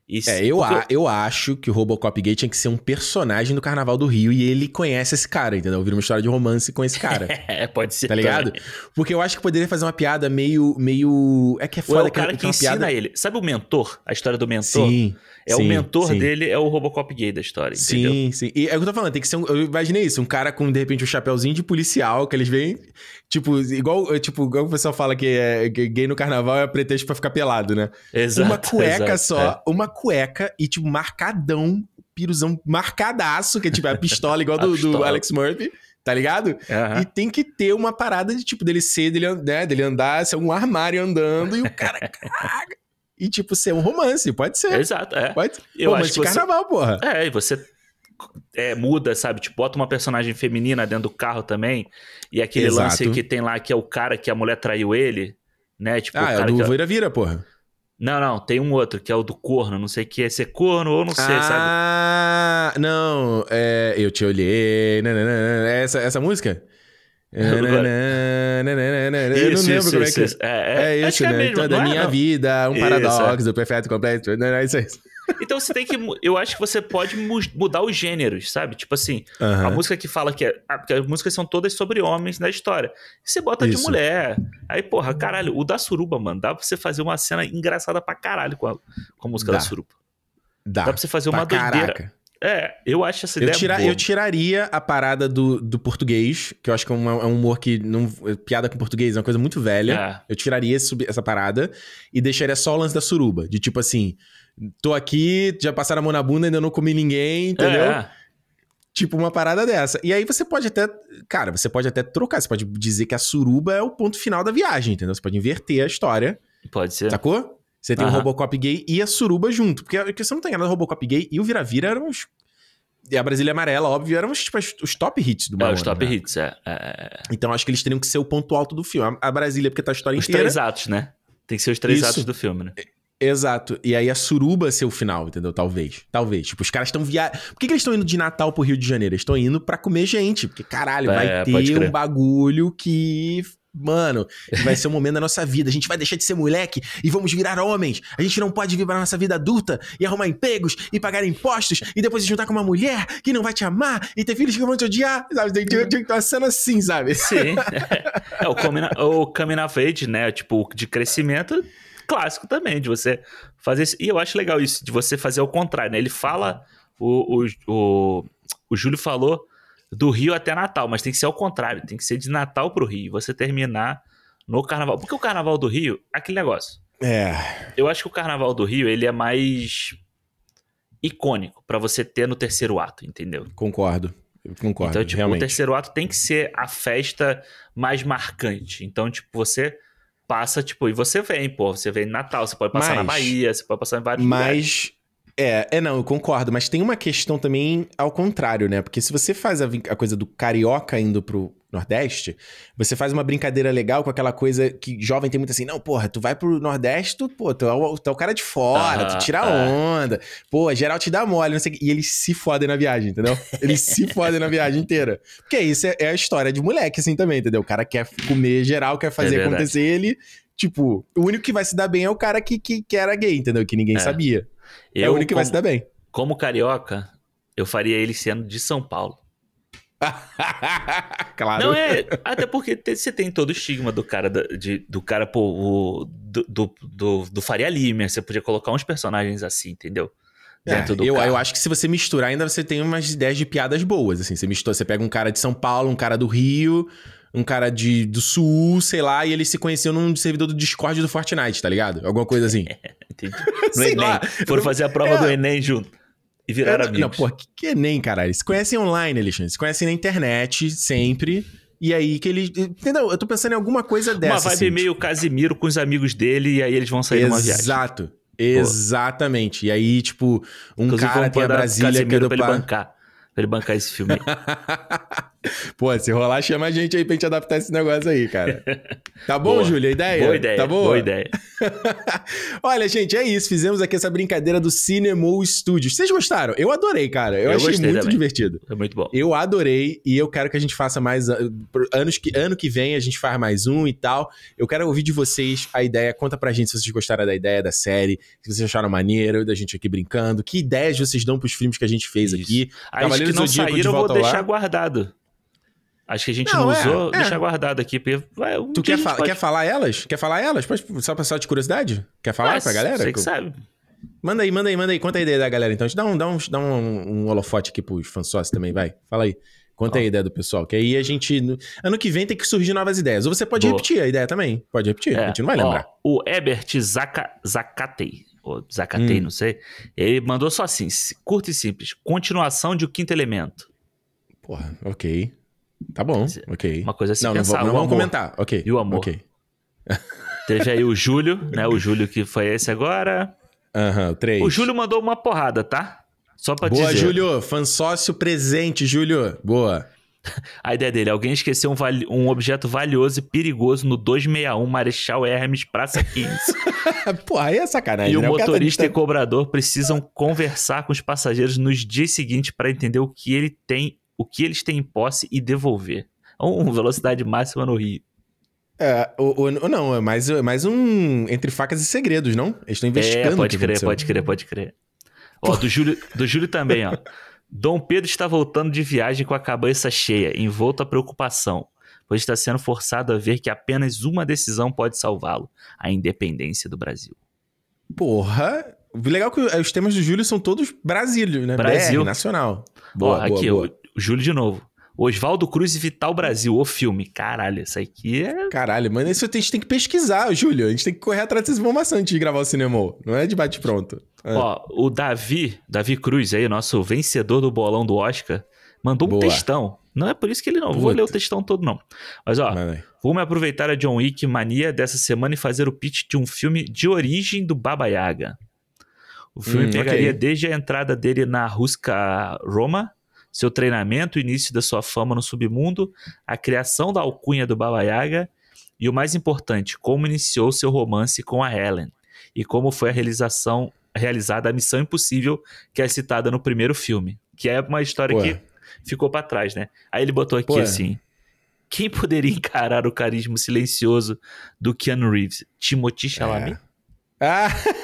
Isso, é, eu, a, eu acho que o Robocop gay tinha que ser um personagem do Carnaval do Rio e ele conhece esse cara, entendeu? Vira uma história de romance com esse cara. [laughs] é, pode ser. Tá ligado? Também. Porque eu acho que poderia fazer uma piada meio. meio... É que é foda. Ou é o cara que, que ensina piada... ele. Sabe o mentor? A história do mentor? Sim. É sim, o mentor sim. dele, é o Robocop gay da história, sim, entendeu? Sim. E é o que eu tô falando, tem que ser um. Eu imaginei isso, um cara com, de repente, um chapéuzinho de policial, que eles veem. Tipo, igual, tipo, igual o pessoal fala que, é, que gay no carnaval é pretexto pra ficar pelado, né? Exato. Uma cueca exato, só, é. uma cueca e, tipo, marcadão, piruzão marcadaço, que é tipo é a pistola igual [laughs] do, pistola. do Alex Murphy. Tá ligado? Uhum. E tem que ter uma parada de, tipo, dele ser, dele, né, dele andar, ser um armário andando e o cara [laughs] caga. E, tipo, ser um romance, pode ser. Exato, é. Pode Eu romance acho de você- carnaval, porra. É, e você é, muda, sabe? Tipo, bota uma personagem feminina dentro do carro também. E aquele Exato. lance que tem lá, que é o cara que a mulher traiu ele, né? Tipo, Ah, o é cara o do que... vira-vira, porra. Não, não, tem um outro, que é o do corno. Não sei o que é ser corno ou não sei, sabe? ah, não, é, eu te olhei, nananana, é essa, essa música? Nananana, eu não lembro como é que isso. É, é, é acho isso, é né? Toda é, minha vida, um paradoxo do perfeito completo. Não, não, isso aí. Então você tem que. Eu acho que você pode mu- mudar os gêneros, sabe? Tipo assim, a Aham. música que fala que é. ah, porque as músicas são todas sobre homens na história. Você bota de Isso. mulher. Aí, porra, caralho, o da suruba, mano, dá pra você fazer uma cena engraçada pra caralho com a, com a música Dá. da suruba. Dá. Dá pra você fazer uma pra doideira. É, eu acho essa Eu, ideia tira- boa. eu tiraria a parada do, do português, que eu acho que é um, é um humor que. Não, piada com português é uma coisa muito velha. É. Eu tiraria esse- essa parada e deixaria só o lance da suruba. De tipo assim, tô aqui, já passaram a mão na bunda, ainda não comi ninguém, entendeu? É, Tipo uma parada dessa. E aí você pode até. Cara, você pode até trocar. Você pode dizer que a suruba é o ponto final da viagem, entendeu? Você pode inverter a história, pode ser. sacou? Você tem o Aham. Robocop gay e a suruba junto. Porque, porque você não tem nada, o Robocop gay e o Vira-Vira eram os. E a Brasília Amarela, óbvio, eram os, tipo, os- os top hits do É, Malandro. os top né? hits, é. é. Então acho que eles teriam que ser o ponto alto do filme. A Brasília, porque tá a história Os inteira. três atos, né? Tem que ser os três Isso. atos do filme, né? Exato. E aí a suruba ser o final, entendeu? Talvez. Talvez. Tipo, os caras estão via... Por que, que eles estão indo de Natal pro Rio de Janeiro? Eles estão indo pra comer gente. Porque, caralho, É, vai ter um bagulho que. Mano, vai ser um momento da nossa vida. A gente vai deixar de ser moleque e vamos virar homens. A gente não pode vir pra nossa vida adulta e arrumar empregos e pagar impostos e depois se juntar com uma mulher que não vai te amar e ter filhos que vão te odiar. Sabe? Tem que ter uma cena assim, sabe? Sim. [laughs] é o coming, o coming of age, né? Tipo, de crescimento clássico também, de você fazer isso. E eu acho legal isso, de você fazer o contrário, né? Ele fala, o, o, o, o Júlio falou do Rio até Natal, mas tem que ser ao contrário, tem que ser de Natal pro Rio, você terminar no Carnaval. Porque o Carnaval do Rio, aquele negócio. É. Eu acho que o Carnaval do Rio, ele é mais icônico pra você ter no terceiro ato, entendeu? Concordo. Concordo. Então, tipo, realmente. o terceiro ato tem que ser a festa mais marcante. Então, tipo, você passa, tipo, e você vem, pô, você vem em Natal, você pode passar na Mas- Bahia, você pode passar em vários lugares. Mas. É, é, não, eu concordo, mas tem uma questão também ao contrário, né? Porque se você faz a, a coisa do carioca indo pro Nordeste, você faz uma brincadeira legal com aquela coisa que jovem tem muito assim, não, porra, tu vai pro Nordeste, tu, pô, tu é o, tu é o cara de fora, tu tira é. onda, pô, geral te dá mole, não sei. E eles se fodem na viagem, entendeu? Eles se fodem na viagem inteira. Porque isso é, é a história de moleque, assim, também, entendeu? O cara quer comer geral, quer fazer verdade. acontecer, ele. Tipo, o único que vai se dar bem é o cara que, que, que era gay, entendeu? Que ninguém É. sabia. É Eu, o único que vai se dar bem. como carioca, eu faria ele sendo de São Paulo. [laughs] claro. Não é. Até porque você tem todo o estigma do cara, de, do cara, pô, o, do, do, do, do Faria Lima. Você podia colocar uns personagens assim, entendeu? Dentro É, do eu, carro. eu acho que se você misturar, ainda você tem umas ideias de piadas boas. Assim, você mistura, você pega um cara de São Paulo, um cara do Rio, um cara de, do Sul, sei lá, e eles se conheciam num servidor do Discord do Fortnite, tá ligado? Alguma coisa assim. [laughs] Entendi. [laughs] No Enem. lá. Foram fazer a prova É. do Enem junto. E viraram É, amigos. Não, pô, que, que nem, caralho. Se conhecem online, Alexandre. Se conhecem na internet, sempre. E aí que eles. Entendeu? Eu tô pensando em alguma coisa dessa. Uma vibe assim, meio Casimiro com os amigos dele e aí eles vão sair numa viagem. Exato. Exatamente. E aí, tipo, um Inclusive, cara a mandar Brasília que é Casimiro do pra ele bancar. Pra ele bancar esse filme. [laughs] Pô, se rolar, chama a gente aí pra gente adaptar esse negócio aí, cara. [laughs] Tá bom, Boa. Júlio? A ideia? Boa ideia. Tá boa? Boa ideia. [laughs] Olha, gente, é isso. Fizemos aqui essa brincadeira do Cinemol Studios. Vocês gostaram? Eu adorei, cara. Eu, Eu achei muito também. divertido. É muito bom. Eu adorei e eu quero que a gente faça mais ah, anos que ano que vem a gente faz mais um e tal. Eu quero ouvir de vocês a ideia. Conta pra gente se vocês gostaram da ideia da série, se vocês acharam maneiro da gente aqui brincando, que ideias vocês dão pros filmes que a gente fez Isso. aqui. As Cavaleiro que não saíram, eu vou deixar guardado. Acho que a gente Não, não, é, usou, é. deixar guardado aqui. Porque vai, um Tu quer, a gente fa- pode- quer falar elas? Quer falar elas? Pode, só pra só de curiosidade? Quer falar Ah, pra galera? Você que sabe. Manda aí, manda aí, manda aí. Conta a ideia da galera, então. Dá um, dá um, dá um, um holofote aqui pros fãs sócios também, vai. Fala aí. Conta aí a ideia do pessoal, que aí a gente... no- Ano que vem tem que surgir novas ideias. Ou você pode Boa. repetir a ideia também. Pode repetir, a É, gente não vai ó, lembrar. o Ebert Zaka, Zakatei, ou Zakatei, Hum. não sei. Ele mandou só assim, si- curto e simples. Continuação de O Quinto Elemento. Porra, ok. Tá bom, ok. Uma coisa assim não, não, vou- não o vamos amor. comentar. Ok. E o amor. Ok. [laughs] Teve aí o Júlio, né? O Júlio que foi esse agora. Aham, o três. O Júlio mandou uma porrada, tá? Só pra Boa, dizer. Júlio. Fã sócio presente, Júlio. Boa. [laughs] A ideia dele, alguém esqueceu um, vali- um objeto valioso e perigoso no 261 Marechal Hermes, Praça 15. [laughs] Porra, aí é sacanagem, e o né? cara tá- motorista tá- e cobrador precisam conversar com os passageiros nos dias seguintes para entender o que ele tem, o que eles têm em posse e devolver. Um velocidade máxima no Rio. É, o, o- não, é mais, é mais um entre facas e segredos, não? Eles estão investigando. É, pode crer, aconteceu. pode crer, pode crer. Ó, do Júlio, do Júlio também, ó. Dom Pedro está voltando de viagem com a cabeça cheia, envolto à preocupação, pois está sendo forçado a ver que apenas uma decisão pode salvá-lo: a independência do Brasil. Porra. Legal que os temas do Júlio são todos Brasílio, né? Brasil. BR, nacional. Boa, boa, aqui, boa. O Júlio de novo. Oswaldo Cruz e Vital Brasil, o filme. Caralho, isso aqui é. Caralho, mano, isso a gente tem que pesquisar, Júlio. A gente tem que correr atrás dessa informação antes de gravar o cinema. Não é de bate-pronto. Ah, Ó, o Davi, Davi Cruz aí, nosso vencedor do bolão do Oscar, mandou um Boa. textão. Não é por isso que ele não. Vou Puta. ler o textão todo, não. Mas, ó, aí. Vou me aproveitar a John Wick mania dessa semana e fazer o pitch de um filme de origem do Baba Yaga. O filme Hum, pegaria ok. desde a entrada dele na Ruska Roma, seu treinamento, o início da sua fama no submundo, a criação da alcunha do Baba Yaga e o mais importante, como iniciou seu romance com a Helen e como foi a realização realizada a Missão Impossível que é citada no primeiro filme, que é uma história Pô. que ficou pra trás, né? Aí ele botou aqui Pô. assim: quem poderia encarar o carisma silencioso do Keanu Reeves? Timothy Chalamet? Ah! [laughs]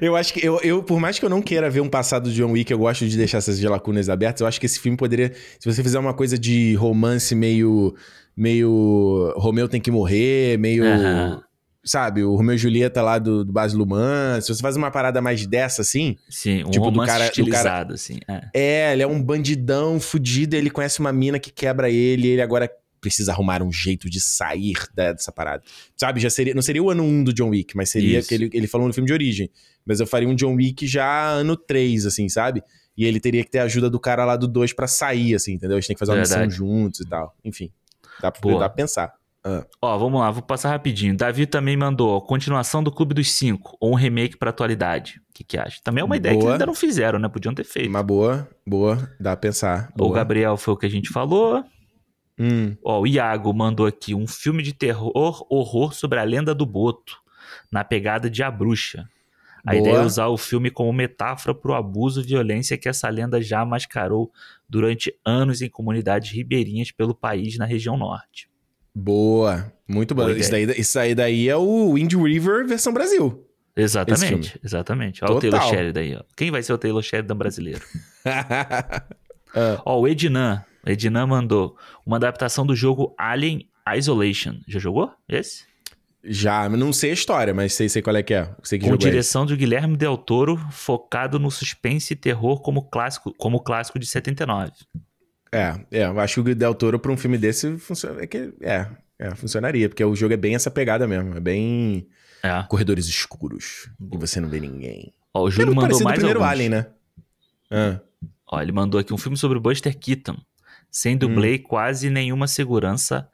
eu acho que, eu, eu, por mais que eu não queira ver um passado de John Wick, eu gosto de deixar essas lacunas abertas. Eu acho que esse filme poderia. Se você fizer uma coisa de romance meio. meio. Romeu tem que morrer, meio. Aham. Sabe, o Romeu e Julieta lá do, do Baz Luhrmann. Se você faz uma parada mais dessa assim. Sim, um Tipo, do romance cara- do estilizado, assim. É. É, ele é um bandidão fudido, ele conhece uma mina que quebra ele, e ele agora precisa arrumar um jeito de sair dessa parada. Sabe, já seria, não seria o ano 1 do John Wick, mas seria Isso. que ele, ele falou no filme de origem. Mas eu faria um John Wick já ano 3, assim, sabe? E ele teria que ter a ajuda do cara lá do 2 pra sair, assim, entendeu? Eles têm que fazer uma Verdade. missão juntos e tal. Enfim, dá pra, Boa. dá pra pensar. Ah, Ó, vamos lá, vou passar rapidinho. Davi também mandou continuação do Clube dos Cinco, ou um remake pra atualidade. O que que acha? Também é uma ideia que ainda não fizeram, né? Podiam ter feito. uma boa, boa, dá pra pensar. O Boa. Gabriel foi o que a gente falou. Hum, Ó, o Iago mandou aqui um filme de terror, horror sobre a lenda do Boto, na pegada de A Bruxa. A Boa. ideia é usar o filme como metáfora para o abuso e violência que essa lenda já mascarou durante anos em comunidades ribeirinhas pelo país na região norte. boa, muito bom. Isso daí, isso aí daí é o Wind River versão Brasil. Exatamente, exatamente. Olha o Total. Taylor Sheridan aí, ó. Quem vai ser o Taylor Sheridan brasileiro? [laughs] Ah, Ó, o Ednan. O Ednan mandou uma adaptação do jogo Alien Isolation. Já jogou esse? Já, não sei a história, mas sei, sei qual é que é. Sei que Com é esse. direção de Guilherme Del Toro, focado no suspense e terror como clássico, como clássico de 79. É, é, eu acho que o Del Toro pra um filme desse funciona, é, que, é, é, funcionaria, porque o jogo é bem essa pegada mesmo, é bem É. corredores escuros e você não vê ninguém. Ó, o É Júlio mandou com o mais primeiro alguns. Alien, né? Ah, Ó, ele mandou aqui um filme sobre o Buster Keaton, sem dublê e quase nenhuma segurança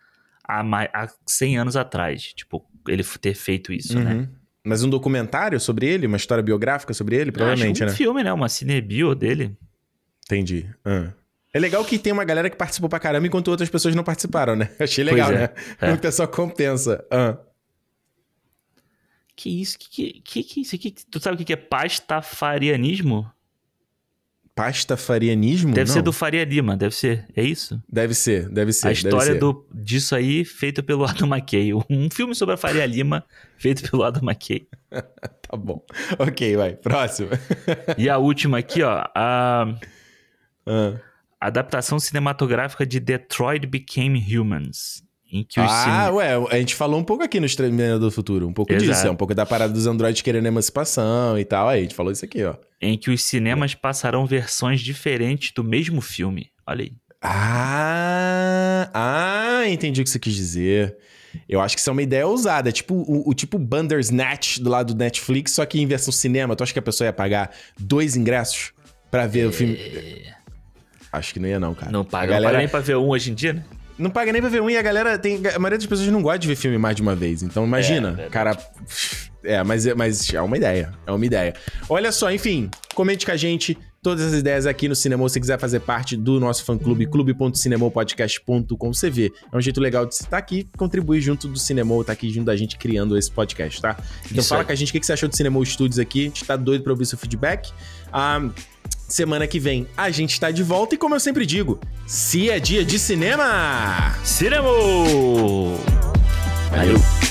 há, mais, há 100 anos atrás. Tipo, ele ter feito isso, né? uhum. Mas um documentário sobre ele, uma história biográfica sobre ele, provavelmente, um né? filme, né? Uma cinebio dele. Entendi. Ah. É legal que tem uma galera que participou pra caramba enquanto outras pessoas não participaram, né? [laughs] Achei legal, é, né? é. O pessoal compensa. Ah. Que isso? Que que, que, isso aqui? Tu sabe o que que é pastafarianismo? Pastafarianismo? Deve Não. ser do Faria Lima, deve ser. É isso? Deve ser, deve ser. a história ser. do, disso aí, feito pelo [laughs] Adam McKay. Um filme sobre a Faria Lima, feito pelo Adam McKay. [laughs] Tá bom. Ok, vai. Próximo. E a última aqui, ó. A Ah. adaptação cinematográfica de Detroit Became Humans. Em que os Ah, cine- ué, a gente falou um pouco aqui no Exterminador do Futuro, um pouco Exato. disso, é um pouco da parada dos androides querendo emancipação e tal, aí a gente falou isso aqui, ó. em que os cinemas passarão versões diferentes do mesmo filme. Olha aí. Ah, ah, entendi o que você quis dizer. Eu acho que isso é uma ideia ousada, tipo o, o tipo Bandersnatch do lado do Netflix, só que em versão cinema, tu acha que a pessoa ia pagar dois ingressos pra ver o filme? Acho que não ia não, cara. Não A paga, não galera... paga nem pra ver um hoje em dia, né? Não paga nem pra ver um e a galera tem. A maioria das pessoas não gosta de ver filme mais de uma vez. Então imagina, É, verdade. cara. É, mas, é- mas é uma ideia. É uma ideia. Olha só, enfim, comente com a gente todas as ideias aqui no Cinema. Se quiser fazer parte do nosso fã-clube, clube.cinemopodcast.com. Você vê. É um jeito legal de estar aqui, contribuir junto do Cinema, tá aqui junto da gente criando esse podcast, tá? Então Isso fala aí. com a gente o que que você achou do Cinema Studios aqui. A gente tá doido pra ouvir seu feedback a semana que vem a gente tá de volta e como eu sempre digo, se é dia de cinema, cinema! Valeu. Valeu.